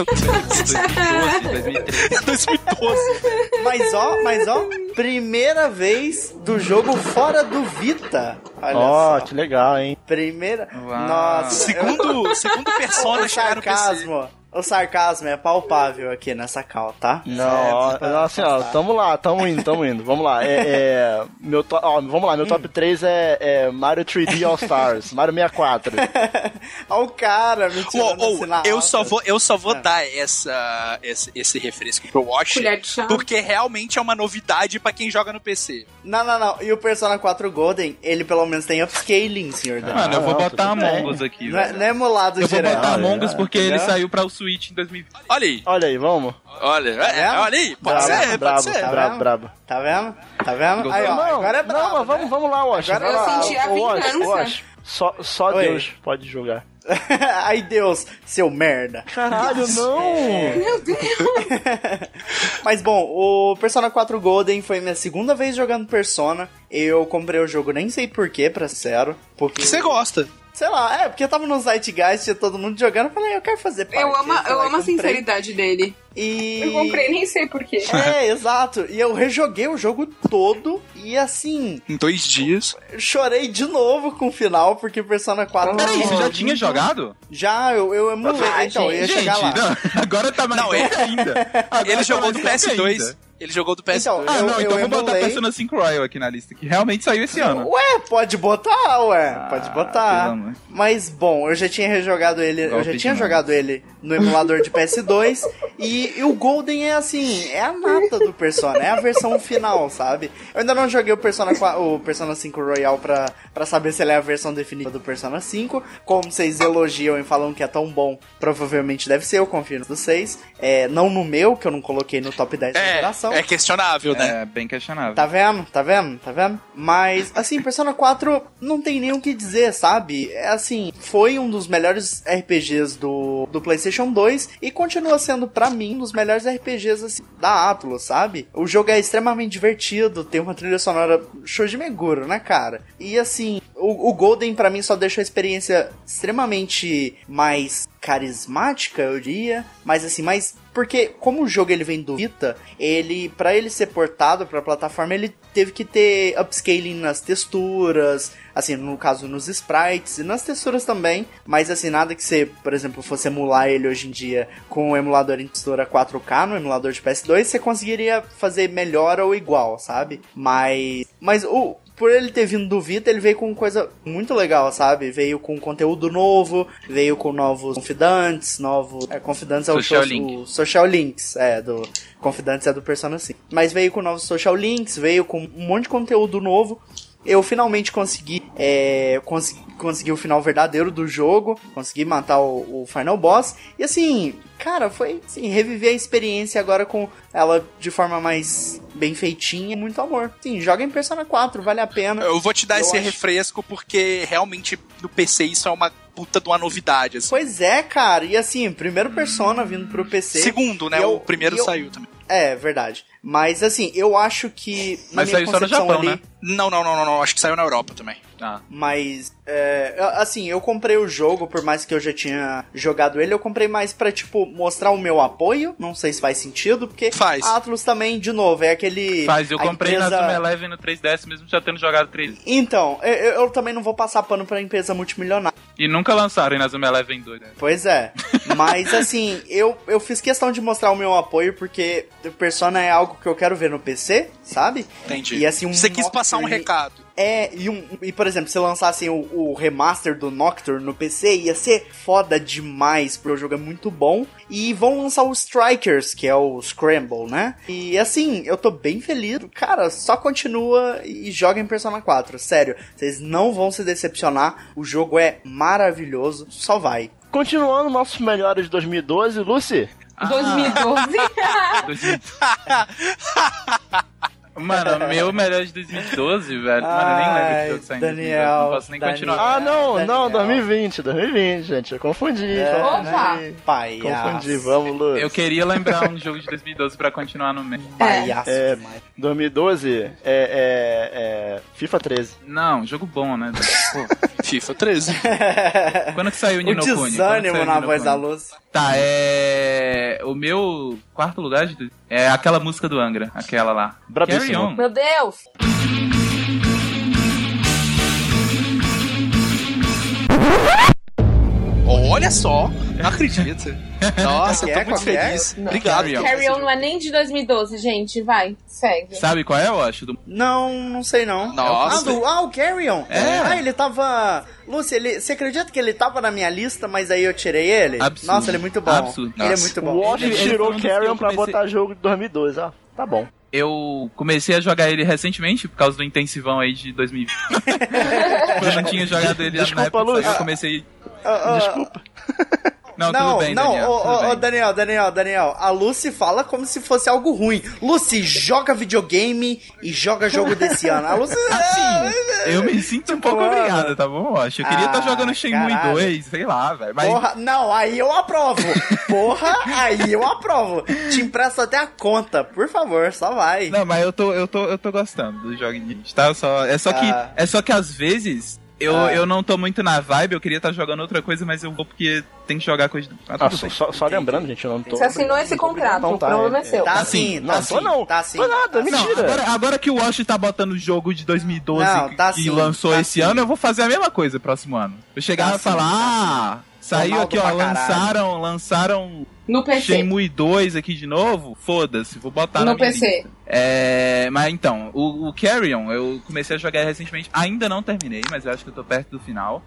2012, 2013. 2012. Mas ó, mas ó, primeira vez do jogo fora do Vita. Olha Ó, só. que legal, hein? Primeira. Uau. Nossa. Segundo, segundo. Persona o chegar no PC. O sarcasmo é palpável aqui nessa cal, tá? Não, não, assim, ó, tamo lá, tamo indo, tamo indo. Vamos lá. É, é, meu to- ó, vamos lá, meu top 3 é, é Mario 3D All Stars, Mario 64. Olha o cara me tirando ô, assim na eu alta. só vou, eu só vou É. dar essa, esse, esse refresco pro Watch, porque realmente é uma novidade pra quem joga no PC. Não, não, não. E o Persona 4 Golden, ele pelo menos tem upscaling, senhor Dan. Mano, eu vou botar. Among Us aqui, Não é, velho. não é emulado Eu vou botar Among Us é, porque ele saiu pra o Switch em 2020. Olha aí, Olha aí, vamos. olha, é, vendo? olha aí, pode brabo, ser, brabo, pode ser. brabo, vendo? brabo. Tá vendo? Tá vendo? Aí, ó, não, agora é brabo, não, mas vamos, né? vamos lá, Wash. Agora eu lá. senti a Wash, vingança. Wash, Só, só Oi. Deus pode julgar. Ai, Deus, seu merda. Caralho, não! Meu Deus. Mas bom, o Persona 4 Golden foi minha segunda vez jogando Persona. Eu comprei o jogo nem sei porquê, pra ser sincero. Porque, Que você gosta. Sei lá, é, porque eu tava no Zeitgeist, tinha todo mundo jogando, eu falei, eu quero fazer parte. Eu amo, eu lá amo a sinceridade dele. E... Eu comprei, nem sei porquê. É, exato. E eu rejoguei o jogo todo e assim, Em dois dias. chorei de novo com o final, porque Persona 4. Peraí, você já tinha jogado? Já, eu, eu emulei. Ah, então, eu ia Gente, chegar lá. não, agora tá mais Não, ainda. Agora Ele tá jogou do top PS2. ainda. Ele jogou do PS2. Então, Ah, Eu- não, eu então vou botar. Persona 5 Royal aqui na lista, que realmente saiu esse ano. Ué, pode botar, ué. Ah, pode botar. Mas, bom, eu já tinha rejogado ele. eu Golpe já tinha demais. jogado ele no emulador de PS2. e, e o Golden é assim, é a nata do Persona, é a versão final, sabe? Eu ainda não joguei o Persona, 4 o Persona 5 Royal pra, pra saber se ele é a versão definitiva do Persona 5. Como vocês elogiam e falam que é tão bom, provavelmente deve ser, eu confio no 6. É, não no meu, que eu não coloquei no top 10 da geração. É, é questionável, né? É, bem questionável. Tá vendo? Tá vendo? Tá vendo? Mas, assim, Persona 4 não tem nem o que dizer, sabe? É assim, foi um dos melhores RPGs do, do PlayStation 2 e continua sendo, pra mim, um dos melhores RPGs assim, da Atlus, sabe? O jogo é extremamente divertido, tem uma trilha sonora show de Meguro, né, cara? E assim, o, o Golden pra mim só deixa a experiência extremamente mais carismática, eu diria, mas assim, mais porque como o jogo ele vem do Vita, ele para ele ser portado para plataforma, ele teve que ter upscaling nas texturas, assim, no caso nos sprites e nas texturas também, mas assim, nada que você, por exemplo, fosse emular ele hoje em dia com o emulador em textura 4K no emulador de PS2, você conseguiria fazer melhor ou igual, sabe? Mas mas o por ele ter vindo do Vita, ele veio com coisa muito legal, sabe? Veio com conteúdo novo, veio com novos confidantes, novos. É, confidantes é o Social Link. o Social Links, é, do. Confidantes é do Persona 5. Mas veio com novos Social Links, veio com um monte de conteúdo novo. Eu finalmente consegui, é, consegui, consegui o final verdadeiro do jogo, consegui matar o, o Final Boss. E assim, cara, foi assim, reviver a experiência agora com ela de forma mais bem feitinha, muito amor. Sim, joga em Persona 4, vale a pena. Eu vou te dar Eu esse acho- refresco porque realmente no PC isso é uma puta de uma novidade. Assim. Pois é, cara, e assim, primeiro Persona vindo pro PC. Segundo, né? Eu- o primeiro eu- saiu também. É, verdade. Mas assim, eu acho que. Na Mas minha saiu só no Japão, ali, né? Não, não, não, não, não. Acho que saiu na Europa também. Ah. Mas, é, assim, eu comprei o jogo, por mais que eu já tinha jogado ele, eu comprei mais pra, tipo, mostrar o meu apoio. Não sei se faz sentido, porque Faz. a Atlus também, de novo, é aquele. Faz, eu a comprei empresa... na Zoom Eleven no 3DS, mesmo já tendo jogado 3 Então, eu, eu também não vou passar pano pra empresa multimilionária. E nunca lançaram na Zoom Eleven 2. Né? Pois é. Mas assim, eu, eu fiz questão de mostrar o meu apoio porque o Persona é algo que eu quero ver no PC, sabe? Entendi. E assim, um Você quis passar um recado. É, e, um, e por exemplo, se lançassem o, o remaster do Nocturne no PC, ia ser foda demais, porque o jogo é muito bom. E vão lançar o Strikers, que é o Scramble, né? E assim, eu tô bem feliz. Cara, só continua e joga em Persona 4. Sério, vocês não vão se decepcionar. O jogo é maravilhoso, só vai. Continuando nossos melhores de 2012, Lucy. Ah. 2012. 2000. Mano, meu melhor de 2012, velho. Mano, eu nem lembro que jogo saiu em 2012. Daniel, Não posso nem Daniel. continuar. Ah, não, Daniel. não, 2020, 2020, gente. Eu confundi. É, Opa! confundi. Palhaço. Confundi, vamos, Lu. Eu queria lembrar um jogo de 2012 pra continuar no meio. Palhaço É. demais. 2012 é, é, é FIFA 13. Não, jogo bom, né? Pô, FIFA 13. quando que saiu o O Nino que desânimo o na Nino voz da luz. Tá, é. O meu quarto lugar de... é aquela música do Angra, aquela lá. On. Meu Deus. Olha só, não acredito. Nossa, eu tô é? muito é? feliz. Não. Obrigado. Carry Carry On não é nem de 2012, gente. Vai, segue. Sabe qual é, eu acho? Do... Não, não sei não. Nossa. Ah, do, ah o Carrion. É. Ah, ele tava... Lúcia, ele, você acredita que ele tava na minha lista, mas aí eu tirei ele? Absurdo. Nossa, ele é muito bom. Absurdo. Ele é Nossa. muito O bom. Wash Ele- ele tirou o Carrion eu pra comecei- botar jogo de 2002, ó. Tá bom. Eu comecei a jogar ele recentemente, por causa do intensivão aí de 2020. eu não tinha jogado ele Desculpa, na época, eu comecei... Ah, ah, Desculpa. Não, não, tudo bem, não, Daniel. ô, tudo ô, ô, bem. Daniel, Daniel, Daniel, a Lucy fala como se fosse algo ruim. Lucy joga videogame e joga jogo desse ano. A Lucy. Assim, eu me sinto um pouco obrigada, tá bom? Acho. Eu queria estar Ah, jogando Shenmue caralho. 2, sei lá, velho. Mas Porra, não, aí eu aprovo. Porra, aí eu aprovo. Te empresto até a conta, por favor, só vai. Não, mas eu tô, eu tô, eu tô gostando do de tá? Só, é só que Ah. é só que às vezes eu, Ah. eu não tô muito na vibe, eu queria estar jogando outra coisa, mas eu vou porque tem que jogar coisa. Ah, Ah, só, só- só lembrando, gente, eu não tô. Você assinou esse contrato, Não, o tá, problema é, é- seu. Tá Assim, sim, não, tá tô sim, não. tá sim. Tô nada, tá. Não, mentira. agora, agora que o Wash tá botando o jogo de 2012 Não, tá que sim, lançou tá esse sim. ano, eu vou fazer a mesma coisa próximo ano. Eu chegar Tá e falar, sim, tá ah, saiu Ronaldo aqui, ó, lançaram, lançaram No PC. Shenmue 2 aqui de novo, foda-se, vou botar na No minha PC. lista. É, mas então, o, o Carrion, eu comecei a jogar recentemente, ainda não terminei, mas eu acho que eu tô perto do final.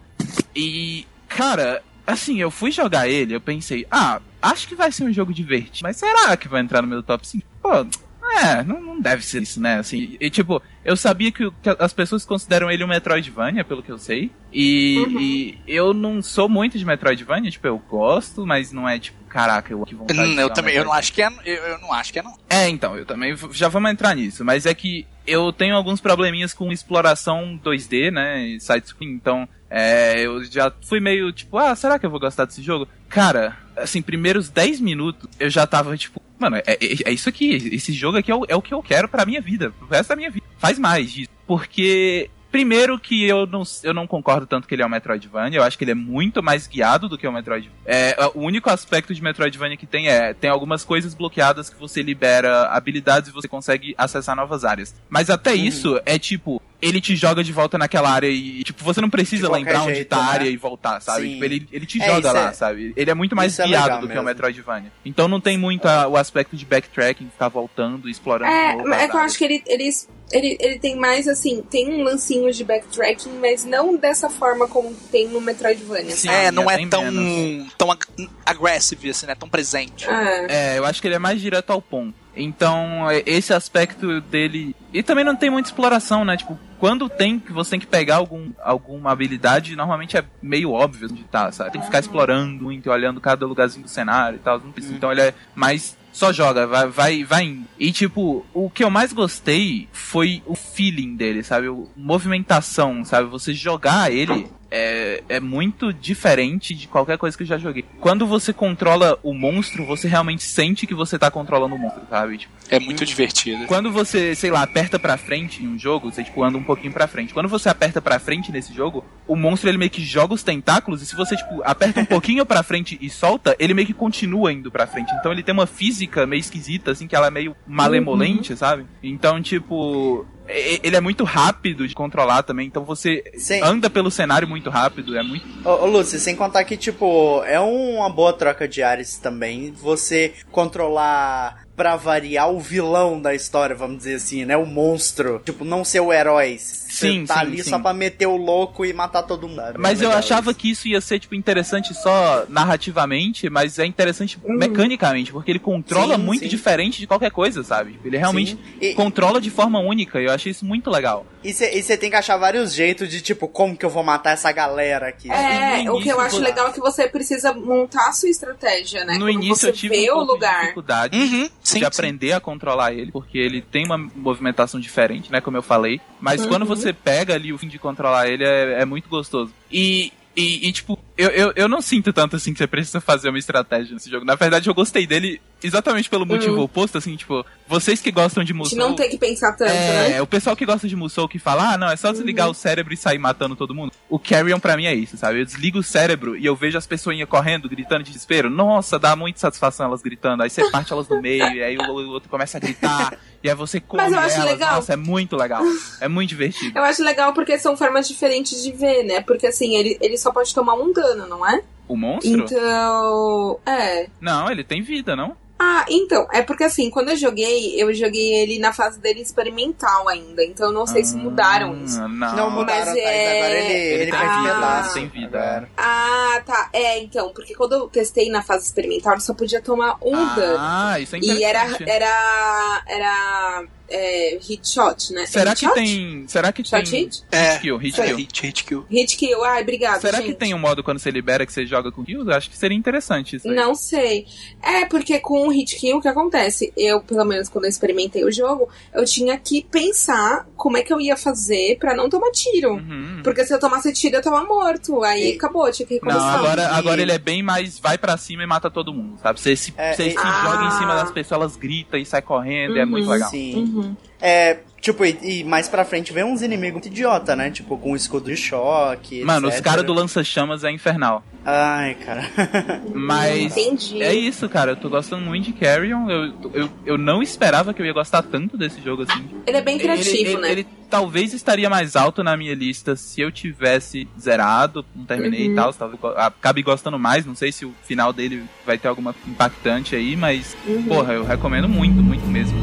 E, cara, assim, eu fui jogar ele, eu pensei, ah, acho que vai ser um jogo divertido, mas será que vai entrar no meu top 5? Pô, é, não, não deve ser isso, né? Assim, e tipo, eu sabia que, que as pessoas consideram ele um Metroidvania, pelo que eu sei. E, Uhum. e eu não sou muito de Metroidvania, tipo, eu gosto, mas não é tipo, caraca, eu que vontade de Hum, eu também, eu não acho que é, eu, eu não acho que é não. É, então, eu também já vamos entrar nisso, mas é que eu tenho alguns probleminhas com exploração 2D, né, e side-screen, então é, eu já fui meio tipo, ah, será que eu vou gostar desse jogo? Cara, assim, primeiros 10 minutos eu já tava tipo, mano, é, é, é isso aqui, esse jogo aqui é o, é o que eu quero pra minha vida, pro resto da minha vida. Faz mais disso, porque Primeiro que eu não, eu não concordo tanto que ele é um Metroidvania, eu acho que ele é muito mais guiado do que o Metroidvania. É, o único aspecto de Metroidvania que tem é, tem algumas coisas bloqueadas que você libera habilidades e você consegue acessar novas áreas. Mas até Uhum. isso é tipo, ele te joga de volta naquela área e, tipo, você não precisa lembrar onde jeito, tá a né? área e voltar, sabe? Tipo, ele, ele te É, joga lá, é- sabe? Ele é muito mais isso é guiado legal do que o mesmo. Metroidvania. Então não tem muito a- o aspecto de backtracking, ficar voltando e explorando. É, novo é que eu acho que ele, ele, ele, ele tem mais assim, tem um lancinho de backtracking, mas não dessa forma como tem no Metroidvania. Sim. sabe? é, não é tem tão, menos. tão ag- aggressive, assim, né? Tão presente. Ah, É, eu acho que ele é mais direto ao ponto. Então, é, esse aspecto dele. E também não tem muita exploração, né? Tipo, quando tem que você tem que pegar algum, alguma habilidade, normalmente é meio óbvio onde tá, sabe? Tem que ficar explorando muito, olhando cada lugarzinho do cenário e tal. não precisa. Então ele é mais. Só joga, vai, vai, vai indo. E tipo, o que eu mais gostei foi o feeling dele, sabe? O, movimentação, sabe? Você jogar ele é, é muito diferente de qualquer coisa que eu já joguei. Quando você controla o monstro, você realmente sente que você tá controlando o monstro, sabe? Tipo, É muito divertido. quando você, sei lá, aperta pra frente em um jogo, você tipo anda um pouquinho pra frente. Quando você aperta pra frente nesse jogo, o monstro ele meio que joga os tentáculos e se você tipo aperta um pouquinho pra frente e solta, ele meio que continua indo pra frente. Então ele tem uma física meio esquisita assim, que ela é meio malemolente, sabe? Então, tipo, ele é muito rápido de controlar também, então você Sim. anda pelo cenário muito rápido, é muito Ô, ô Lúcio, sem contar que, tipo, é uma boa troca de ares também você controlar pra variar o vilão da história, vamos dizer assim, né? O monstro. Tipo, não ser o herói. Você Sim, tá sim, ali sim. só pra meter o louco e matar todo mundo. É Mas eu legal achava isso. que isso ia ser, tipo, interessante só narrativamente, mas é interessante Uhum. mecanicamente, porque ele controla Sim, muito sim. diferente de qualquer coisa, sabe? Tipo, Ele realmente. E- controla de forma única, e eu achei isso muito legal. E você tem que achar vários jeitos de, tipo, como que eu vou matar essa galera aqui. É, o que eu acho legal é que você precisa montar a sua estratégia, né? no Quando início você eu tive vê um o pouco de lugar. dificuldade Uhum, sim, de sim. aprender a controlar ele, porque ele tem uma movimentação diferente, né, como eu falei. Mas Uhum. quando você pega ali o fim de controlar ele, é, é muito gostoso. E, e, e, tipo, eu, eu, eu não sinto tanto assim que você precisa fazer uma estratégia nesse jogo. Na verdade, eu gostei dele exatamente pelo motivo Uhum. oposto, assim, tipo, vocês que gostam de De Musou... não ter que pensar tanto, É, né? o pessoal que gosta de Musou que fala, ah, não, é só desligar o cérebro e sair matando todo mundo. O Carrion pra mim é isso, sabe? Eu desligo o cérebro e eu vejo as pessoinhas correndo, gritando de desespero. Nossa, dá muita satisfação elas gritando. Aí você parte elas no meio, e aí o, o outro começa a gritar, e aí você come Mas eu acho elas. legal. Nossa, é muito legal. É muito divertido. Eu acho legal porque são formas diferentes de ver, né? Porque assim, ele, ele só pode tomar um dano, não é? O monstro? Então. É. Não, ele tem vida, não? Ah, então, é porque assim, quando eu joguei, eu joguei ele na fase dele experimental ainda. Então eu não sei se mudaram isso. Ah, Não, Não mudaram, Mas mas é- agora ele, ele Ele faz tem vida, pedaço. tem vida. agora. Ah, tá. É, então, porque quando eu testei na fase experimental, eu só podia tomar um dano. Ah, isso é E era. interessante. Era. Era. É, hit shot, né? Será hit que shot? tem. Será que Shot tem. hit? É, kill, hit é, kill. hit, hit kill. Hit kill. Ai, obrigada. Será gente. que tem um modo quando você libera que você joga com kills? Eu acho que seria interessante isso aí. Não sei. É, porque com o hit kill, o que acontece? Eu, pelo menos quando eu experimentei o jogo, eu tinha que pensar como é que eu ia fazer pra não tomar tiro. Uhum. Porque se eu tomasse tiro, eu tava morto. Aí E- acabou, tinha que Não, recomeçar. agora, E- agora ele é bem mais vai pra cima e mata todo mundo, sabe? Você se, É, você e- se Ah. joga em cima das pessoas, elas gritam e sai correndo, é Uhum. muito legal. Sim. Uhum. É, tipo, e, e mais pra frente vem uns inimigos muito idiota, né? Tipo, com escudo de choque. Mano, os etc. caras do lança-chamas é infernal. Ai, cara. Mas Entendi. é isso, cara. Eu tô gostando muito de Carrion. Eu, eu, eu não esperava que eu ia gostar tanto desse jogo assim. Ele é bem criativo, ele, ele- né? ele talvez estaria mais alto na minha lista se eu tivesse zerado, não terminei Uhum. e tal. Talvez go- acabe gostando mais. Não sei se o final dele vai ter alguma impactante aí, mas, Uhum. porra, eu recomendo muito, muito mesmo.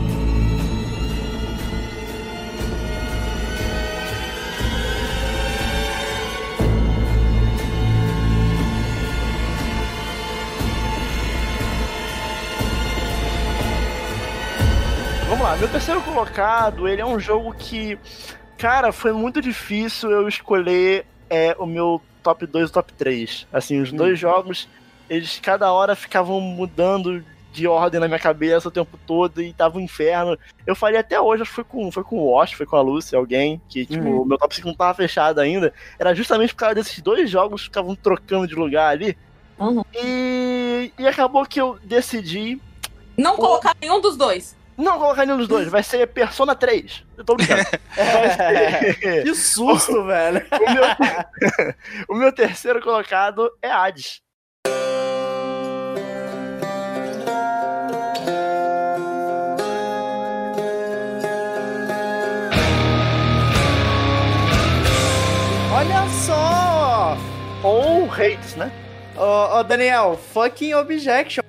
Vamos lá, meu terceiro colocado, ele é um jogo que, cara, foi muito difícil eu escolher é, o meu top 2 e top 3. Assim, os dois jogos, eles cada hora ficavam mudando de ordem na minha cabeça o tempo todo e tava um inferno. Eu falei até hoje, acho que foi com, foi com o Wash, foi com a Lucy, alguém, que, tipo, Uhum. o meu top 5 não tava fechado ainda. Era justamente por causa desses dois jogos que ficavam trocando de lugar ali. Uhum. E, e acabou que eu decidi Não colocar nenhum dos dois. Não colocar nenhum dos dois, vai ser Persona 3. Eu tô brincando. Vai ser- que susto, velho. o, meu... o meu terceiro colocado é Hades. Olha só! Ou Hades, né? Ô, ô, Daniel, fucking objection.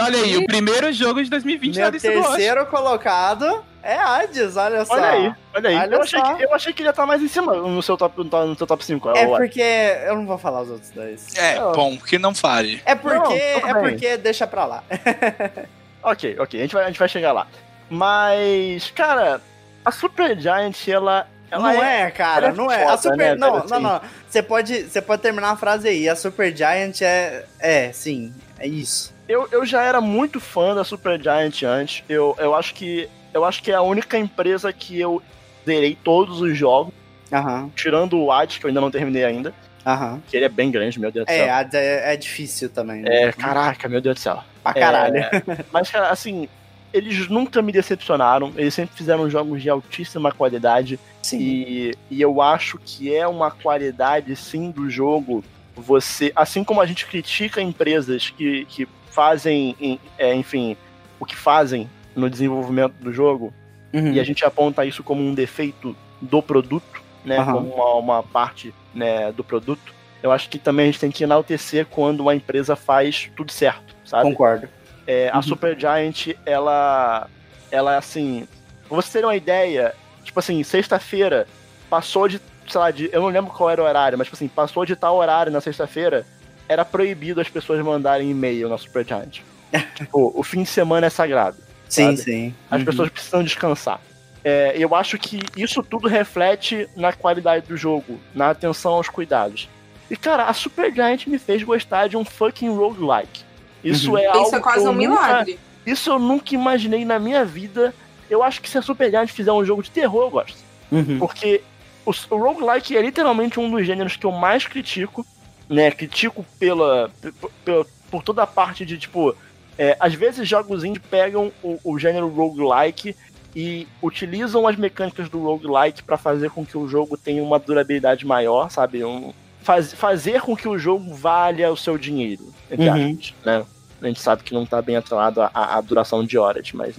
Olha aí, o primeiro jogo de 2020 na Meu lista do Osh. terceiro colocado é Hades, olha só. Olha aí, olha aí. Olha eu, achei que, eu achei que ele ia estar mais em cima no seu top, no seu top 5. É porque eu não vou falar os outros dois. É, Não. bom, que não fale. É porque, tudo é porque deixa pra lá. Ok, ok, a gente, vai, a gente vai chegar lá. Mas, cara, a Super Giant, ela. Ela não é, cara, ela é não é. A foda, Super, né, não, não, não. Você pode, você pode terminar a frase aí. A Super Giant é, é, sim, é isso. Eu, eu já era muito fã da Super Giant antes. Eu, eu acho que. Eu acho que é a única empresa que eu zerei todos os jogos, Aham, tirando o Hades, que eu ainda não terminei ainda. aham. Que ele é bem grande, meu Deus do É, céu. a- é, é difícil também. né? É, caraca, meu Deus do céu. Pra caralho. É, mas, cara, assim, eles nunca me decepcionaram. Eles sempre fizeram jogos de altíssima qualidade. Sim. E, e eu acho que é uma qualidade, sim, do jogo. Você, assim como a gente critica empresas que, que fazem, em- é, enfim, o que fazem no desenvolvimento do jogo, Uhum. e a gente aponta isso como um defeito do produto, né? Aham. Como uma, uma parte né, do produto. Eu acho que também a gente tem que enaltecer quando uma empresa faz tudo certo, sabe? Concordo. É, A Uhum. Super Giant, ela. Ela, assim. Pra você ter uma ideia, tipo assim, sexta-feira passou de. Sei lá, de, eu não lembro qual era o horário, mas tipo assim, passou de tal horário na sexta-feira, era proibido as pessoas mandarem e-mail na Super Giant. tipo, o fim de semana é sagrado. Sim, sabe? sim. As Uhum. pessoas precisam descansar. É, eu acho que isso tudo reflete na qualidade do jogo, na atenção aos cuidados. E, cara, a Super Giant me fez gostar de um fucking roguelike. Isso Uhum. é algo Isso é quase que eu um nunca- milagre. isso eu nunca imaginei na minha vida. Eu acho que se a Super Giant fizer um jogo de terror, eu gosto. Uhum. Porque o, o roguelike é literalmente um dos gêneros que eu mais critico, né? Critico pela, p- p- por toda a parte de, tipo, é, às vezes jogos indie pegam o, o gênero roguelike e utilizam as mecânicas do roguelike para fazer com que o jogo tenha uma durabilidade maior, sabe? Um, faz, fazer com que o jogo valha o seu dinheiro, entre Uhum. aspas, né? A gente sabe que não tá bem atrelado à, à duração de horas, mas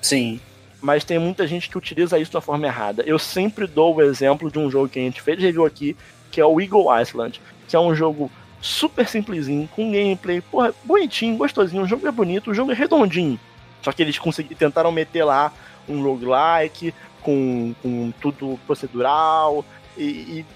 Sim. mas tem muita gente que utiliza isso da forma errada. Eu sempre dou o exemplo de um jogo que a gente fez review aqui, que é o Eagle Island, que é um jogo super simplesinho, com gameplay, porra, bonitinho, gostosinho, o jogo é bonito, o jogo é redondinho. Só que eles conseguiram, tentaram meter lá um roguelike, com, com tudo procedural, e, e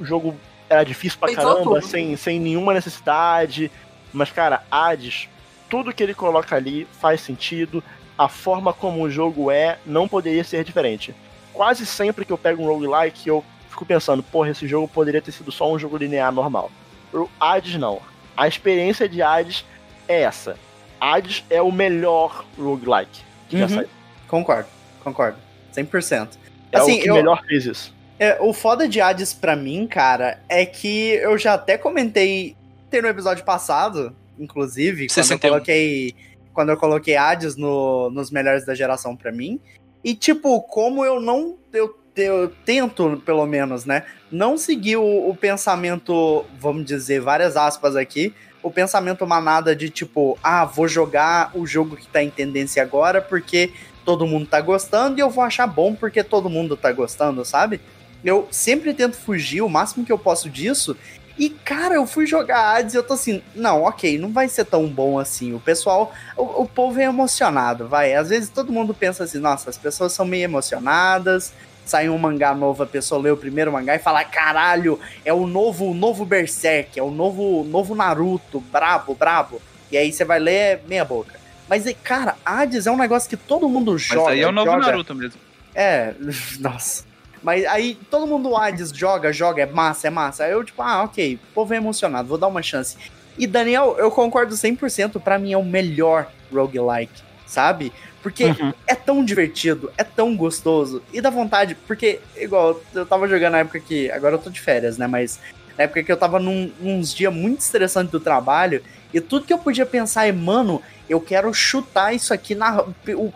o jogo era difícil pra Pensou caramba, tudo. sem, sem nenhuma necessidade. Mas, cara, Hades, tudo que ele coloca ali faz sentido. A forma como o jogo é não poderia ser diferente. Quase sempre que eu pego um roguelike, eu fico pensando, porra, esse jogo poderia ter sido só um jogo linear normal. O Hades não. A experiência de Hades é essa. Hades é o melhor roguelike que já Uhum. saiu. Concordo, concordo. 100%. É Assim, o que eu- melhor fez isso. É, o foda de Hades pra mim, cara, é que eu já até comentei tem no episódio passado, inclusive, quando eu 61. coloquei quando eu coloquei Hades no, nos melhores da geração pra mim. E tipo, como eu não eu, eu tento, pelo menos, né, não seguir o, o pensamento, vamos dizer, várias aspas aqui, o pensamento manada de tipo, ah, vou jogar o jogo que tá em tendência agora porque todo mundo tá gostando e eu vou achar bom porque todo mundo tá gostando, sabe? Eu sempre tento fugir o máximo que eu posso disso. E, cara, eu fui jogar Hades e eu tô assim, não, ok, não vai ser tão bom assim. O pessoal, o, o povo é emocionado, vai. Às vezes todo mundo pensa assim, nossa, as pessoas são meio emocionadas. Sai um mangá novo, a pessoa lê o primeiro mangá e fala, caralho, é o novo, o novo Berserk, é o novo, novo Naruto, brabo, brabo. E aí você vai ler é meia boca. Mas, cara, Hades é um negócio que todo mundo Mas joga. aí é o novo joga, Naruto mesmo. é, nossa. Mas aí todo mundo Hades joga, joga, é massa, é massa. Aí eu, tipo, ah, ok, o povo é emocionado, vou dar uma chance. E Daniel, eu concordo 100%, pra mim é o melhor roguelike, sabe? Porque Uhum. é tão divertido, é tão gostoso, e dá vontade, porque, igual, eu tava jogando na época que. Agora eu tô de férias, né? Mas na época que eu tava num, uns dias muito estressantes do trabalho, e tudo que eu podia pensar é, mano, eu quero chutar isso aqui na.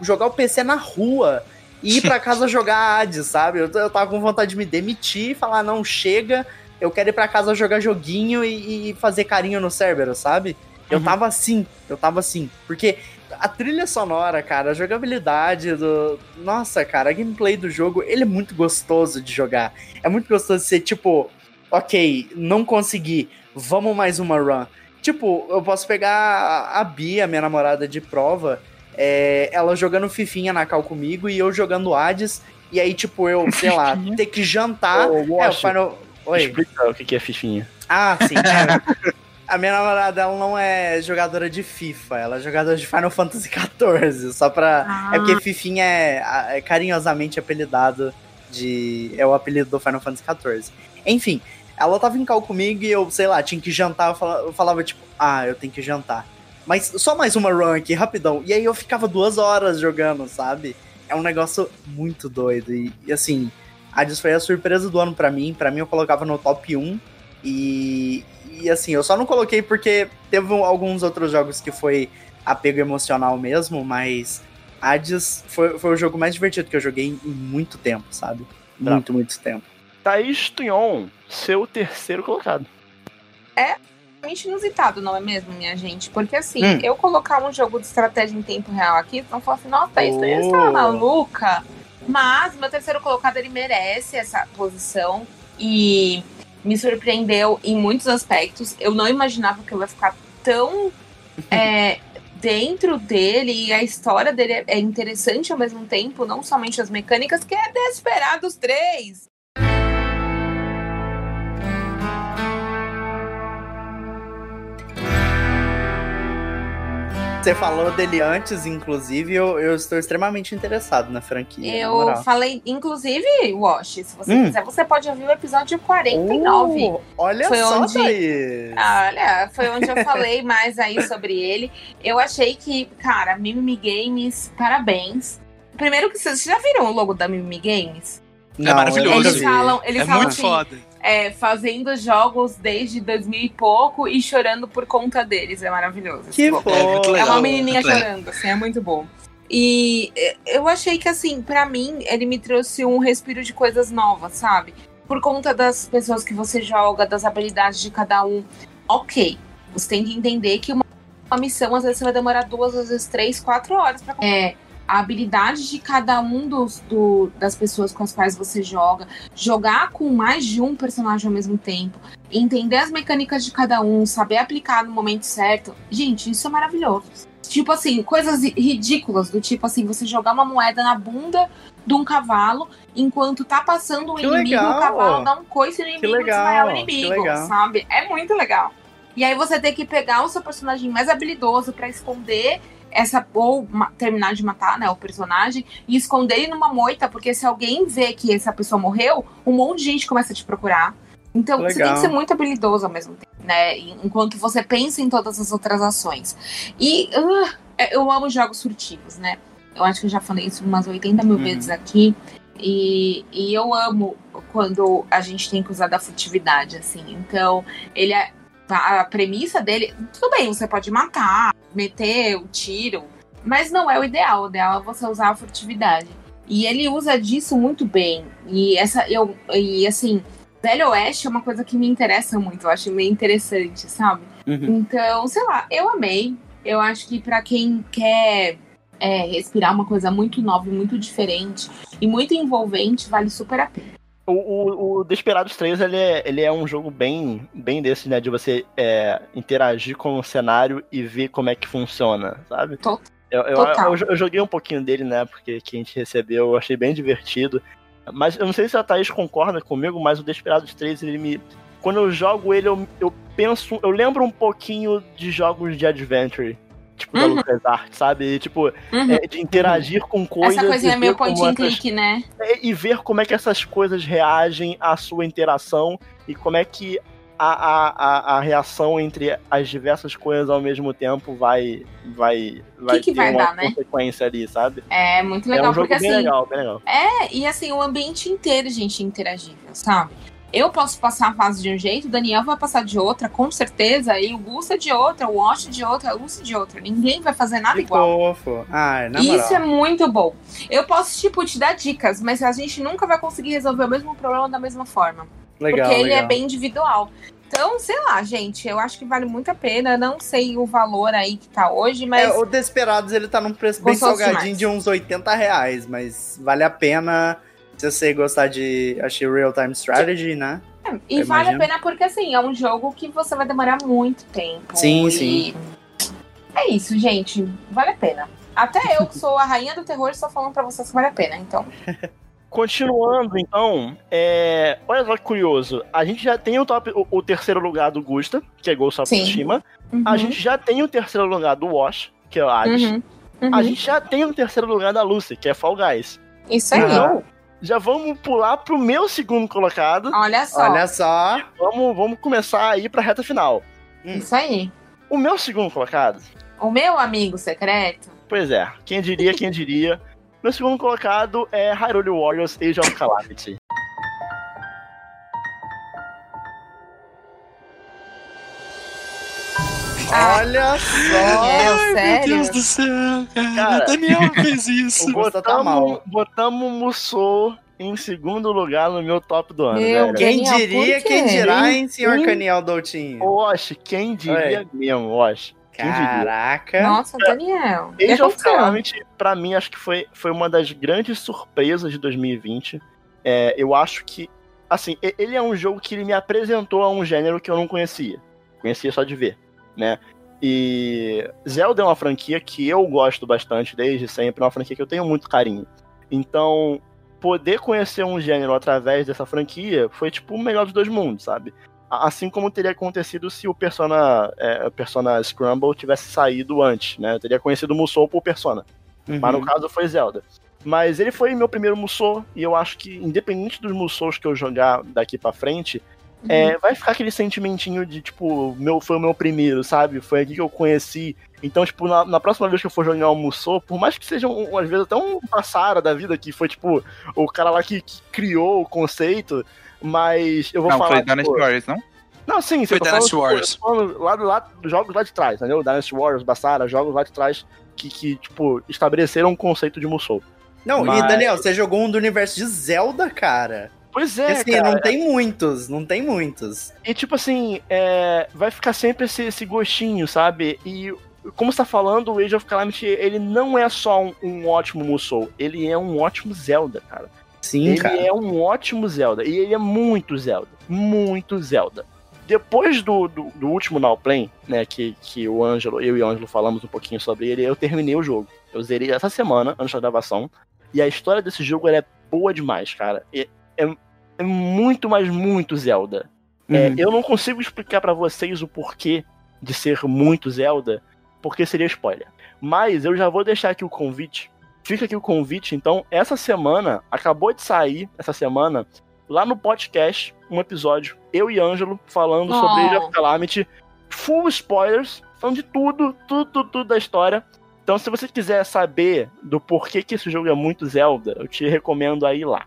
jogar o PC na rua e ir pra casa jogar Hades, sabe? Eu, eu tava com vontade de me demitir e falar, não, chega, eu quero ir pra casa jogar joguinho e, e fazer carinho no Cerberus, sabe? Eu Uhum. tava assim, eu tava assim. Porque a trilha sonora, cara, a jogabilidade do. Nossa, cara, a gameplay do jogo, ele é muito gostoso de jogar. É muito gostoso de ser tipo, ok, não consegui, vamos mais uma run. Tipo, eu posso pegar a Bia, minha namorada de prova, é, ela jogando Fifinha na cal comigo e eu jogando Hades. E aí, tipo, eu, sei lá, ter que jantar. Ô, é, o Final. Oi. Explica o que que é fifinha. Ah, sim. é. A minha namorada, ela não é jogadora de FIFA, ela é jogadora de Final Fantasy XIV, só pra... Ah. É porque Fifinha é, é carinhosamente apelidado de... É o apelido do Final Fantasy XIV. Enfim, ela tava em cal comigo e eu, sei lá, tinha que jantar, eu falava, eu falava tipo, ah, eu tenho que jantar. Mas só mais uma run aqui, rapidão. E aí eu ficava duas horas jogando, sabe? É um negócio muito doido. E, e assim, Hades foi a surpresa do ano pra mim. Pra mim eu colocava no top 1. E, e assim, eu só não coloquei porque teve alguns outros jogos que foi apego emocional mesmo, mas Hades foi, foi o jogo mais divertido que eu joguei em, muito tempo, sabe? Muito, muito tempo. Thaís Tunhon, seu terceiro colocado. Realmente inusitado, não é mesmo, minha gente? Porque assim, Hum. eu colocar um jogo de estratégia em tempo real aqui, não falar assim, nossa, isso aí Oh. está maluca. Mas meu terceiro colocado, ele merece essa posição e me surpreendeu em muitos aspectos. Eu não imaginava que eu ia ficar tão é, dentro dele e a história dele é- é interessante ao mesmo tempo, não somente as mecânicas, que é Desperados 3. Você falou dele antes, inclusive, eu, eu estou extremamente interessado na franquia. na Eu moral. falei, inclusive, Wash, se você Hum. quiser, você pode ouvir o episódio 49. Oh, olha Foi só, onde- Thaís. Olha, foi onde eu falei mais aí sobre ele. Eu achei que, cara, Mimimi Games, parabéns. Primeiro que vocês já viram o logo da Mimimi Games? Não, eu maravilhoso. Eles falam, eles é falam muito assim, foda. É, fazendo jogos desde 2000 e pouco e chorando por conta deles. É maravilhoso. Que logo. É. É uma menininha muito legal. chorando, assim, é muito bom. E é, eu achei que, assim, pra mim, ele me trouxe um respiro de coisas novas, sabe? Por conta das pessoas que você joga, das habilidades de cada um. Ok, você tem que entender que uma, uma missão, às vezes, você vai demorar duas, às vezes três, quatro horas pra é, a habilidade de cada um dos, do, das pessoas com as quais você joga, jogar com mais de um personagem ao mesmo tempo, entender as mecânicas de cada um, saber aplicar no momento certo. Gente, isso é maravilhoso. Tipo assim, coisas ridículas, do tipo assim, você jogar uma moeda na bunda de um cavalo, enquanto tá passando um Que inimigo, legal! o cavalo dá um coice no inimigo e legal, desmaiar o que inimigo, sabe? É muito legal. E aí você tem que pegar o seu personagem mais habilidoso pra esconder essa ou ma- terminar de matar, né, o personagem e esconder ele numa moita, porque se alguém vê que essa pessoa morreu, um monte de gente começa a te procurar. Então você tem Legal. que ser muito habilidoso ao mesmo tempo, né? Enquanto você pensa em todas as outras ações. E ah, eu amo jogos furtivos, né? Eu acho que eu já falei isso umas 80 mil Uhum. vezes aqui. E, e eu amo quando a gente tem que usar da furtividade, assim. Então, ele é. A premissa dele, tudo bem, você pode matar, meter o tiro, mas não é o ideal. O ideal é você usar a furtividade. E ele usa disso muito bem. E essa eu e assim, Velho Oeste é uma coisa que me interessa muito, eu acho meio interessante, sabe? Uhum. Então, sei lá, eu amei. Eu acho que pra quem quer é, respirar uma coisa muito nova muito diferente e muito envolvente, vale super a pena. O, o, o Desperados 3, ele é, ele é um jogo bem, bem desse, né? De você é, interagir com o cenário e ver como é que funciona, sabe? Tot- Eu, eu, total. eu, eu joguei um pouquinho dele, né? Porque que a gente recebeu, eu achei bem divertido. Mas eu não sei se a Thaís concorda comigo, mas o Desperados 3, ele me. Quando eu jogo ele, eu, eu penso. Eu lembro um pouquinho de jogos de adventure. Tipo, da Uhum. LucasArts, sabe? E, tipo, Uhum. é, de interagir com coisas. Essa coisinha e é meio ver como point and click, né? é, e ver como é que essas coisas reagem à sua interação e como é que a, a, a, reação entre as diversas coisas ao mesmo tempo vai vai vai que ter vai uma dar, né? consequência ali, sabe? É muito é legal, um jogo porque bem assim. legal, bem legal. É, e assim, o ambiente inteiro, gente, é interagível, sabe? Eu posso passar a fase de um jeito, o Daniel vai passar de outra, com certeza, e o Gus é de outra, o Wash de outra, a Lucy de outra. Ninguém vai fazer nada Que igual. fofo. Ai, na Isso é muito bom. Eu posso, tipo, te dar dicas, mas a gente nunca vai conseguir resolver o mesmo problema da mesma forma. legal, porque ele legal. é bem individual. Então, sei lá, gente, eu acho que vale muito a pena. Não sei o valor aí que tá hoje, mas. É, o Desperados ele tá num preço bem salgadinho demais. de uns 80 reais, mas vale a pena se você gostar de, achei, Real Time Strategy, né? E Eu vale imagino. a pena porque, assim, é um jogo que você vai demorar muito tempo. Sim, e sim. É isso, gente. Vale a pena. Até eu, que sou a rainha do terror, estou falando pra vocês que vale a pena. Então, Continuando, então, é... olha só que curioso. A gente já tem o, top, o, o terceiro lugar do Gusta, que é Ghost of. Tsushima. uhum, A gente já tem o terceiro lugar do Wash, que é o Hades. uhum, uhum. A gente já tem o terceiro lugar da Lucy, que é Fall Guys. Isso aí. Aham. Já vamos pular pro meu segundo colocado. Olha só. Olha só. Vamos, vamos começar a ir pra reta final. Isso aí. O meu segundo colocado, O meu amigo secreto. pois é, quem diria, quem diria. Meu segundo colocado é Hyrule Warriors Age of Calamity. Olha só. Daniel, Ai, sério? meu Deus do céu, cara. Cara. O Daniel fez isso. O Gusta tá mal. Botamos, botamos Musou em segundo lugar no meu top do ano, Meu. Quem Daniel, diria, quem dirá, hein, senhor. Caniel Doutinho? Oxe, quem diria mesmo, oxe. Caraca. Nossa, Daniel. Age of? Calamity, pra mim, acho que foi, foi uma das grandes surpresas de 2020. É, eu acho que, assim, ele é um jogo que ele me apresentou a um gênero que eu não conhecia. Conhecia só de ver, né? E Zelda é uma franquia que eu gosto bastante desde sempre, é uma franquia que eu tenho muito carinho. Então, poder conhecer um gênero através dessa franquia foi tipo o melhor dos dois mundos, sabe? Assim como teria acontecido se o Persona, é, Persona Scramble tivesse saído antes, né? Eu teria conhecido o Musou por Persona. Uhum. Mas no caso foi Zelda. Mas ele foi meu primeiro Musou, e eu acho que, independente dos Musous que eu jogar daqui pra frente, Uhum. é, vai ficar aquele sentimentinho de, tipo, meu, foi o meu primeiro, sabe? Foi aqui que eu conheci. Então, tipo, na, na próxima vez que eu for jogar Musou, por mais que seja, um, às vezes, até um passara da vida, que foi, tipo, o cara lá que, que criou o conceito, mas eu vou Não, falar. foi Dynasty tipo, Warriors, não? não, sim, Foi Dynasty falando, Warriors. tipo, eu tô falando lá, jogos lá de trás, entendeu? Dynasty Warriors, Bassara, jogos lá de trás que, que tipo, estabeleceram um conceito de Musou. Não, Mas- e Daniel, você jogou um do universo de Zelda, cara. Pois E é, assim, cara. não tem muitos, não tem muitos. E tipo assim, é, vai ficar sempre esse, esse gostinho, sabe? E como você tá falando, o Age of Calamity, ele não é só um, um ótimo Musou, ele é um ótimo Zelda, cara. Sim, ele cara. é um ótimo Zelda. E ele é muito Zelda. Muito Zelda. Depois do, do, do último Now Play, né, que, que o Ângelo, eu e o Ângelo falamos um pouquinho sobre ele, eu terminei o jogo. Eu zerei essa semana, antes da gravação. E a história desse jogo é boa demais, cara. É, é, é muito, mas muito Zelda. É, Uhum. eu não consigo explicar pra vocês o porquê de ser muito Zelda, porque seria spoiler. Mas eu já vou deixar aqui o convite. Fica aqui o convite, então, essa semana, acabou de sair, essa semana, lá no podcast, um episódio, eu e Ângelo, falando Oh. sobre Age of Calamity, full spoilers, falando de tudo, tudo, tudo, tudo da história. Então, se você quiser saber do porquê que esse jogo é muito Zelda, eu te recomendo aí lá.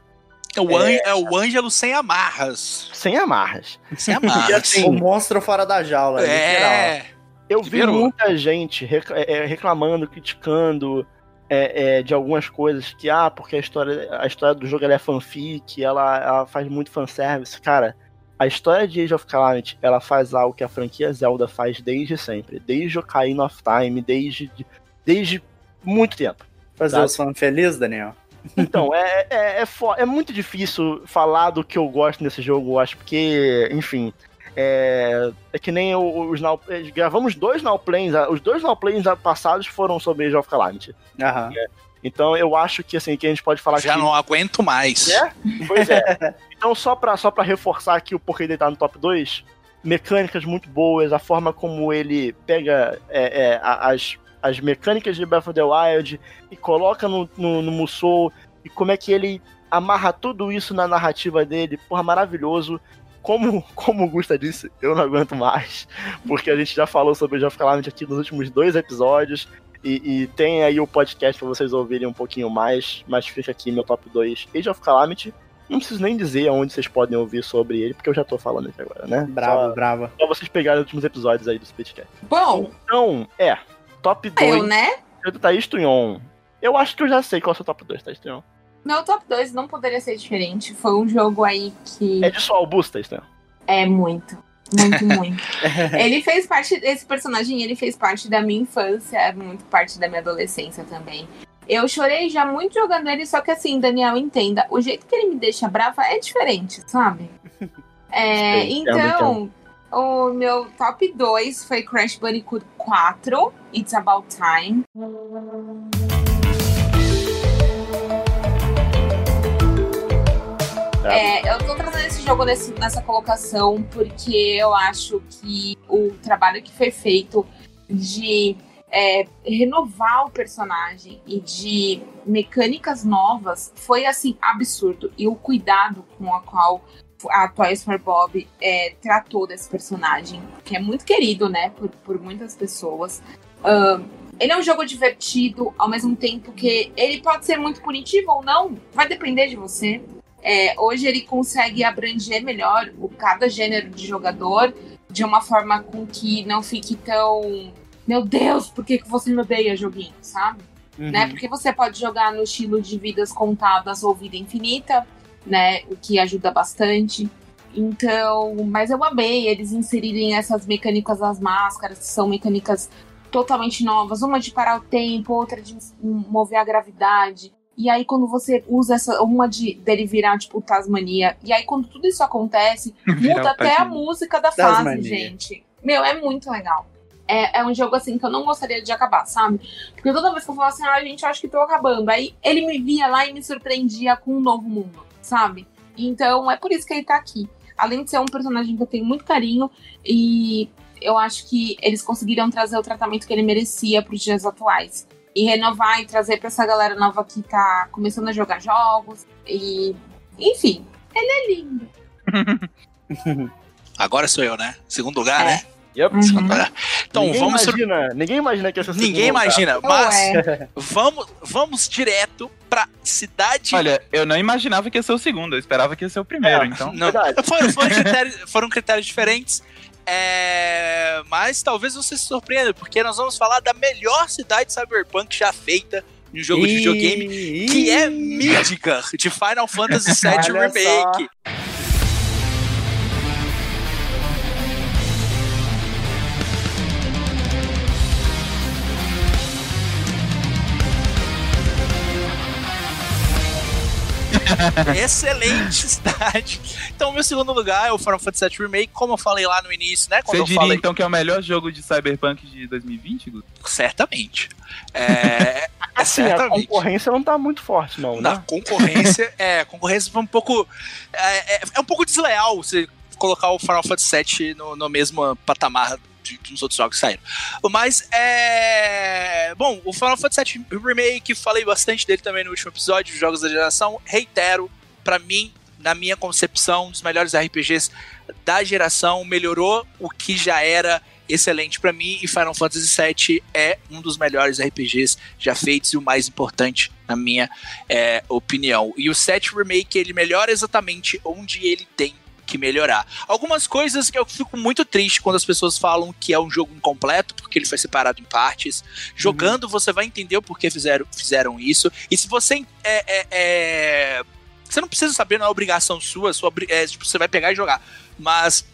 É o, An- é o Ângelo sem amarras. Sem amarras. Sem E amarras. assim, O monstro fora da jaula, literal. é. Eu vi Liberou. muita gente é, é, reclamando, criticando é, é, de algumas coisas que, ah, porque a história, a história do jogo ela é fanfic, ela, ela faz muito fanservice. Cara, a história de Age of Calamity, ela faz algo que a franquia Zelda faz desde sempre. Desde Ocarina of Time, desde, desde muito tempo. Fazer Tá. os fãs felizes, Daniel. Então, é, é, é, fo- é muito difícil falar do que eu gosto nesse jogo, eu acho, porque, enfim. É, é que nem os now, eh, gravamos dois now plays, ah, os dois now plays passados foram sobre Age of Calamity. Aham. Então eu acho que assim que a gente pode falar Já que não aguento mais. É? Pois é. Então, só pra, só pra reforçar aqui o porquê dele tá no top 2, mecânicas muito boas, a forma como ele pega é, é, as, as mecânicas de Breath of the Wild e coloca no, no, no Musou, e como é que ele amarra tudo isso na narrativa dele, porra, maravilhoso. Como, como o Gusta disse, eu não aguento mais, porque a gente já falou sobre Age of Calamity aqui nos últimos dois episódios, e, e tem aí o podcast pra vocês ouvirem um pouquinho mais, mas fica aqui meu top 2 Age of Calamity. Não preciso nem dizer aonde vocês podem ouvir sobre ele, porque eu já tô falando aqui agora, né? Bravo, Só, bravo. só vocês pegarem os últimos episódios aí do Splitcast. Bom, Então, é, top 2 eu, né? do Thaís Tunhon. Eu acho que eu já sei qual é o seu top 2, Thaís Tunhon. Meu top 2 não poderia ser diferente. Foi um jogo aí que É de sua Albusta, Thaís é muito. Muito, muito. ele fez parte, esse personagem, ele fez parte da minha infância, é muito parte da minha adolescência também. Eu chorei já muito jogando ele, só que assim, Daniel, entenda, o jeito que ele me deixa brava é diferente, sabe? É, então, o meu top 2 foi Crash Bandicoot 4, It's About Time. É, eu tô trazendo esse jogo nesse- nessa colocação porque eu acho que o trabalho que foi feito de é, renovar o personagem e de mecânicas novas foi assim absurdo. E o cuidado com a qual a Toys for Bob é, tratou desse personagem, que é muito querido, né, por, por muitas pessoas. Ele é um jogo divertido, ao mesmo tempo que ele pode ser muito punitivo ou não, vai depender de você. É, hoje ele consegue abranger melhor o cada gênero de jogador de uma forma com que não fique tão. Meu Deus, por que, que você me odeia, joguinho, sabe? Uhum. Né? Porque você pode jogar no estilo de vidas contadas ou vida infinita, né? O que ajuda bastante. Então, mas eu amei eles inserirem essas mecânicas das máscaras, que são mecânicas totalmente novas, uma de parar o tempo, outra de mover a gravidade. E aí, quando você usa essa, uma de dele virar, tipo, Tasmania, e aí, quando tudo isso acontece, muda até a música da fase, Tasmania. gente. Meu, é muito legal. É, é um jogo assim que eu não gostaria de acabar, sabe? Porque toda vez que eu falo assim, ah, gente, eu acho que tô acabando. Aí ele me via lá e me surpreendia com um novo mundo, sabe? Então é por isso que ele tá aqui. Além de ser um personagem que eu tenho muito carinho e eu acho que eles conseguiram trazer o tratamento que ele merecia pros dias atuais. E renovar e trazer pra essa galera nova que tá começando a jogar jogos. E. Enfim, ele é lindo. Agora sou eu, né? Segundo lugar, É. né? Yep. Uhum. Então, ninguém vamos. sur- imagina, ninguém imagina que essa Ninguém imagina, mas Ué. vamos, vamos direto pra cidade. Olha, eu não imaginava que ia ser o segundo, eu esperava que ia ser o primeiro, É. então. Não, foram, foram critérios, foram critérios diferentes. é, mas talvez você se surpreenda, porque nós vamos falar da melhor cidade cyberpunk já feita em um jogo de videogame, que é Midgar, de Final Fantasy VII Olha Remake. Excelente cidade. Então, meu segundo lugar é o Final Fantasy VII Remake, como eu falei lá no início, né? Você eu diria falei. então que é o melhor jogo de Cyberpunk de 2020, Guto? Certamente. É, Assim, a concorrência não tá muito forte, não, Na né? concorrência, é, a concorrência foi um pouco. É, é- é um pouco desleal você colocar o Final Fantasy VII no, no mesmo patamar de, dos outros jogos que saíram. Mas é. Bom, o Final Fantasy VII Remake, falei bastante dele também no último episódio, os jogos da geração. Reitero, pra mim, na minha concepção, um dos melhores RPGs da geração, melhorou o que já era excelente pra mim e Final Fantasy VII é um dos melhores RPGs já feitos e o mais importante na minha é, opinião. E o 7 Remake ele melhora exatamente onde ele tem que melhorar. Algumas coisas que eu fico muito triste quando as pessoas falam que é um jogo incompleto, porque ele foi separado em partes. Jogando, você vai entender o porquê fizeram, fizeram isso. E se você é, é, é, Você não precisa saber, não é obrigação sua, sua é, tipo, você vai pegar e jogar. Mas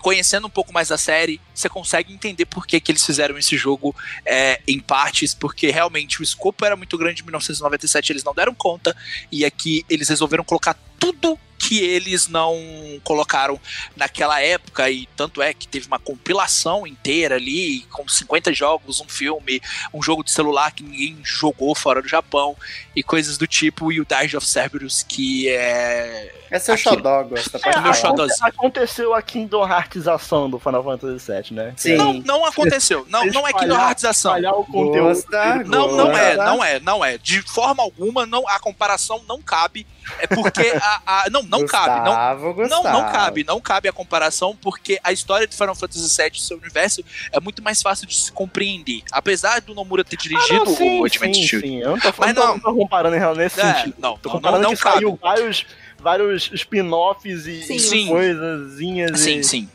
conhecendo um pouco mais da série, você consegue entender por que, que eles fizeram esse jogo é, em partes, porque realmente o escopo era muito grande em 1997, eles não deram conta, e aqui eles resolveram colocar tudo que eles não colocaram naquela época, e tanto é que teve uma compilação inteira ali, com 50 jogos, um filme, um jogo de celular que ninguém jogou fora do Japão, e coisas do tipo, e o Dirge of Cerberus, que é... É seu Aquilo. xodó, gosta. É, aconte- aconteceu a Kingdom Heartização do Final Fantasy VII, né? Sim. Não, não aconteceu, não, não é que Espalhar- Heartização. Espalhar o conteúdo. Gosta, Não, não é, não é, não é. De forma alguma, não, a comparação não cabe. É porque a. a- não, não cabe. Não, Gustavo, não, não cabe, não cabe a comparação, porque a história de Final Fantasy VII, seu universo, é muito mais fácil de se compreender. Apesar do Nomura ter Ah, dirigido não, sim, o Ultimate sim, Shield. sim. Eu não tô, Mas não, não. não tô comparando em real nesse É, sentido. não, Tô não, comparando não que cabe. saiu vários, vários spin-offs e, Sim. e Sim. coisazinhas. Sim, e... sim.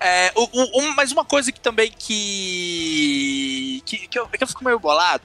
É, o, o- um- mas uma coisa que também que. que, que, eu, que eu fico meio bolado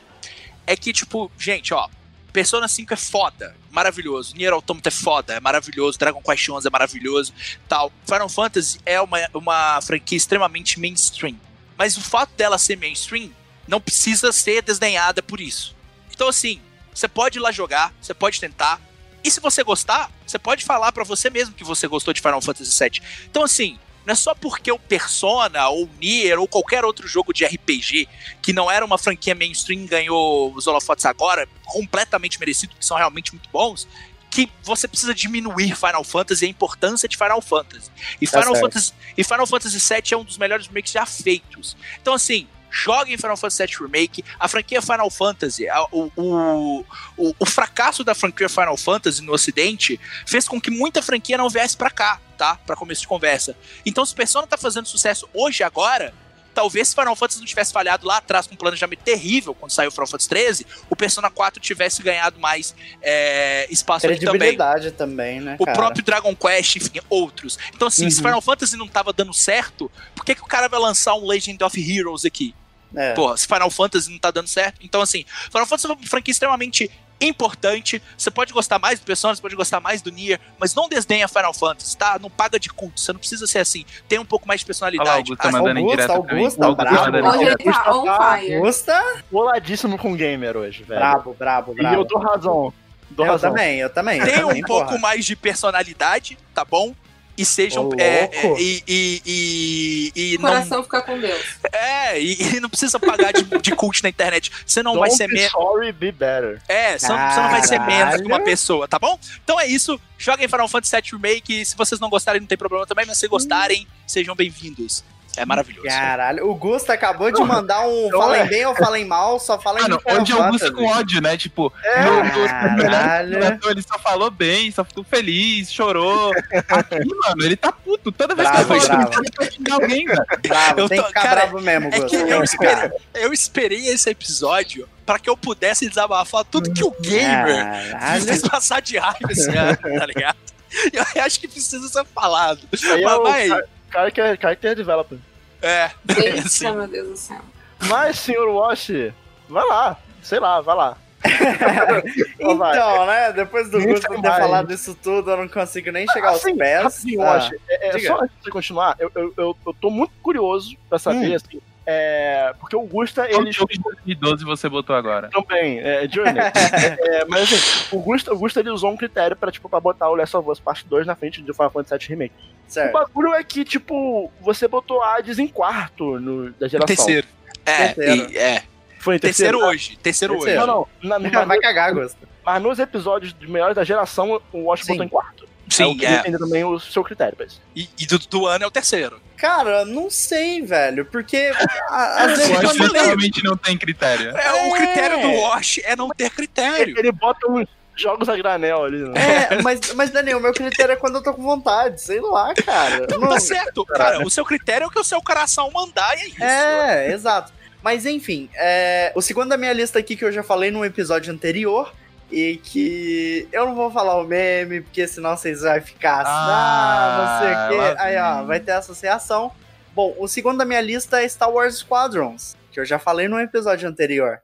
é que, tipo, gente, ó. Persona 5 é foda, maravilhoso. Nier Automata é foda, é maravilhoso. Dragon Quest 11 é maravilhoso, tal. Final Fantasy é uma, uma franquia extremamente mainstream. Mas o fato dela ser mainstream não precisa ser desdenhada por isso. Então, assim, você pode ir lá jogar, você pode tentar. E se você gostar, você pode falar pra você mesmo que você gostou de Final Fantasy VII. Então, assim, não é só porque o Persona, ou Nier, ou qualquer outro jogo de RPG que não era uma franquia mainstream ganhou os holofotes agora, completamente merecido, que são realmente muito bons, que você precisa diminuir Final Fantasy e a importância de Final Fantasy. E Tá Final, certo. Fantasy, e Final Fantasy VII é um dos melhores remakes já feitos. Então, assim, joguem Final Fantasy VII Remake. A franquia Final Fantasy, a- o, o, o, o fracasso da franquia Final Fantasy no ocidente fez com que muita franquia não viesse pra cá, tá? Pra começo de conversa. Então, se Persona tá fazendo sucesso hoje agora, talvez se Final Fantasy não tivesse falhado lá atrás com um planejamento terrível quando saiu o Final Fantasy 13, o Persona 4 tivesse ganhado mais é, espaço aqui também. Credibilidade também, né, O cara? próprio Dragon Quest, enfim, outros. Então, assim, se Uhum. Final Fantasy não tava dando certo, por que, que o cara vai lançar um Legend of Heroes aqui? É. Porra, se Final Fantasy não tá dando certo. Então, assim, Final Fantasy é uma franquia extremamente importante. Você pode gostar mais do Persona, você pode gostar mais do Nier, mas não desdenha Final Fantasy, tá? Não paga de culto. Você não precisa ser assim. Tem um pouco mais de Olha lá, o personalidade. Augusto tá Ah, mandando em Augusto. Augusto, Augusto tá tá fire. Gusta? Boladíssimo com gamer hoje, velho. Brabo, brabo, E brabo. eu dou razão. Dou eu razão. também, eu também. eu Tem um também, pouco porra. mais de personalidade, tá bom? E sejam. Ô, é, é, e e, e, e O não. coração fica com Deus. É, e, e não precisa pagar de, de cult na internet. Você não vai Don't ser be menos. sorry, be better. É, você não, você não vai ser menos que uma pessoa, tá bom? Então é isso. Joguem Final Fantasy VII Remake. Se vocês não gostarem, não tem problema também, mas se gostarem, sejam bem-vindos. É maravilhoso. Caralho, o Gusta acabou de mandar um Não falem é. bem ou falem mal, só fala em Mano, hoje é o Fantasy. com ódio, né? Tipo, É, no, no, no Caralho. melhor ele só falou bem, só ficou feliz, chorou. Aqui, mano, ele tá puto. Toda vez Bravo, que eu falo ele tá xingar alguém, velho. Bravo, Eu tem tô- que ficar cara, bravo mesmo, É que Gusta. eu esperei, eu esperei esse episódio pra que eu pudesse desabafar tudo que o gamer Caralho. fez passar de raiva esse ano, tá ligado? Eu acho que precisa ser falado. Aí é Mas, vai. Cara- cara que é character developer. É, Eita, meu Deus do céu. Mas, senhor Wash, vai lá. Sei lá, vai lá. Vai. Então, né? Depois do tem ter mais. falado isso tudo, eu não consigo nem chegar aos pés. Rapidinho, Ah, Wash, é, é só antes de você continuar, eu, eu, eu, eu tô muito curioso pra saber, Hum. assim, É, porque o Gusta, Qual ele jogo de 2012 você botou agora? também, é, Journey. É, mas assim, o Gusta, o Gusta ele usou um critério pra, tipo, pra botar o Last of Us Part 2 na frente do Final Fantasy VII Remake. O Certo. bagulho é que, tipo, você botou Hades em quarto no, da geração. Terceiro. É, Terceiro. e- é. Foi em Terceiro terceiro? hoje. Terceiro, Terceiro. hoje. Não, não. Na, mas, Vai cagar, Gusta. mas nos episódios de melhores da geração, o Watch Sim. botou em quarto. é o Sim, que é. também o seu critério pra isso. E, e do, do ano é o terceiro. Cara, não sei, velho. Porque a- às vezes que realmente não tem critério. É, o É. critério do Wash é não ter critério. Ele bota uns jogos a granel ali, né? É, mas, mas Daniel, meu critério é quando eu tô com vontade, sei lá, cara. Então Não- tá certo. Cara, o seu critério é o que o seu coração mandar e é isso. É, exato. Mas enfim, é, o segundo da minha lista aqui que eu já falei num episódio anterior. E que eu não vou falar o meme, porque senão vocês vão ficar assim, ah, não sei o Ah, quê. Aí, ó, vai ter associação. Bom, o segundo da minha lista é Star Wars Squadrons, que eu já falei num episódio anterior.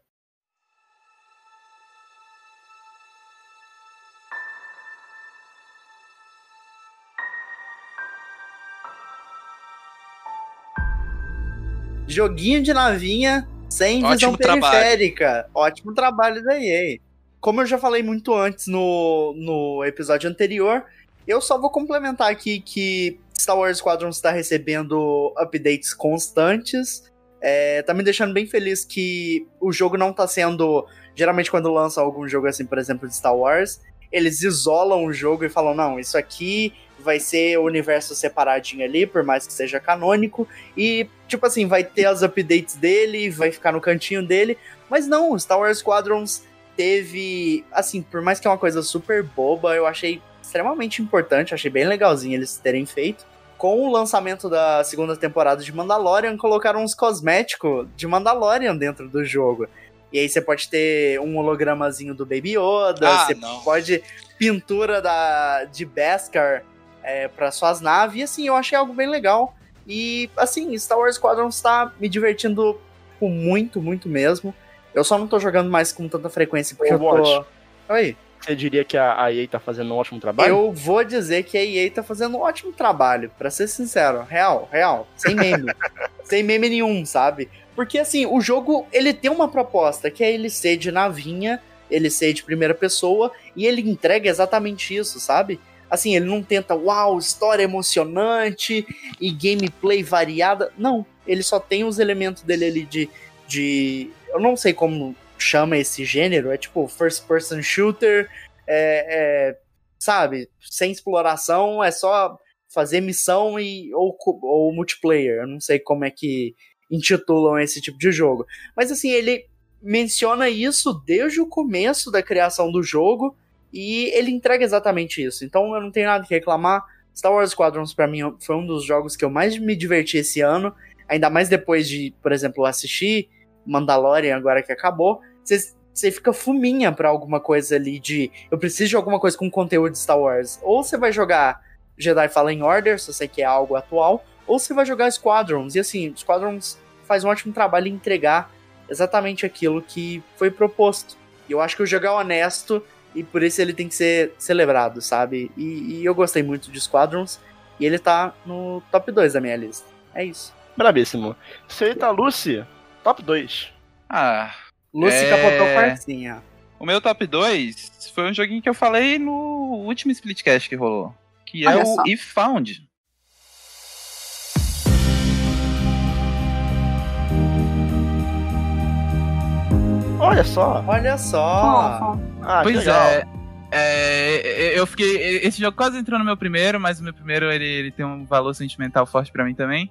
Joguinho de navinha sem Ótimo visão trabalho. periférica. Ótimo trabalho da EA. Como eu já falei muito antes no, no episódio anterior, eu só vou complementar aqui que Star Wars Squadron está recebendo updates constantes. É, tá me deixando bem feliz que o jogo não tá sendo. Geralmente, quando lança algum jogo assim, por exemplo, de Star Wars, eles isolam o jogo e falam: não, isso aqui vai ser o universo separadinho ali, por mais que seja canônico. E, tipo assim, vai ter as updates dele, vai ficar no cantinho dele. Mas não, Star Wars Squadrons teve. Assim, por mais que é uma coisa super boba, eu achei extremamente importante, achei bem legalzinho eles terem feito. Com o lançamento da segunda temporada de Mandalorian, colocaram uns cosméticos de Mandalorian dentro do jogo. E aí você pode ter um hologramazinho do Baby Yoda, Ah, você não. pode pintura da, de Beskar é, para suas naves. E assim, eu achei algo bem legal. E assim, Star Wars Squadron está me divertindo muito, muito mesmo. Eu só não tô jogando mais com tanta frequência porque eu tô. Overwatch. Oi. Você diria que a, EA tá fazendo um ótimo trabalho? Eu vou dizer que a EA tá fazendo um ótimo trabalho, pra ser sincero. Real, real. Sem meme. sem meme nenhum, sabe? Porque assim, o jogo, ele tem uma proposta, que é ele ser de navinha, ele ser de primeira pessoa, e ele entrega exatamente isso, sabe? Assim, ele não tenta, uau, história emocionante e gameplay variada. Não, ele só tem os elementos dele ali de. de eu não sei como chama esse gênero, é tipo first person shooter, é, é, sabe, sem exploração, é só fazer missão e ou, ou multiplayer. Eu não sei como é que intitulam esse tipo de jogo. Mas assim, ele menciona isso desde o começo da criação do jogo e ele entrega exatamente isso. Então eu não tenho nada que reclamar. Star Wars Squadrons pra mim foi um dos jogos que eu mais me diverti esse ano, ainda mais depois de, por exemplo, assistir Mandalorian agora que acabou. Você fica fuminha pra alguma coisa ali de eu preciso de alguma coisa com conteúdo de Star Wars. Ou você vai jogar Jedi Fallen Order, se você quer algo atual, ou você vai jogar Squadrons. E assim, Squadrons faz um ótimo trabalho em entregar exatamente aquilo que foi proposto. E eu acho que o jogo é honesto e por isso ele tem que ser celebrado, sabe? E, e eu gostei muito de Squadrons e ele tá no top 2 da minha lista. É isso. Brabíssimo. Senhorita Lucy, top 2. Ah, Lucy É. capotou farcinha. o meu top 2 foi um joguinho que eu falei no último Splitcast que rolou. Que é Olha o só. If Found. Olha só. Olha só. Ah, pois legal. é. é, Eu fiquei. Esse jogo quase entrou no meu primeiro, mas o meu primeiro ele, ele tem um valor sentimental forte pra mim também.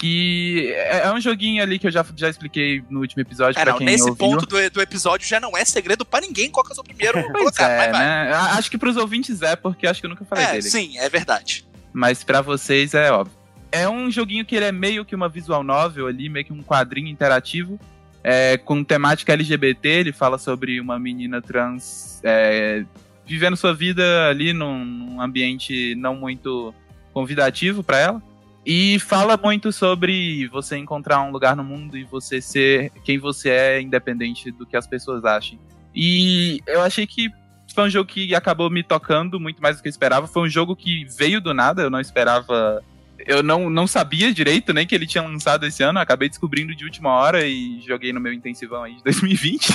Que é é um joguinho ali que eu já, já expliquei no último episódio. É, pra não, quem nesse ouviu. ponto do, do episódio já não é segredo pra ninguém qual que é o seu primeiro Pois colocado. é, né? Acho que pros ouvintes é, porque acho que eu nunca falei É, dele. sim, é verdade. Mas pra vocês é óbvio. É um joguinho que ele é meio que uma visual novel ali, meio que um quadrinho interativo. é, com temática LGBT, ele fala sobre uma menina trans é, vivendo sua vida ali num, num ambiente não muito convidativo pra ela. E fala muito sobre você encontrar um lugar no mundo e você ser quem você é, independente do que as pessoas achem. E eu achei que foi um jogo que acabou me tocando muito mais do que eu esperava. Foi um jogo que veio do nada, eu não esperava eu não, não sabia direito nem que ele tinha lançado esse ano, acabei descobrindo de última hora e joguei no meu intensivão aí de 2020.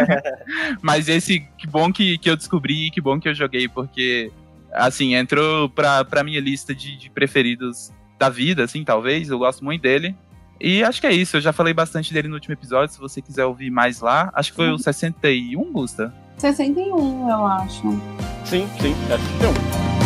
Mas esse, que bom que, que eu descobri e que bom que eu joguei, porque, assim, entrou pra, pra minha lista de, de preferidos da vida, assim, talvez, eu gosto muito dele. E acho que é isso, eu já falei bastante dele no último episódio, se você quiser ouvir mais lá. Acho que foi o 61, Gusta? 61, eu acho. Sim, sim, é 61.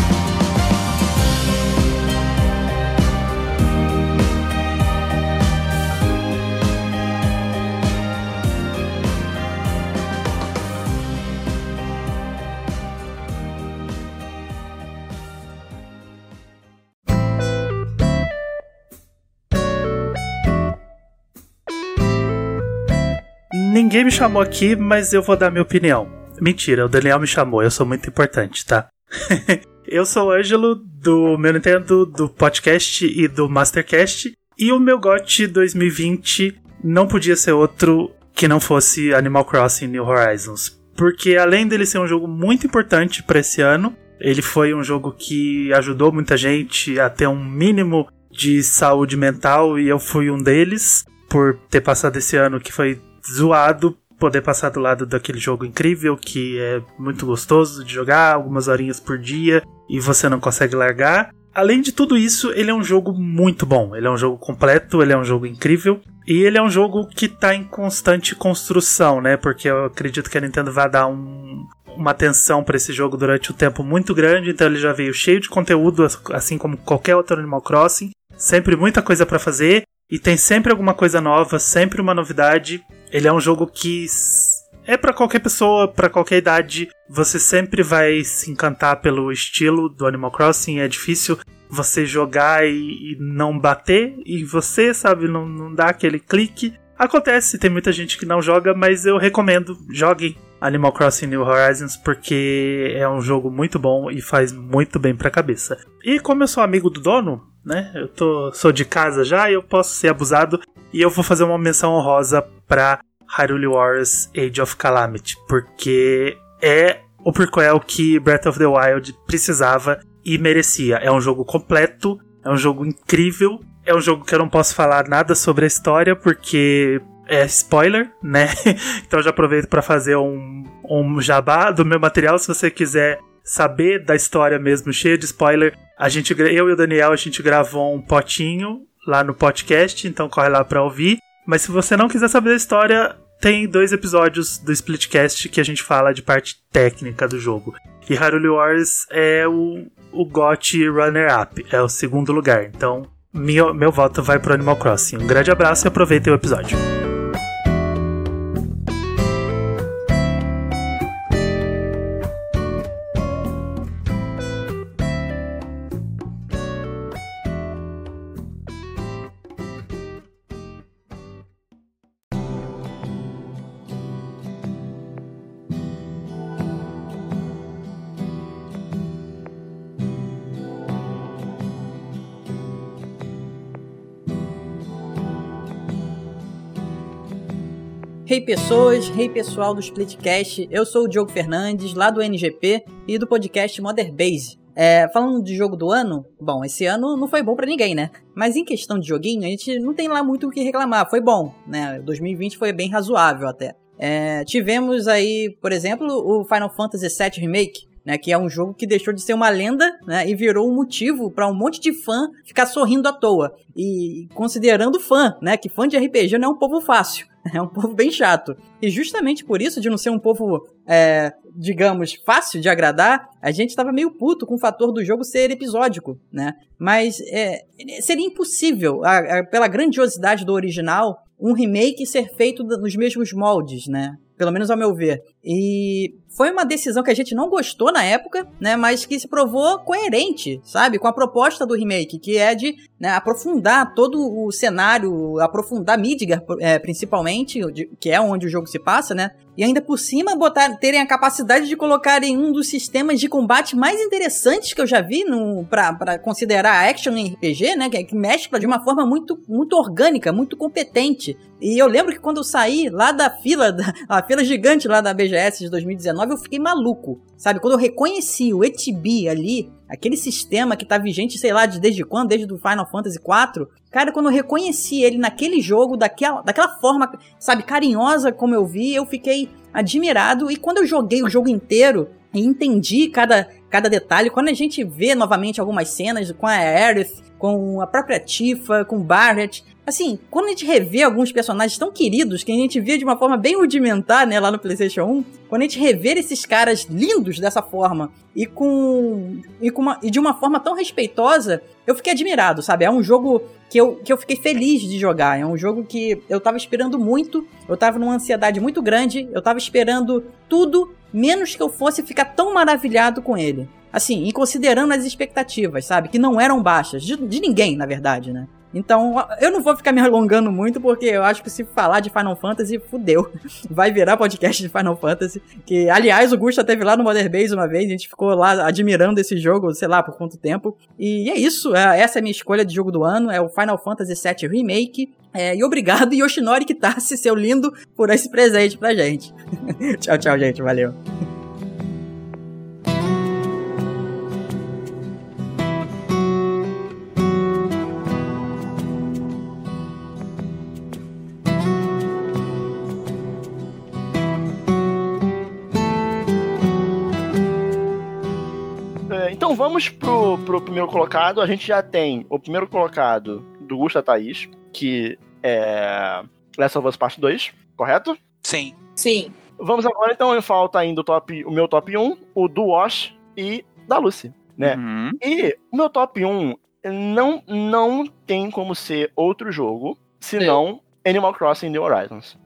Ninguém me chamou aqui, mas eu vou dar minha opinião. Mentira, o Daniel me chamou, eu sou muito importante, tá? eu sou o Ângelo, do meu Nintendo, do podcast e do Mastercast. E o meu GOT 2020 não podia ser outro que não fosse Animal Crossing New Horizons. Porque além dele ser um jogo muito importante para esse ano, ele foi um jogo que ajudou muita gente a ter um mínimo de saúde mental e eu fui um deles por ter passado esse ano que foi zoado poder passar do lado daquele jogo incrível que é muito gostoso de jogar, algumas horinhas por dia e você não consegue largar. Além de tudo isso, ele é um jogo muito bom. Ele é um jogo completo, ele é um jogo incrível. E ele é um jogo que está em constante construção, né? Porque eu acredito que a Nintendo vai dar um, uma atenção para esse jogo durante um tempo muito grande. Então ele já veio cheio de conteúdo, assim como qualquer outro Animal Crossing. Sempre muita coisa para fazer. E tem sempre alguma coisa nova, sempre uma novidade. Ele é um jogo que é para qualquer pessoa, para qualquer idade. Você sempre vai se encantar pelo estilo do Animal Crossing. É difícil você jogar e, e não bater, e você, sabe, não, não dá aquele clique. Acontece, tem muita gente que não joga, mas eu recomendo, joguem Animal Crossing New Horizons porque é um jogo muito bom e faz muito bem pra cabeça. E como eu sou amigo do dono, né? Eu tô, sou de casa já e eu posso ser abusado. E eu vou fazer uma menção honrosa pra Hyrule Warriors Age of Calamity, porque é o prequel que Breath of the Wild precisava e merecia. É um jogo completo, é um jogo incrível, é um jogo que eu não posso falar nada sobre a história porque é spoiler, né? então já aproveito para fazer um, um jabá do meu material se você quiser saber da história mesmo, cheia de spoiler. A gente, eu e o Daniel, a gente gravou um potinho lá no podcast, então corre lá para ouvir. Mas se você não quiser saber da história, tem dois episódios do Splitcast que a gente fala de parte técnica do jogo. E Hyrule Wars é o, o GOT Runner-Up, é o segundo lugar. Então, meu, meu voto vai pro Animal Crossing. Um grande abraço e aproveitem o episódio. Hey pessoas, hey pessoal do Splitcast, eu sou o Diogo Fernandes, lá do NGP e do podcast Mother Base. É, falando de jogo do ano, bom, esse ano não foi bom para ninguém, né? Mas em questão de joguinho, a gente não tem lá muito o que reclamar, foi bom, né? 2020 foi bem razoável até. É, tivemos aí, por exemplo, o Final Fantasy VII Remake, né, que é um jogo que deixou de ser uma lenda né, e virou um motivo para um monte de fã ficar sorrindo à toa. E considerando fã, né, que fã de RPG não é um povo fácil. É um povo bem chato. E justamente por isso, de não ser um povo, é, digamos, fácil de agradar, a gente estava meio puto com o fator do jogo ser episódico, né? Mas é, seria impossível, a, a, pela grandiosidade do original, um remake ser feito nos mesmos moldes, né? Pelo menos ao meu ver. E foi uma decisão que a gente não gostou na época, né? Mas que se provou coerente, sabe? Com a proposta do remake, que é de né, aprofundar todo o cenário, aprofundar Midgar, é, principalmente, que é onde o jogo se passa, né? E ainda por cima botar, terem a capacidade de colocar em um dos sistemas de combate mais interessantes que eu já vi no, pra, considerar action em RPG, né? Que, que mescla de uma forma muito, muito orgânica, muito competente. E eu lembro que quando eu saí lá da fila, da, a fila gigante lá da BG BGS de 2019, eu fiquei maluco. Sabe? Quando eu reconheci o ETB ali, aquele sistema que tá vigente, sei lá, de desde quando? Desde o Final Fantasy IV. Cara, quando eu reconheci ele naquele jogo, daquela, daquela forma, sabe, carinhosa como eu vi, eu fiquei admirado. E quando eu joguei o jogo inteiro e entendi cada, cada detalhe, quando a gente vê novamente algumas cenas com a Aerith, com a própria Tifa, com Barret, Assim, quando a gente revê alguns personagens tão queridos que a gente via de uma forma bem rudimentar, né, lá no PlayStation 1, quando a gente rever esses caras lindos dessa forma e com e, com uma, e de uma forma tão respeitosa, eu fiquei admirado, sabe? É um jogo que eu, que eu fiquei feliz de jogar. É um jogo que eu tava esperando muito, eu tava numa ansiedade muito grande, eu tava esperando tudo, menos que eu fosse ficar tão maravilhado com ele. Assim, e considerando as expectativas, sabe? Que não eram baixas, de, de ninguém, na verdade, né? Então, eu não vou ficar me alongando muito, porque eu acho que se falar de Final Fantasy, fudeu. Vai virar podcast de Final Fantasy. Que, aliás, o Gusta teve lá no Mother Base uma vez, a gente ficou lá admirando esse jogo, sei lá, por quanto tempo. E é isso, é, essa é a minha escolha de jogo do ano, é o Final Fantasy VII Remake. É, e obrigado, Yoshinori Kitase, seu lindo, por esse presente pra gente. tchau, tchau, gente, valeu. Vamos pro, pro primeiro colocado. A gente já tem o primeiro colocado do Gusta Thaís, que é Last of Us Part 2, correto? Sim. Sim. Vamos agora, então, falta ainda o, top, o meu top 1, o do Wash e da Lucy, né? Uhum. E o meu top 1 não, não tem como ser outro jogo, senão Animal Crossing New Horizons.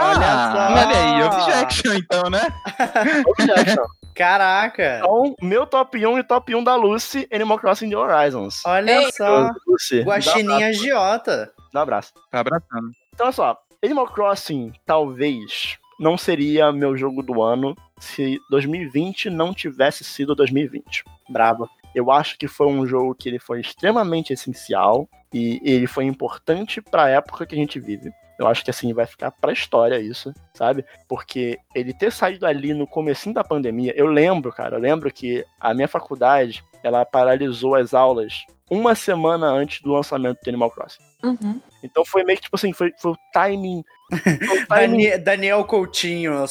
Ah, só. olha aí, objection então, né? Objection. Caraca! Então, meu top 1 e top 1 da Lucy, Animal Crossing New Horizons. Olha Ei, só. Lucy, um Guaxininha abraço. agiota. Dá um abraço. Tá abraçando. Então, olha só. Animal Crossing, talvez, não seria meu jogo do ano se 2020 não tivesse sido 2020. Brabo. Eu acho que foi um jogo que ele foi extremamente essencial e ele foi importante pra época que a gente vive. Eu acho que assim vai ficar pra história isso, sabe? Porque ele ter saído ali no comecinho da pandemia, eu lembro, cara, eu lembro que a minha faculdade, ela paralisou as aulas uma semana antes do lançamento do Animal Crossing. Uhum. Então foi meio que tipo assim, foi, foi o timing. Foi o timing Dani- Daniel Coutinho,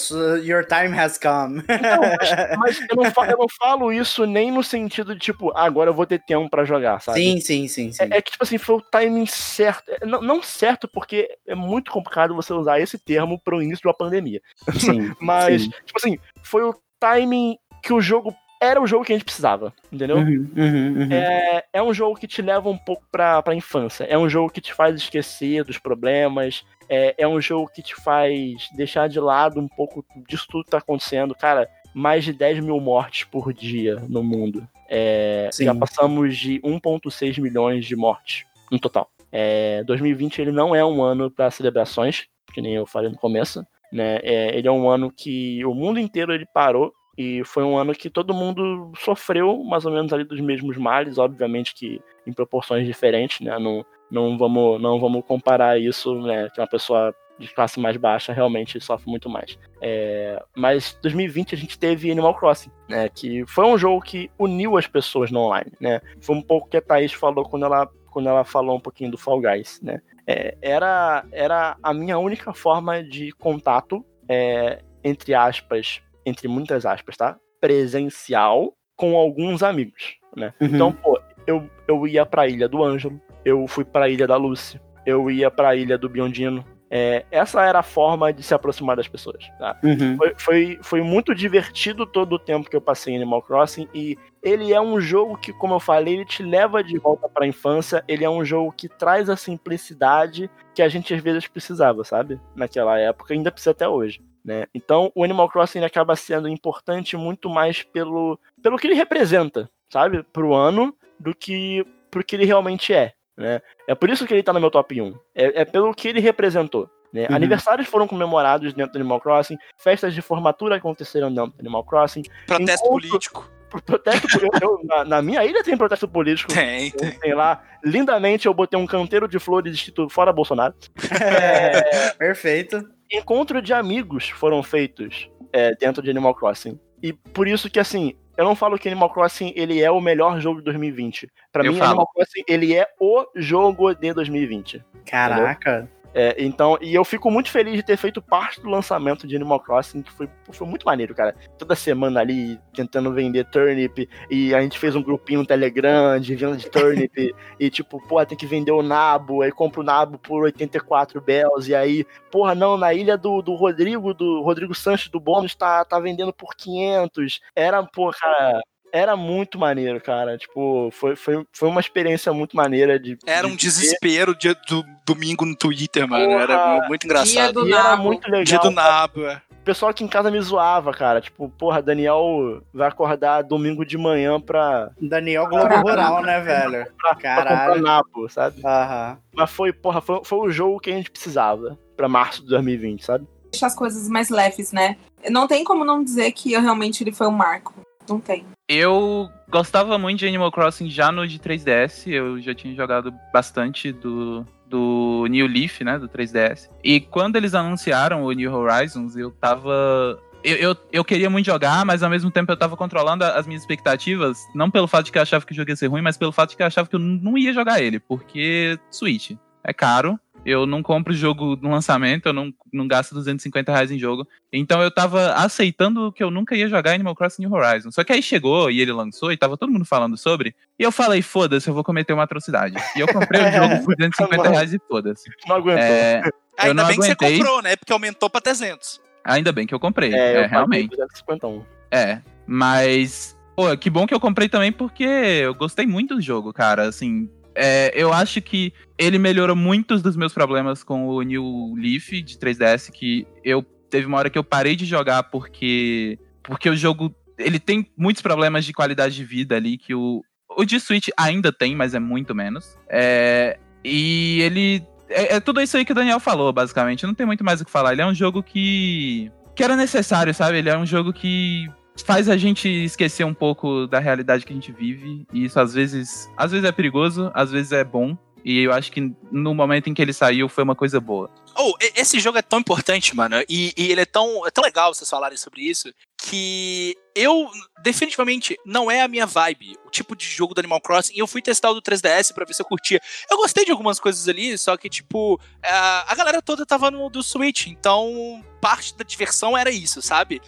your time has come. Não, mas, mas eu, não falo, eu não falo isso nem no sentido de, tipo, ah, agora eu vou ter tempo pra jogar, sabe? sim, sim, sim, sim. É, é que, tipo assim, foi o timing certo. É, Não, não certo, porque é muito complicado você usar esse termo pro início de uma pandemia. sim, Mas, sim. tipo assim, foi o timing que o jogo era o jogo que a gente precisava, entendeu? Uhum, uhum, uhum. É, é um jogo que te leva um pouco pra, pra infância. É um jogo que te faz esquecer dos problemas. É, é um jogo que te faz deixar de lado um pouco disso tudo que tá acontecendo. Cara, mais de 10 mil mortes por dia no mundo. É, já passamos de 1,6 milhões de mortes no total. É, 2020 ele não é um ano para celebrações, que nem eu falei no começo. Né? É, ele é um ano que o mundo inteiro ele parou e foi um ano que todo mundo sofreu mais ou menos ali dos mesmos males, obviamente que em proporções diferentes, né? Não, não, vamos, não vamos comparar isso, né? Que uma pessoa de classe mais baixa realmente sofre muito mais. É, mas 2020 a gente teve Animal Crossing, né? Que foi um jogo que uniu as pessoas no online, né? Foi um pouco que a Thaís falou quando ela, quando ela falou um pouquinho do Fall Guys, né? É, era, era a minha única forma de contato, é, entre aspas, entre muitas aspas, tá? Presencial com alguns amigos, né? Uhum. Então, pô, eu, eu ia pra ilha do Ângelo, eu fui pra ilha da Lucy, eu ia pra ilha do Biondino. É, essa era a forma de se aproximar das pessoas, tá? Uhum. Foi, foi, foi muito divertido todo o tempo que eu passei em Animal Crossing e ele é um jogo que, como eu falei, ele te leva de volta pra infância. Ele é um jogo que traz a simplicidade que a gente às vezes precisava, sabe? Naquela época, ainda precisa até hoje. Né? Então, o Animal Crossing acaba sendo importante muito mais pelo, pelo que ele representa, sabe? Pro ano, do que pro que ele realmente é. Né? É por isso que ele tá no meu top 1. É, é pelo que ele representou. Né? Uhum. Aniversários foram comemorados dentro do Animal Crossing, festas de formatura aconteceram dentro do Animal Crossing, Protesto Encontro- político. protesto político. eu- na, na minha ilha tem protesto político. Tem, tem. Tem lá. Lindamente eu botei um canteiro de flores escrito fora Bolsonaro. Perfeito. Encontro de amigos foram feitos é, dentro de Animal Crossing. E por isso que, assim, eu não falo que Animal Crossing ele é o melhor jogo de 2020. Pra Eu mim, falo. Animal Crossing ele é o jogo de 2020. Caraca. É, então, e eu fico muito feliz de ter feito parte do lançamento de Animal Crossing, que foi, foi muito maneiro, cara. Toda semana ali tentando vender turnip, e a gente fez um grupinho no Telegram de venda de turnip, e tipo, pô, tem que vender o nabo, aí compra o nabo por 84 bells, e aí, porra, não, na ilha do, do Rodrigo, do Rodrigo Sanches do bônus, tá, tá vendendo por 500. Era, pô, cara. Era muito maneiro, cara. Tipo, foi, foi, foi uma experiência muito maneira de. Era de um viver. desespero dia do domingo no Twitter, mano. Porra, Era muito Dia engraçado. do E era nabo. muito legal. Dia do nabo, é. O pessoal aqui em casa me zoava, cara. Tipo, porra, Daniel vai acordar domingo de manhã pra, Daniel Globo Rural, né, velho? pra, pra Caralho. nabo, sabe? Aham. Mas foi, porra, foi, foi o jogo que a gente precisava pra março de 2020, sabe? Deixar as coisas mais leves, né? Não tem como não dizer que eu, realmente ele foi um marco. Não tem. Eu gostava muito de Animal Crossing já no de 3DS. Eu já tinha jogado bastante do, do New Leaf, né? Do 3DS. E quando eles anunciaram o New Horizons, eu tava. Eu, eu, eu queria muito jogar, mas ao mesmo tempo eu tava controlando as minhas expectativas. Não pelo fato de que eu achava que o jogo ia ser ruim, mas pelo fato de que eu achava que eu não ia jogar ele. Porque Switch é caro. Eu não compro jogo no lançamento, eu não, não gasto 250 reais em jogo. Então eu tava aceitando que eu nunca ia jogar Animal Crossing New Horizons. Só que aí chegou e ele lançou e tava todo mundo falando sobre. E eu falei, foda-se, eu vou cometer uma atrocidade. E eu comprei o jogo por 250 reais e foda-se. Não aguentou. É, Eu Ainda não bem que você aguentei. comprou, né? Porque aumentou pra 300. ainda bem que eu comprei. É, É, eu realmente. 251. É. Mas, pô, que bom que eu comprei também porque eu gostei muito do jogo, cara. Assim, é, eu acho que ele melhorou muitos dos meus problemas com o New Leaf de 3DS, que eu teve uma hora que eu parei de jogar porque porque o jogo ele tem muitos problemas de qualidade de vida ali que o o de Switch ainda tem, mas é muito menos. É, e ele é, é tudo isso aí que o Daniel falou, basicamente. Não tem muito mais o que falar. Ele é um jogo que que era necessário, sabe? Ele é um jogo que faz a gente esquecer um pouco da realidade que a gente vive. E isso às vezes, às vezes é perigoso, às vezes é bom. E eu acho que no momento em que ele saiu foi uma coisa boa. Oh, esse jogo é tão importante, mano, e, e ele é tão, é tão legal vocês falarem sobre isso, que eu, definitivamente, não é a minha vibe, o tipo de jogo do Animal Crossing, e eu fui testar o do 3DS pra ver se eu curtia. Eu gostei de algumas coisas ali, só que, tipo, a, a galera toda tava no do Switch, então parte da diversão era isso, sabe?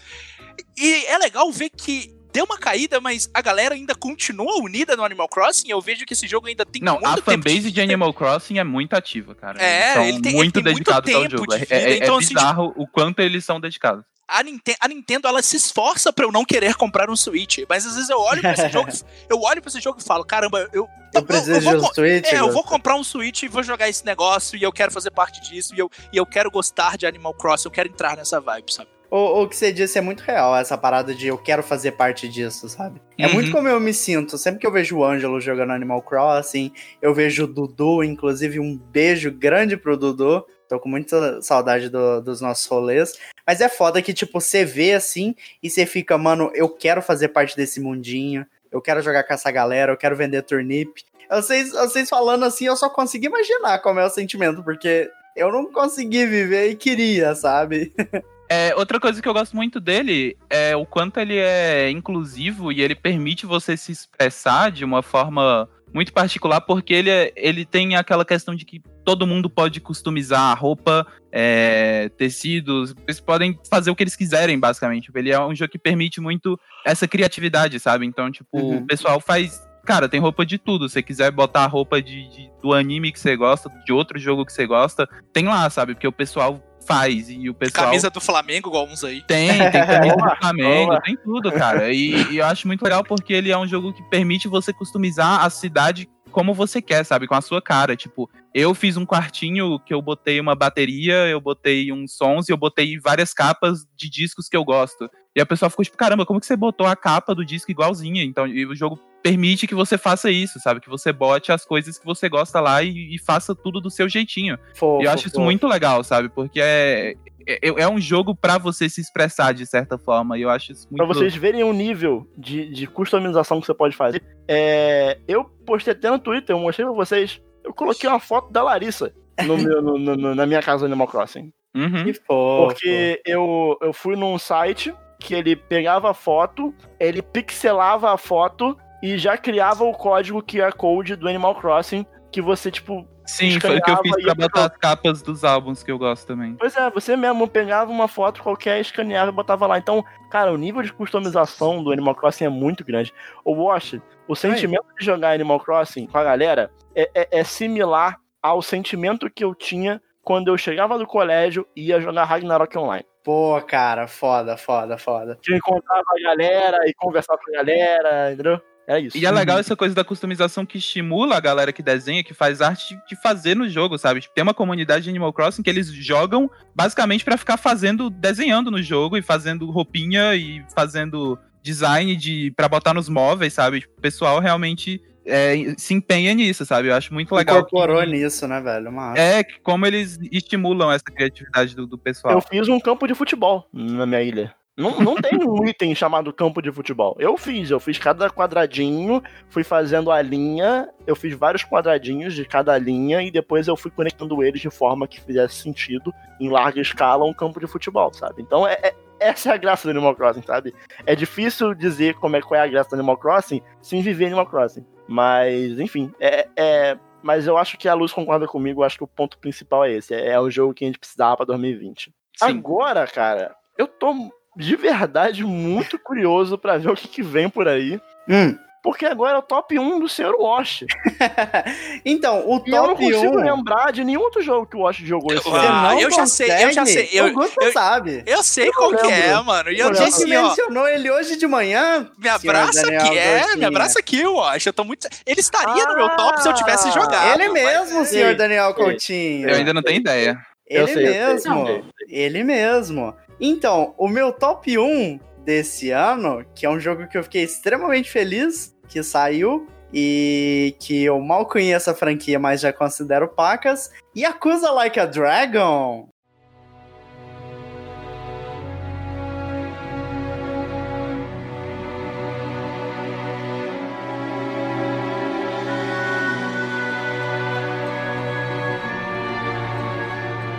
E é legal ver que deu uma caída, mas a galera ainda continua unida no Animal Crossing, eu vejo que esse jogo ainda tem Não, muito a fanbase de Animal Crossing é muito ativa, cara. É, eles são ele tem- ele muito muito dedicados ao jogo. de É- vida, é, é então, assim, bizarro o quanto eles são dedicados. a, Ninten- a Nintendo ela se esforça pra eu não querer comprar um Switch, mas às vezes eu olho pra esse jogo, eu olho para esse jogo e falo, caramba, eu Eu preciso vou de um Switch. é, eu vou comprar um Switch e vou jogar esse negócio e eu quero fazer parte disso e eu, e eu quero gostar de Animal Crossing, eu quero entrar nessa vibe, sabe? O, o que você disse é muito real, essa parada de eu quero fazer parte disso, sabe? É Uhum. muito como eu me sinto. Sempre que eu vejo o Ângelo jogando Animal Crossing, eu vejo o Dudu, inclusive um beijo grande pro Dudu. Tô com muita saudade do- dos nossos rolês. Mas é foda que, tipo, você vê assim e você fica, mano, eu quero fazer parte desse mundinho. Eu quero jogar com essa galera, eu quero vender turnip. Vocês, vocês falando assim, eu só consigo imaginar como é o sentimento, porque eu não consegui viver e queria, sabe? É, outra coisa que eu gosto muito dele é o quanto ele é inclusivo e ele permite você se expressar de uma forma muito particular, porque ele, é- ele tem aquela questão de que todo mundo pode customizar a roupa, é, tecidos, eles podem fazer o que eles quiserem, basicamente. Ele é um jogo que permite muito essa criatividade, sabe? Então, tipo, Uhum. o pessoal faz. Cara, tem roupa de tudo. Se você quiser botar a roupa de, de- do anime que você gosta, de outro jogo que você gosta, tem lá, sabe? Porque o pessoal faz e o pessoal. Camisa do Flamengo, igual uns aí. Tem, tem camisa do Flamengo, tem tudo, cara. E, e eu acho muito legal porque ele é um jogo que permite você customizar a cidade como você quer, sabe? Com a sua cara. Tipo, eu fiz um quartinho que eu botei uma bateria, eu botei uns sons e eu botei várias capas de discos que eu gosto. E a pessoa ficou tipo, caramba, como que você botou a capa do disco igualzinha? Então, e o jogo permite que você faça isso, sabe? Que você bote as coisas que você gosta lá e, e faça tudo do seu jeitinho. Fofo, E eu acho isso fofo. muito legal, sabe? Porque é, é, é um jogo pra você se expressar de certa forma. E eu acho isso muito. Pra vocês verem o nível de, de customização que você pode fazer. É, eu postei até no Twitter, eu mostrei pra vocês. Eu coloquei uma foto da Larissa no meu, no- no- no- na minha casa do Animal Crossing. Uhum. Que fofo. Porque eu, eu fui num site que ele pegava a foto, ele pixelava a foto e já criava o código QR Code do Animal Crossing que você, tipo. Sim, foi o que eu fiz pra botar as capas dos álbuns que eu gosto também. Pois é, você mesmo pegava uma foto qualquer, escaneava e botava lá. Então, cara, o nível de customização do Animal Crossing é muito grande. O Wash, o sentimento de jogar Animal Crossing com a galera é, é- é similar ao sentimento que eu tinha quando eu chegava do colégio e ia jogar Ragnarok Online. Pô, cara, foda, foda, foda. Que encontrava a galera e conversava com a galera, entendeu? É isso. E é legal essa coisa da customização que estimula a galera que desenha, que faz arte, de fazer no jogo, sabe? Tem uma comunidade de Animal Crossing que eles jogam basicamente pra ficar fazendo, desenhando no jogo e fazendo roupinha e fazendo design de para botar nos móveis, sabe? Tipo, O pessoal realmente é, se empenha nisso, sabe? Eu acho muito legal. Incorporou que- nisso, né, velho? Massa. É, que como eles estimulam essa criatividade do, do pessoal. Eu fiz um campo de futebol na minha ilha. Não, não tem um item chamado campo de futebol. Eu fiz, eu fiz cada quadradinho, fui fazendo a linha, eu fiz vários quadradinhos de cada linha e depois eu fui conectando eles de forma que fizesse sentido, em larga escala, um campo de futebol, sabe? Então é, é- essa é a graça do Animal Crossing, sabe? É difícil dizer como é, qual é a graça do Animal Crossing sem viver Animal Crossing. Mas, enfim, é, é- Mas eu acho que a Luz concorda comigo, eu acho que o ponto principal é esse. É, é o jogo que a gente precisava pra 2020. Sim. Agora, cara, eu tô de verdade muito curioso pra ver o que, que vem por aí. Hum. Porque agora é o top 1 do Sr. Wash. então, o E eu não top consigo 1. lembrar de nenhum outro jogo que o Wash jogou esse Eu- ano. Ah, não eu já sei, eu já sei, eu- eu- sabe. Eu sei Eu qual que é, mano. E eu Eu A lembro. gente assim, ó. mencionou ele hoje de manhã. Me senhor abraça Daniel aqui, é, Agostinho. me abraça aqui, eu acho. Eu tô muito. Ele estaria no meu top se eu tivesse Ah, jogado. ele mesmo, sei, senhor Daniel sei. Coutinho. Eu ainda não tenho ideia. Ele Eu sei, eu sei, mesmo. eu sei. Ele mesmo. Então, o meu top 1 desse ano, que é um jogo que eu fiquei extremamente feliz que saiu e que eu mal conheço a franquia, mas já considero pacas, Yakuza Like a Dragon.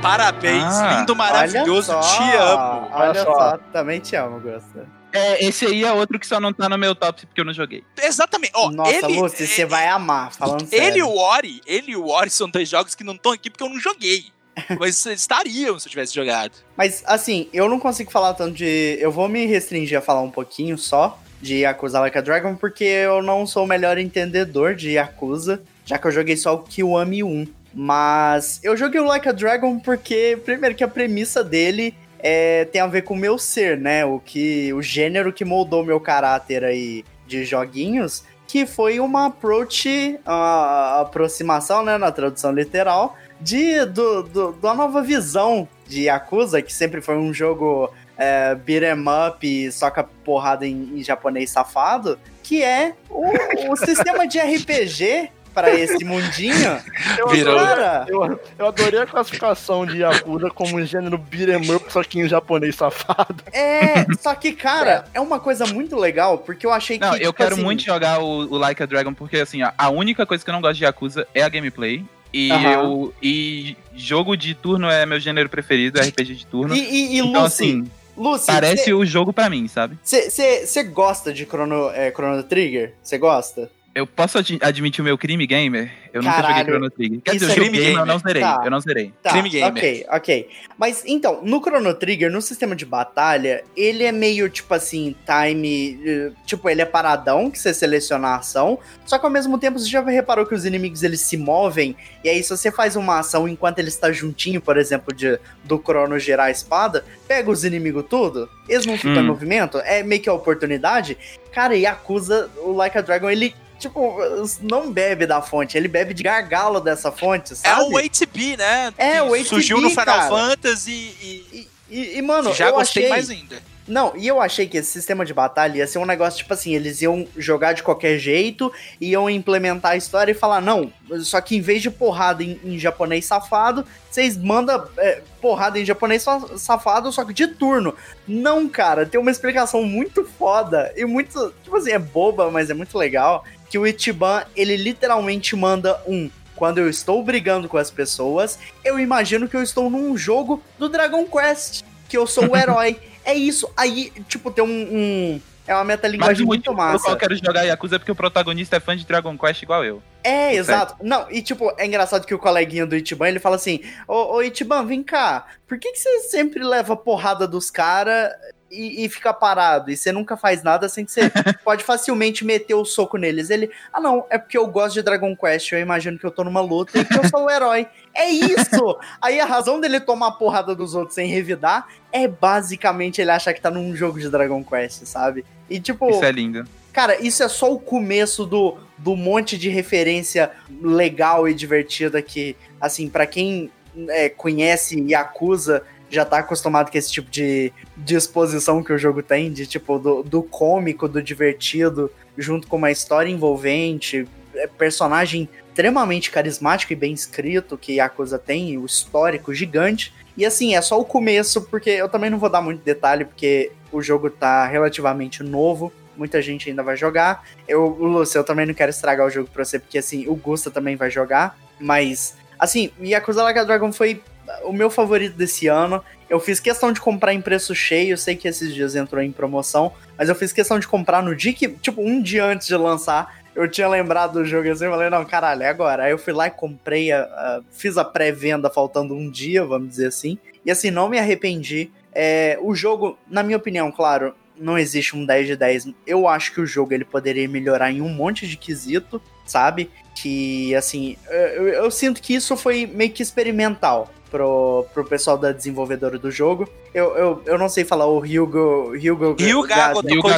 Parabéns, Ah, lindo, maravilhoso, te amo. Olha Olha só. só. também te amo, Gusta. É, esse aí é outro que só não tá no meu top porque eu não joguei. Exatamente. Ó, Nossa, ele, Lúcio, você vai amar, falando sério. Ele e o Ori, ele e o Ori são dois jogos que não estão aqui porque eu não joguei. Mas estariam se eu tivesse jogado. Mas, assim, eu não consigo falar tanto de. Eu vou me restringir a falar um pouquinho só de Yakuza Like a Dragon, porque eu não sou o melhor entendedor de Yakuza, já que eu joguei só o Kiwami 1. Mas eu joguei o Like a Dragon porque, primeiro, que a premissa dele é, tem a ver com o meu ser, né? O, que, o gênero que moldou meu caráter aí de joguinhos, que foi uma approach, a aproximação, né, na tradução literal, de, do, do, da nova visão de Yakuza, que sempre foi um jogo é, beat 'em up soca porrada em, em japonês safado, que é o, o sistema de RPG para esse mundinho. Eu Virou. adorei- Eu, eu adorei a classificação de Yakuza como um gênero beat'em up, só que em japonês safado. é. Só que, cara, é uma coisa muito legal, porque eu achei Não, que. eu tipo quero assim, muito jogar o, o Like a Dragon, porque assim, a, a única coisa que eu não gosto de Yakuza é a gameplay. E Aham. eu. E jogo de turno é meu gênero preferido, RPG de turno. E, e, e então, Lucy, assim, Lucy, parece o jogo pra mim, sabe? você gosta de Chrono, é, Chrono Trigger? Você gosta? Eu posso ad- admitir o meu crime gamer? Eu nunca Caralho, joguei Chrono Trigger. Quer isso dizer, eu é joguei, crime mas eu não gamer. zerei. Tá. Eu não zerei. Tá, Crime gamer. ok, ok. Mas então, no Chrono Trigger, no sistema de batalha, ele é meio tipo assim, time. eh, Tipo, ele é paradão, que você seleciona a ação. Só que ao mesmo tempo, você já reparou que os inimigos eles se movem. E aí, se você faz uma ação enquanto ele está juntinho, por exemplo, de, do Chrono gerar a espada, pega os inimigos tudo, eles não ficam em Hum. movimento, é meio que a oportunidade. Cara, e acusa o Like a Dragon, ele. Tipo, não bebe da fonte, ele bebe de gargalo dessa fonte, É sabe? o ATB, né? É, Que o ATB, Surgiu no Final cara. Fantasy e, e E, e, mano, já eu gostei achei, mais ainda. Não, e eu achei que esse sistema de batalha ia ser um negócio tipo assim, eles iam jogar de qualquer jeito, iam implementar a história e falar, não, só que em vez de porrada em, em japonês safado, vocês mandam é, porrada em japonês sa- safado, só que de turno. Não, cara, tem uma explicação muito foda e muito, tipo assim, é boba, mas é muito legal, que o Ichiban, ele literalmente manda um quando eu estou brigando com as pessoas, eu imagino que eu estou num jogo do Dragon Quest, que eu sou o herói. é isso. Aí, tipo, tem um. um- é uma metalinguagem muito pelo massa. qual eu quero jogar Yakuza é porque o protagonista é fã de Dragon Quest igual eu. É, Certo. exato. Não, e tipo, é engraçado que o coleguinha do Itiban, ele fala assim, ô, ô Itiban, vem cá, por que, que você sempre leva porrada dos caras e, e fica parado? E você nunca faz nada sem que você pode facilmente meter o soco neles. Ele, ah não, é porque eu gosto de Dragon Quest, eu imagino que eu tô numa luta e que eu sou o herói. É isso! Aí a razão dele tomar a porrada dos outros sem revidar é basicamente ele achar que tá num jogo de Dragon Quest, sabe? E tipo... Isso é lindo. Cara, isso é só o começo do, do monte de referência legal e divertida que, assim, pra quem é, conhece Yakuza, já tá acostumado com esse tipo de disposição que o jogo tem, de tipo, do, do cômico, do divertido, junto com uma história envolvente, é, personagem extremamente carismático e bem escrito que Yakuza tem, o histórico gigante. E assim, é só o começo, porque eu também não vou dar muito detalhe, porque o jogo tá relativamente novo muita gente ainda vai jogar. Eu, Lúcio, eu também não quero estragar o jogo pra você, porque assim, o Gusta também vai jogar. Mas, assim, Yakuza Like a Dragon foi o meu favorito desse ano. Eu fiz questão de comprar em preço cheio, eu sei que esses dias entrou em promoção, mas eu fiz questão de comprar no dia que, tipo, um dia antes de lançar. Eu tinha lembrado do jogo assim, eu falei, não, caralho, é agora. Aí eu fui lá e comprei, a, a- fiz a pré-venda faltando um dia, vamos dizer assim. E assim, não me arrependi. É, o jogo, na minha opinião, claro, não existe um 10 de 10. Eu acho que o jogo ele poderia melhorar em um monte de quesito, sabe? Que, assim, eu, eu sinto que isso foi meio que experimental pro, pro pessoal da desenvolvedora do jogo. Eu, eu, eu não sei falar o Ryugo... Ryugo, Ryuga Ga- Gotoku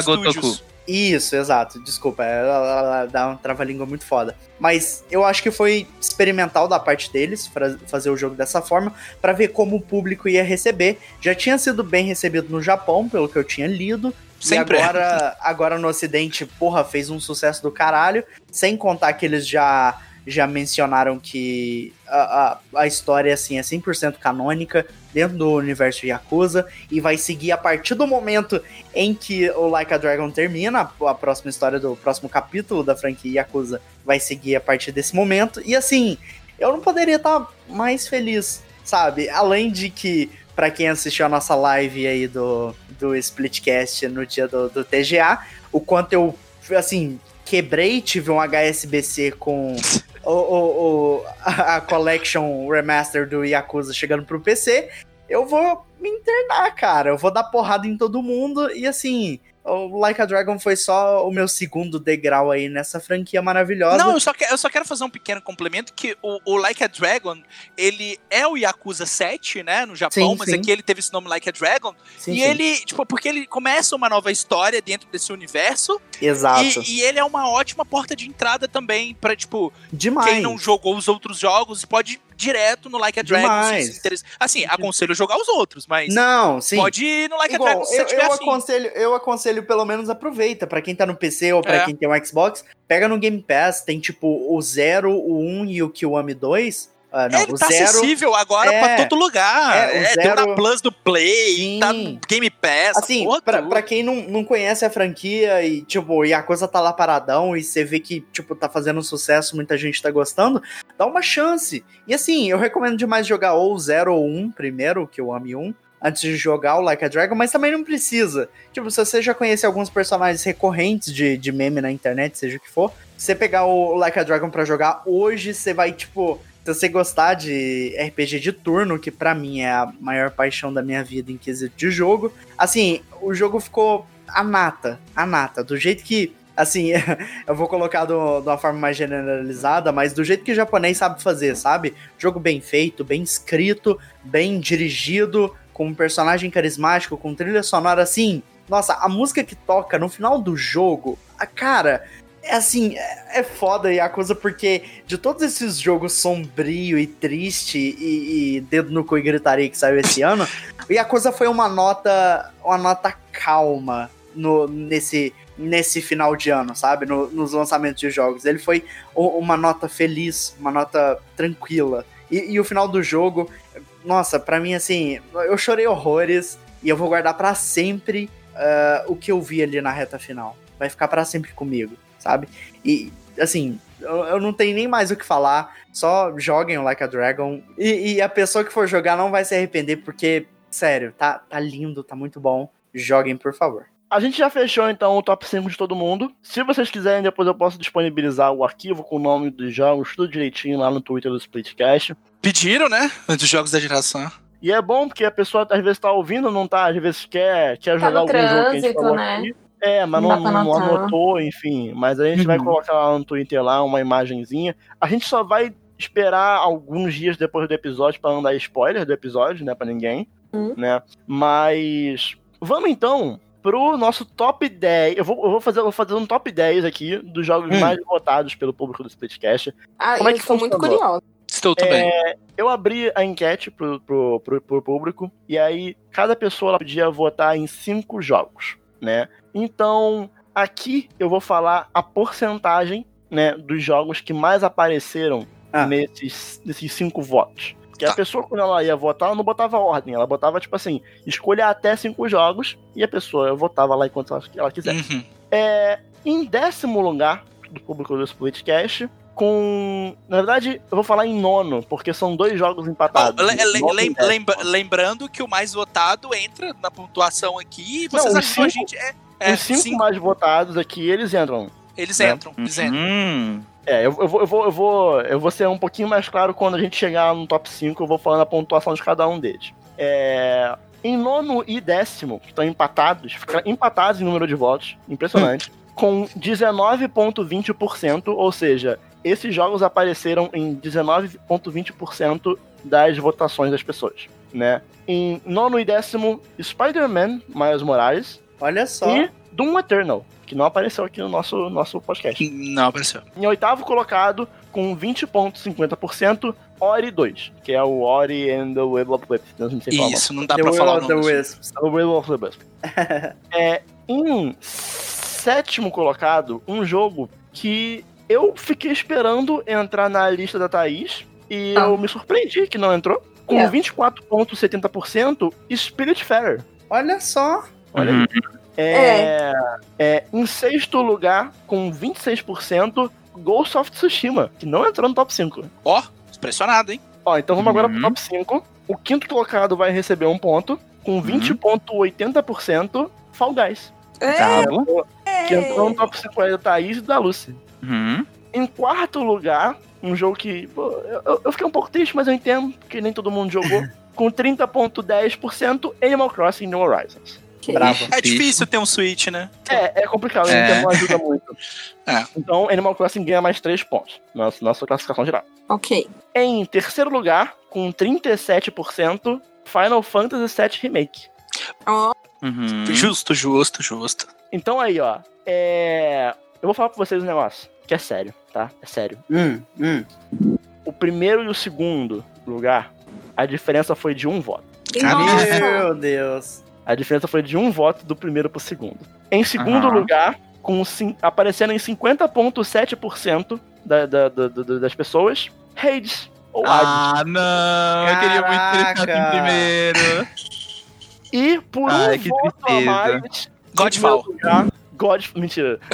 isso, exato. Desculpa, ela, ela- ela dá uma trava-língua muito foda. Mas eu acho que foi experimental da parte deles pra fazer o jogo dessa forma, pra ver como o público ia receber. Já tinha sido bem recebido no Japão, pelo que eu tinha lido. Sempre E agora, agora no Ocidente, porra, fez um sucesso do caralho. Sem contar que eles já, já mencionaram que a, a, a história assim, é 100% canônica dentro do universo de Yakuza. E vai seguir a partir do momento em que o Like a Dragon termina, a, a próxima história do próximo capítulo da franquia Yakuza vai seguir a partir desse momento. E assim, eu não poderia estar mais feliz, sabe? Além de que, pra quem assistiu a nossa live aí do, do Splitcast no dia do, do TGA, o quanto eu, assim, quebrei, tive um HSBC com o, o, o- a Collection Remaster do Yakuza chegando pro PC, eu vou me internar, cara. Eu vou dar porrada em todo mundo e assim. O Like a Dragon foi só o meu segundo degrau aí nessa franquia maravilhosa. Não, eu só, que- eu só quero fazer um pequeno complemento que o, o Like a Dragon, ele é o Yakuza 7, né, no Japão, Sim, mas sim. aqui ele teve esse nome Like a Dragon, Sim, e ele, tipo, porque ele começa uma nova história dentro desse universo, Exato. e, e ele é uma ótima porta de entrada também pra, tipo, Demais. quem não jogou os outros jogos pode direto no Like a Dragon. Demais. se Assim, aconselho jogar os outros, mas Não, sim. pode ir no Like a Igual, Dragon se eu, tiver eu afim. aconselho, eu aconselho pelo menos aproveita pra quem tá no PC ou pra É. quem tem um Xbox, pega no Game Pass, tem tipo o 0, o 1 e o Kiwami 2. Ah, não, ele tá 0 acessível agora É. pra todo lugar. É, o É, deu zero- na Plus do Play, Sim. tá no Game Pass. Assim, porra pra, pra quem não, não conhece a franquia e, tipo, o Yakuza tá lá paradão e você vê que, tipo, tá fazendo sucesso, muita gente tá gostando, dá uma chance. E assim, eu recomendo demais jogar ou o 0 ou 1 primeiro, que eu ame 1, antes de jogar o Like a Dragon, mas também não precisa. Tipo, se você já conhece alguns personagens recorrentes de, de meme na internet, seja o que for, você pegar o Like a Dragon pra jogar hoje, você vai, tipo... Se você gostar de RPG de turno, que pra mim é a maior paixão da minha vida em quesito de jogo, assim, o jogo ficou a nata, a nata, do jeito que, assim, eu vou colocar do- de uma forma mais generalizada, mas do jeito que o japonês sabe fazer, sabe? Jogo bem feito, bem escrito, bem dirigido, com um personagem carismático, com trilha sonora assim. Nossa, a música que toca no final do jogo, a cara, é assim, é, é foda Yakuza porque de todos esses jogos sombrio e triste e, e dedo no cu e gritaria que saiu esse ano, o Yakuza foi uma nota, uma nota calma no, nesse, nesse final de ano, sabe? No- nos lançamentos de jogos. Ele foi uma nota feliz, uma nota tranquila. E, e o final do jogo, nossa, pra mim, assim, eu chorei horrores e eu vou guardar pra sempre ah, o que eu vi ali na reta final. Vai ficar pra sempre comigo, sabe? E, assim, eu, eu não tenho nem mais o que falar. Só joguem o Like a Dragon. E, e a pessoa que for jogar não vai se arrepender, porque, sério, tá, tá lindo, tá muito bom. Joguem, por favor. A gente já fechou então o top 5 de todo mundo. Se vocês quiserem, depois eu posso disponibilizar o arquivo com o nome dos jogos, tudo direitinho lá no Twitter do Splitcast. Pediram, né? Dos jogos da geração. E é bom porque a pessoa às vezes tá ouvindo, não tá, às vezes quer, quer Tá jogar algum jogo que a gente falou né? aqui. É, mas Não não, não anotou, enfim. Mas a gente vai Uhum. colocar lá no Twitter lá uma imagenzinha. A gente só vai esperar alguns dias depois do episódio pra não dar spoiler do episódio, né, pra ninguém, Hum. né? Mas vamos então pro nosso top 10. Eu vou, eu vou fazer, eu vou fazer um top 10 aqui dos jogos Hum. mais votados pelo público do Splitcast. Ah, Como é eu que estou muito curiosa. Estou também. É, eu abri a enquete pro, pro, pro, pro público e aí cada pessoa podia votar em cinco jogos, né? Então, aqui eu vou falar a porcentagem, né, dos jogos que mais apareceram Ah. nesses, nesses cinco votos. Que a Tá. pessoa, quando ela ia votar, ela não botava ordem, ela botava, tipo assim, escolha até cinco jogos e a pessoa votava lá enquanto ela, ela quiser. Uhum. É, em décimo lugar do público do Splitcast, com. Na verdade, eu vou falar em nono, porque são dois jogos Bom, empatados. le- lem- lembra- lembrando que o mais votado entra na pontuação aqui e Não, vocês os ajudam a gente. É, é, Os cinco, cinco, mais votados aqui, eles entram. eles né? entram, eles entram. Hum, É, eu, eu vou, eu, vou, eu, vou, eu vou ser um pouquinho mais claro quando a gente chegar no top 5, eu vou falando a pontuação de cada um deles. É, em nono e décimo, que estão empatados, ficaram empatados em número de votos, impressionante, com 19,20%, ou seja, esses jogos apareceram em 19,20% das votações das pessoas, né? Em nono e décimo, Spider-Man Miles Morales Olha só. e Doom Eternal, que não apareceu aqui no nosso, nosso podcast. Não apareceu. Em oitavo colocado, com 20,50%, Ori 2, que é o Ori and the Will of the Wisp. Não sei falar Isso, não dá The pra falar o the nome. disso. Wisps. o Will of the Wisp. é, em sétimo colocado, um jogo que eu fiquei esperando entrar na lista da Thaís e Ah. eu me surpreendi que não entrou. Com Yeah. 24,70%, Spiritfarer. Olha só. Olha uhum. aí. É, é, em sexto lugar, com 26%, Ghost of Tsushima, que não entrou no top 5. Ó, impressionado, hein? Ó, então vamos agora pro Uhum. top 5. O quinto colocado vai receber um ponto, com 20,80%, Fall Guys. É. Que entrou no top 5 aí da Thaís e da Lucy. Uhum. Em quarto lugar, um jogo que. pô, eu, eu fiquei um pouco triste, mas eu entendo, porque nem todo mundo jogou. com 30,10% Animal Crossing New Horizons. Bravo. É difícil ter um Switch, né? É, é complicado, É. Nintendo não ajuda muito. É. Então, Animal Crossing ganha mais 3 pontos na nossa, classificação geral. ok. Em terceiro lugar, com 37%, Final Fantasy VII Remake. Uhum. Justo, justo, justo. Então aí, ó, é... Eu vou falar pra vocês um negócio, que é sério, tá? É sério. Hum, hum. O primeiro e o segundo lugar, a diferença foi de um voto. Nossa. Meu Deus. A diferença foi de um voto do primeiro pro segundo. Em segundo Aham. lugar, com aparecendo em 50,7% da, da, da- da- das pessoas, Hades. Ou Hades. Ah, não! Eu queria muito ter ficado Caraca. em primeiro. E por Ai, um que voto a tristeza. mais. em Godfall. lugar, God. Mentira.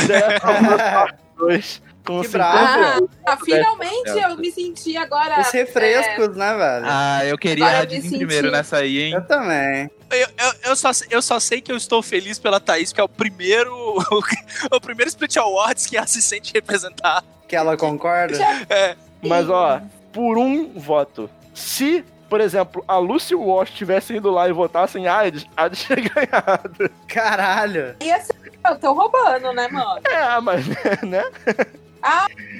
2. Com Que 50 bravo. Ah, finalmente eu me senti agora. Os refrescos, né, velho? Ah, eu queria em senti- primeiro nessa aí, hein? Eu também. Eu, eu, eu, só, eu só sei que eu estou feliz pela Thaís, que é o primeiro. o primeiro Split Awards que ela se sente representar. Que ela concorda? É, Mas, ó, por um voto. Se, por exemplo, a Lucy Walsh tivesse ido lá e votasse em Hades, Hades tinha ganhado. Caralho. Eu tô roubando, né, mano? É, mas, né?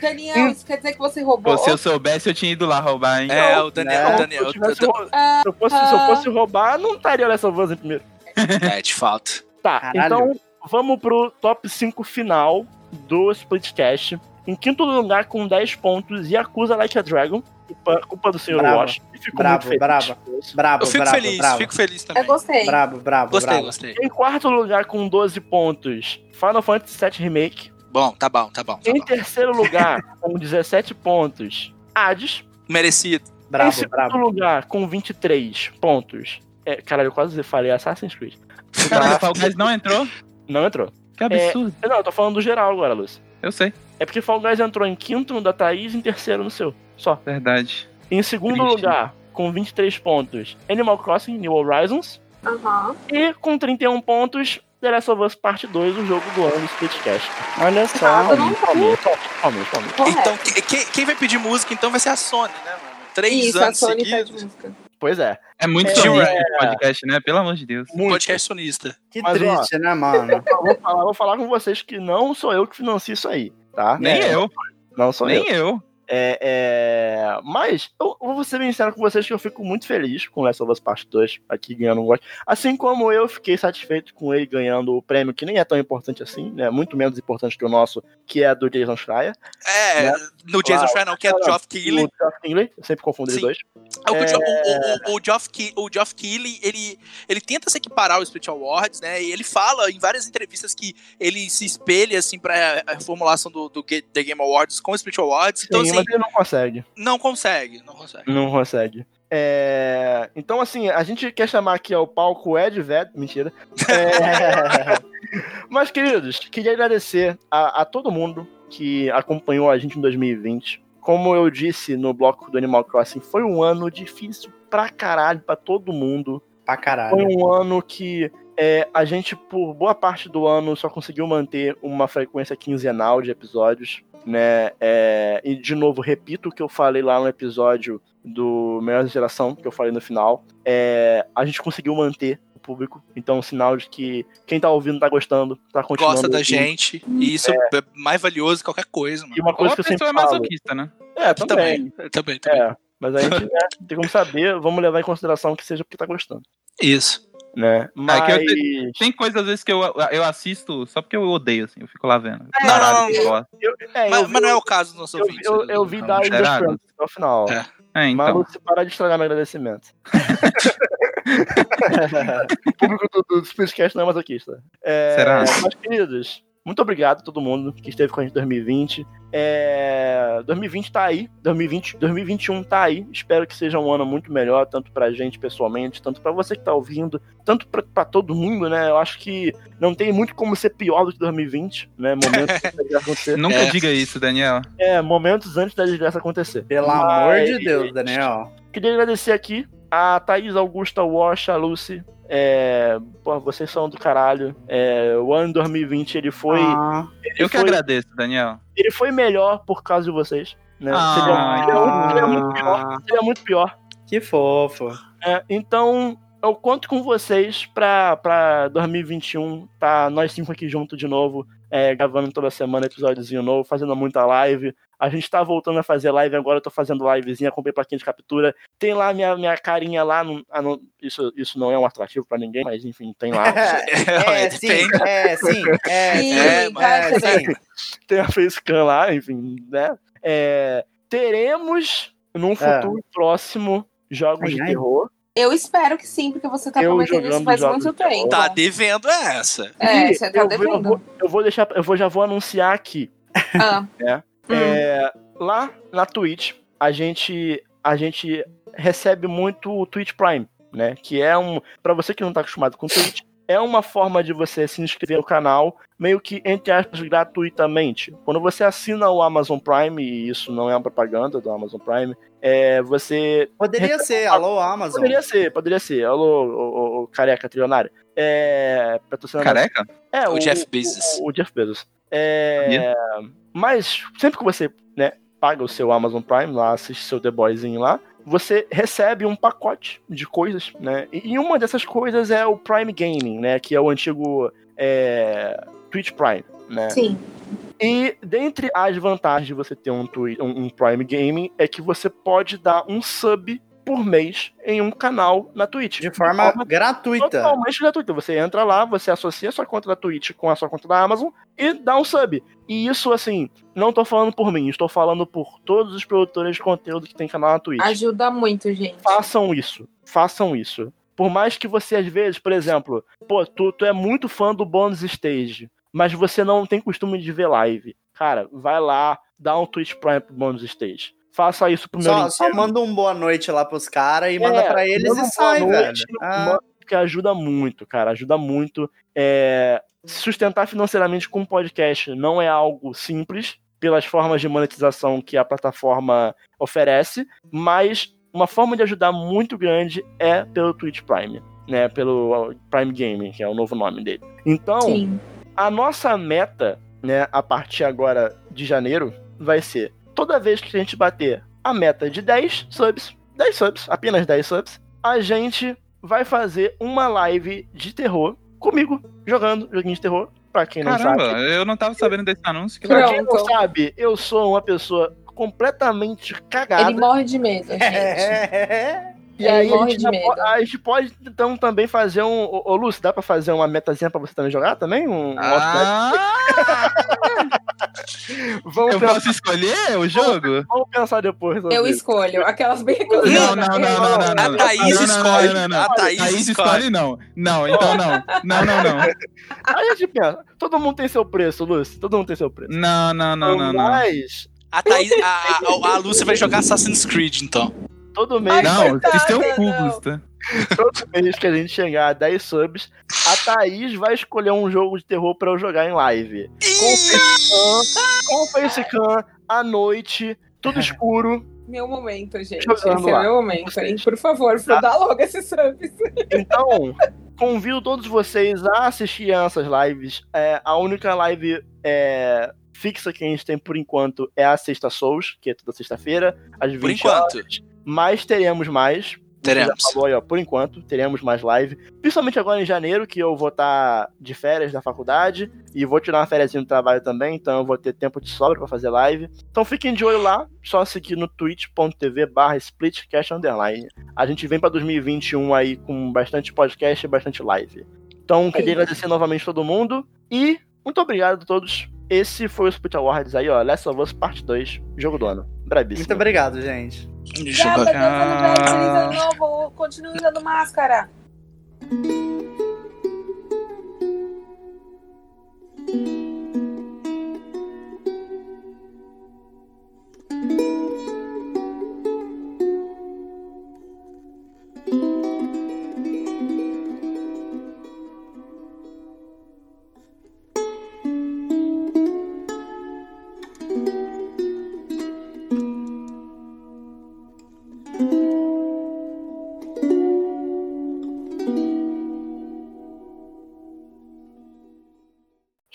Daniel, isso quer dizer que você roubou? Pô, se eu soubesse, eu tinha ido lá roubar, hein? é o Daniel. O Se Daniel eu, tivesse o- rou- se eu fosse, se eu fosse roubar, não estaria of Us em primeiro. é, de fato. Tá, Caralho. então vamos pro top 5 final do Splitcast. Em quinto lugar, com 10 pontos, Yakuza Like a Dragon. Culpa, culpa do senhor Bravo, Wash. E fico bravo, muito feliz. bravo. Brabo, Eu fico brabo, feliz, brabo. fico feliz também. Eu gostei. Brabo, brabo, Gostei, brabo. gostei. Em quarto lugar, com 12 pontos, Final Fantasy VII Remake. Bom, tá bom, tá bom. Tá Em bom. terceiro lugar, com 17 pontos, Hades. Merecido. em Brabo, segundo brabo. lugar, com 23 pontos. É, caralho, eu quase falei Assassin's Creed. Caralho, Fall Guys não entrou? Não entrou. Que absurdo. Não, eu tô falando do geral agora, Lúcio. Eu sei, É porque Fall Guys entrou em quinto no da Thaís e em terceiro no seu. Só. verdade. Em segundo Triste. lugar, com 23 pontos, Animal Crossing New Horizons. Aham. E com 31 pontos, The Last of Us Part 2, o jogo do ano do Splitcast. Olha só. Ah, Palmeiras, Palmeiras, Palmeiras. Correto. Então, que- que- quem vai pedir música então vai ser a Sony, né, mano? Três Isso, a anos Sony seguidos. música. Pois é. É muito É, sonista é. esse podcast, né? Pelo amor de Deus. Muito. Podcast sonista. Que Mas, ó, triste, né, mano? Eu vou falar, vou falar com vocês que não sou eu que financio isso aí, tá? Nem É, eu, Não sou eu. nem eu. É, é, Mas eu, eu vou ser bem sincero com vocês que eu fico muito feliz com Last of Us Part 2 aqui ganhando um gosto. Assim como eu fiquei satisfeito com ele ganhando o prêmio que nem é tão importante assim, né? Muito menos importante que o nosso, que é do Jason Schreier. É, Né? no Jason. Schreier não, que é do Geoff Keighley. O Geoff Keighley, eu sempre confundo Sim. dois. É, o, É. O, o, o, Geoff Ke- o Geoff Keighley, ele, ele tenta se equiparar ao Split Awards, né? E ele fala em várias entrevistas que ele se espelha, assim, pra a formulação do, do The Game Awards com o Split Awards. Então, Sim, assim, mas ele não consegue. não consegue, não consegue. Não consegue. É, Então, assim, a gente quer chamar aqui ao palco o Ed Ved, mentira. É, Mas, queridos, queria agradecer a, a todo mundo que acompanhou a gente em 2020. Como eu disse no bloco do Animal Crossing, foi um ano difícil pra caralho pra todo mundo. Pra Foi caralho. um ano que é, a gente, por boa parte do ano, só conseguiu manter uma frequência quinzenal de episódios, né? É, e, de novo, repito o que eu falei lá no episódio do Melhor Geração, que eu falei no final. É, a gente conseguiu manter o público, então, sinal de que quem tá ouvindo tá gostando, tá continuando. Gosta da ouvindo. gente, e isso é mais valioso que qualquer coisa, E mano. uma Ou coisa a que eu sempre é falo. masoquista, né? É, também. Também, também, também. É, mas a gente né, tem como saber, vamos levar em consideração que seja porque tá gostando, Isso. Né? Mas... que eu Tem coisas às vezes que eu, eu assisto só porque eu odeio, assim. Eu fico lá vendo. É, Não, Caralho, não, bosta. eu, é, eu Mas, vi- mas não é o caso dos nossos Eu, ouvintes. eu, né? eu vi Não, da será? Friends até o final. É. É, Mas então. você parar de estragar meu agradecimento. o público do, do Splitcast não é masoquista. É, Será? Mas, queridos, muito obrigado a todo mundo que esteve com a gente em 2020. É, 2020 tá aí, 2020, 2021 tá aí. Espero que seja um ano muito melhor, tanto pra gente pessoalmente, tanto pra você que tá ouvindo, tanto pra, pra todo mundo, né? Eu acho que não tem muito como ser pior do que 2020, né? Momentos antes da desgraça acontecer. Nunca É. diga isso, Daniel. É, momentos antes da desgraça acontecer. Pelo Mas- amor de Deus, Daniel. Queria agradecer aqui a Thaís Augusta Wash, a Lucy. É, pô, vocês são do caralho. É, o ano 2020 ele foi, Ah, ele Eu que foi, agradeço, Daniel. ele foi melhor por causa de vocês. Né? Ah, seria, seria- seria muito pior. Seria muito pior. que fofo. É, então, eu conto com vocês pra, pra 2021 tá nós cinco aqui junto de novo, é, gravando toda semana episódiozinho novo, fazendo muita live. A gente tá voltando a fazer live agora, eu tô fazendo livezinha, comprei plaquinha de captura. Tem lá minha, minha carinha lá, no, ah, não- isso, isso não é um atrativo pra ninguém, mas enfim, tem lá. É, sim, depende. é, sim, é, Sim, é, vai é, sim. tem a facecam lá, enfim, né? É, teremos, num futuro próximo, jogos Ai, de ai. Eu espero que sim, porque você tá Eu prometendo isso faz muito tempo. Tá devendo essa. É, E você tá eu, vou- eu, devendo. vou, eu vou deixar, eu vou, já vou anunciar aqui. Ah. É. Hum. É, lá na Twitch, a gente, a gente recebe muito o Twitch Prime, né? Que é um. Pra você que não tá acostumado com Twitch, é uma forma de você se inscrever no canal, meio que, entre aspas, gratuitamente. Quando você assina o Amazon Prime, e isso não é uma propaganda do Amazon Prime, é, você Poderia ser, alô, Amazon. Poderia ser, poderia ser. Alô, o, o careca trilionário. É. Careca? É, O Jeff Bezos. O, o Jeff Bezos. É. Mas sempre que você, né, paga o seu Amazon Prime lá, assiste seu The Boyzinho lá, você recebe um pacote de coisas, né? E uma dessas coisas é o Prime Gaming, né? Que é o antigo é, Twitch Prime, né? Sim. E dentre as vantagens de você ter um, um Prime Gaming é que você pode dar um sub por mês em um canal na Twitch. De forma gratuita. Totalmente gratuita. Você entra lá, você associa a sua conta da Twitch com a sua conta da Amazon e dá um sub. E isso, assim, não tô falando por mim, estou falando por todos os produtores de conteúdo que tem canal na Twitch. Ajuda muito, gente. Façam isso. Façam isso. Por mais que você, às vezes, por exemplo, pô, tu, tu é muito fã do Bonus Stage, mas você não tem costume de ver live. Cara, vai lá, dá um Twitch Prime pro Bonus Stage. Faça isso pro meu Só, só manda um boa noite lá pros caras e É, manda pra eles manda e sai, boa velho. noite, Ah, manda, que ajuda muito, cara. Ajuda muito. É, se sustentar financeiramente com um podcast não é algo simples, pelas formas de monetização que a plataforma oferece, mas uma forma de ajudar muito grande é pelo Twitch Prime, né? Pelo Prime Gaming, que é o novo nome dele. Então, Sim. a nossa meta, né, a partir agora de janeiro, vai ser toda vez que a gente bater a meta de 10 subs, 10 subs, apenas 10 subs, a gente vai fazer uma live de terror comigo, jogando joguinho de terror. Pra quem não Caramba, sabe. eu não tava sabendo desse anúncio. Que Pra quem não sabe, eu sou uma pessoa completamente cagada. Ele morre de medo, gente. É. E aí a gente, de já medo. po- a gente pode então também fazer um. Ô, ô Lúcio, dá pra fazer uma metazinha pra você também jogar também? Um, um Ah, Vamos, eu pensar, posso escolher o jogo? vamos pensar depois. sobre Eu isso. escolho. Aquelas bem Não, não, não, não, não, não. A não. Thaís escolhe. não, não, não. A Thaís Thaís escolhe. não. Não, então não. Não, não, não. Aí a gente pensa, todo mundo tem seu preço, Lúcio. Todo mundo tem seu preço. Não, não, não, não, não. Mas, A, Thaís, a, a, a Lúcia vai jogar Assassin's Creed, então. Todo mês, Não, isso tem um cu, não. Gusta. todo mês que a gente chegar a 10 subs, a Thaís vai escolher um jogo de terror pra eu jogar em live. Com facecam, com facecam, à noite, tudo escuro. Meu momento, gente. Jogando Esse é lá. o meu momento, hein? Vocês. Por favor, Tá. dá logo esses subs. Então, convido todos vocês a assistir essas lives. É, a única live é, fixa que a gente tem por enquanto é a Sexta Souls, que é toda sexta-feira, às 20 Por enquanto. horas. Mas teremos mais. Teremos. falou aí, ó, por enquanto, teremos mais live. Principalmente agora em janeiro, que eu vou estar de férias da faculdade. E vou tirar uma férias do trabalho também, então eu vou ter tempo de sobra pra fazer live. Então fiquem de olho lá, só seguir no twitch.tv barra splitcast underline. A gente vem pra 2021 aí com bastante podcast e bastante live. Então queria agradecer novamente todo mundo. E muito obrigado a todos. Esse foi o Split Awards aí, ó. Last of Us Part 2, jogo do ano. Brabíssimo. Muito obrigado, gente. Deus ano velho, feliz ano novo. Continue usando máscara.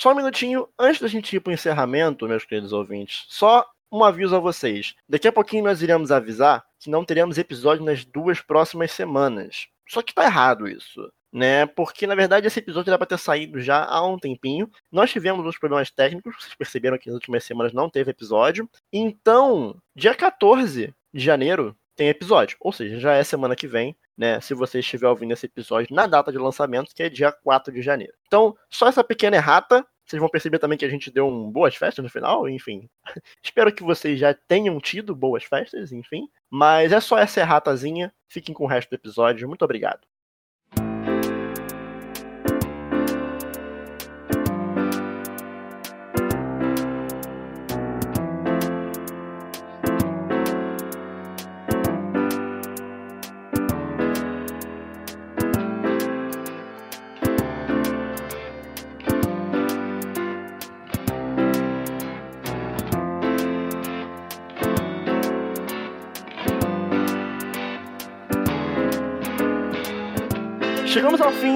Só um minutinho, antes da gente ir pro encerramento, meus queridos ouvintes, só um aviso a vocês. Daqui a pouquinho nós iremos avisar que não teremos episódio nas duas próximas semanas. Só que tá errado isso, né? Porque na verdade esse episódio era pra ter saído já há um tempinho. Nós tivemos uns problemas técnicos, vocês perceberam que nas últimas semanas não teve episódio. Então, dia 14 de janeiro tem episódio, ou seja, já é semana que vem, né? Se você estiver ouvindo esse episódio na data de lançamento, que é dia 4 de janeiro. Então, só essa pequena errata. Vocês vão perceber também que a gente deu um boas festas no final, enfim. Espero que vocês já tenham tido boas festas, enfim. Mas é só essa erratazinha. Fiquem com o resto do episódio. Muito obrigado.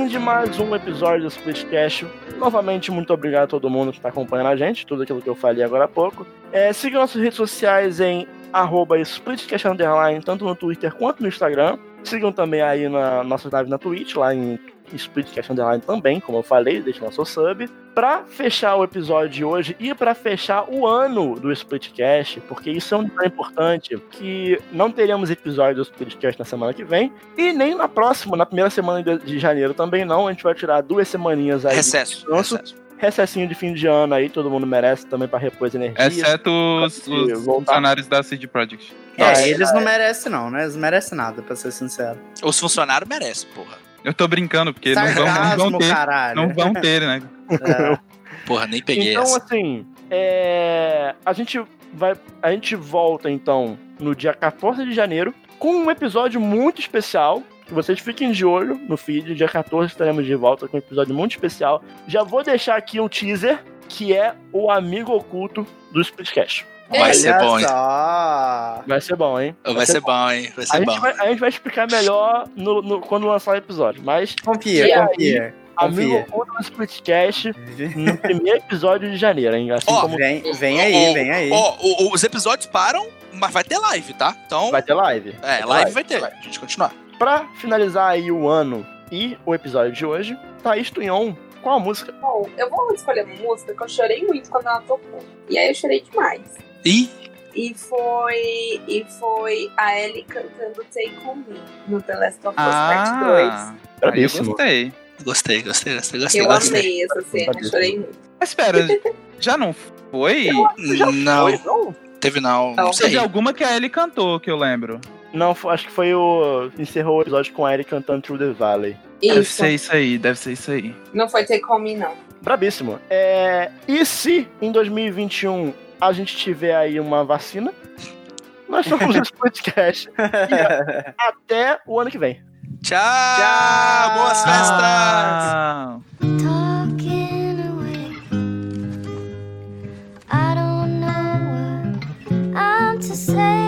De mais um episódio do Splitcast. Novamente, muito obrigado a todo mundo que está acompanhando a gente, tudo aquilo que eu falei agora há pouco. É, siga nossas redes sociais em arroba tanto no Twitter quanto no Instagram. Sigam também aí na nossa live na Twitch, lá em Splitcast Underline também, como eu falei, deixa nosso sub. Pra fechar o episódio de hoje e pra fechar o ano do Splitcast, porque isso é um detalhe importante, que não teremos episódio do Splitcast na semana que vem, e nem na próxima, na primeira semana de, de janeiro também não, a gente vai tirar duas semaninhas aí. de Recesso. descanso. recesso. Recessinho de fim de ano aí, todo mundo merece também pra repor as energias. Exceto os, os funcionários da CD Projekt. É, É, eles não merecem, não, né? Eles não merecem nada, pra ser sincero. Os funcionários merecem, porra. Eu tô brincando, porque não vão, não vão ter. caralho. Não vão ter, né? É. Porra, nem peguei Então, essa. assim, é, a gente vai, a gente volta então no dia 14 de janeiro com um episódio muito especial. Que vocês fiquem de olho no feed. Dia 14 estaremos de volta com um episódio muito especial. Já vou deixar aqui um teaser que é o amigo oculto do Splitcast. Vai ser bom, hein? Vai ser bom, hein? Vai ser bom, hein? Vai A ser gente, bom. vai, a gente vai explicar melhor no, no- quando lançar o episódio. Mas Confia, E aí? confia. amigo Confia. oculto do Splitcast no primeiro episódio de janeiro, hein? Assim Ó, como Vem, vem aí, vem aí. Ó, o- os episódios param, mas vai ter live, tá? Então, vai ter live. é, live vai ter. A gente continuar. Pra finalizar aí o ano e o episódio de hoje, Thaís Tunhon, qual a música? Bom, eu vou escolher uma música que eu chorei muito quando ela tocou. E aí eu chorei demais. Ih, E foi. E foi a Ellie cantando Take On Me no The Last of Us Part Ah, aí eu Bravíssimo. gostei. gostei, gostei, gostei, 2. gostei. Eu gostei. amei essa cena, eu chorei muito. Mas espera, já não foi? Não, Foi, não? teve não. Não Não. sei. Teve alguma que a Ellie cantou, que eu lembro. Não, acho que foi o. Encerrou o episódio com a Eric cantando Through the Valley. Deve Isso. ser isso aí, deve ser isso aí. Não foi Take On Me, não. Brabíssimo. É, e se em 2021 a gente tiver aí uma vacina, nós somos os podcast. E, até o ano que vem. Tchau! Tchau! Boas festas! Tchau. to say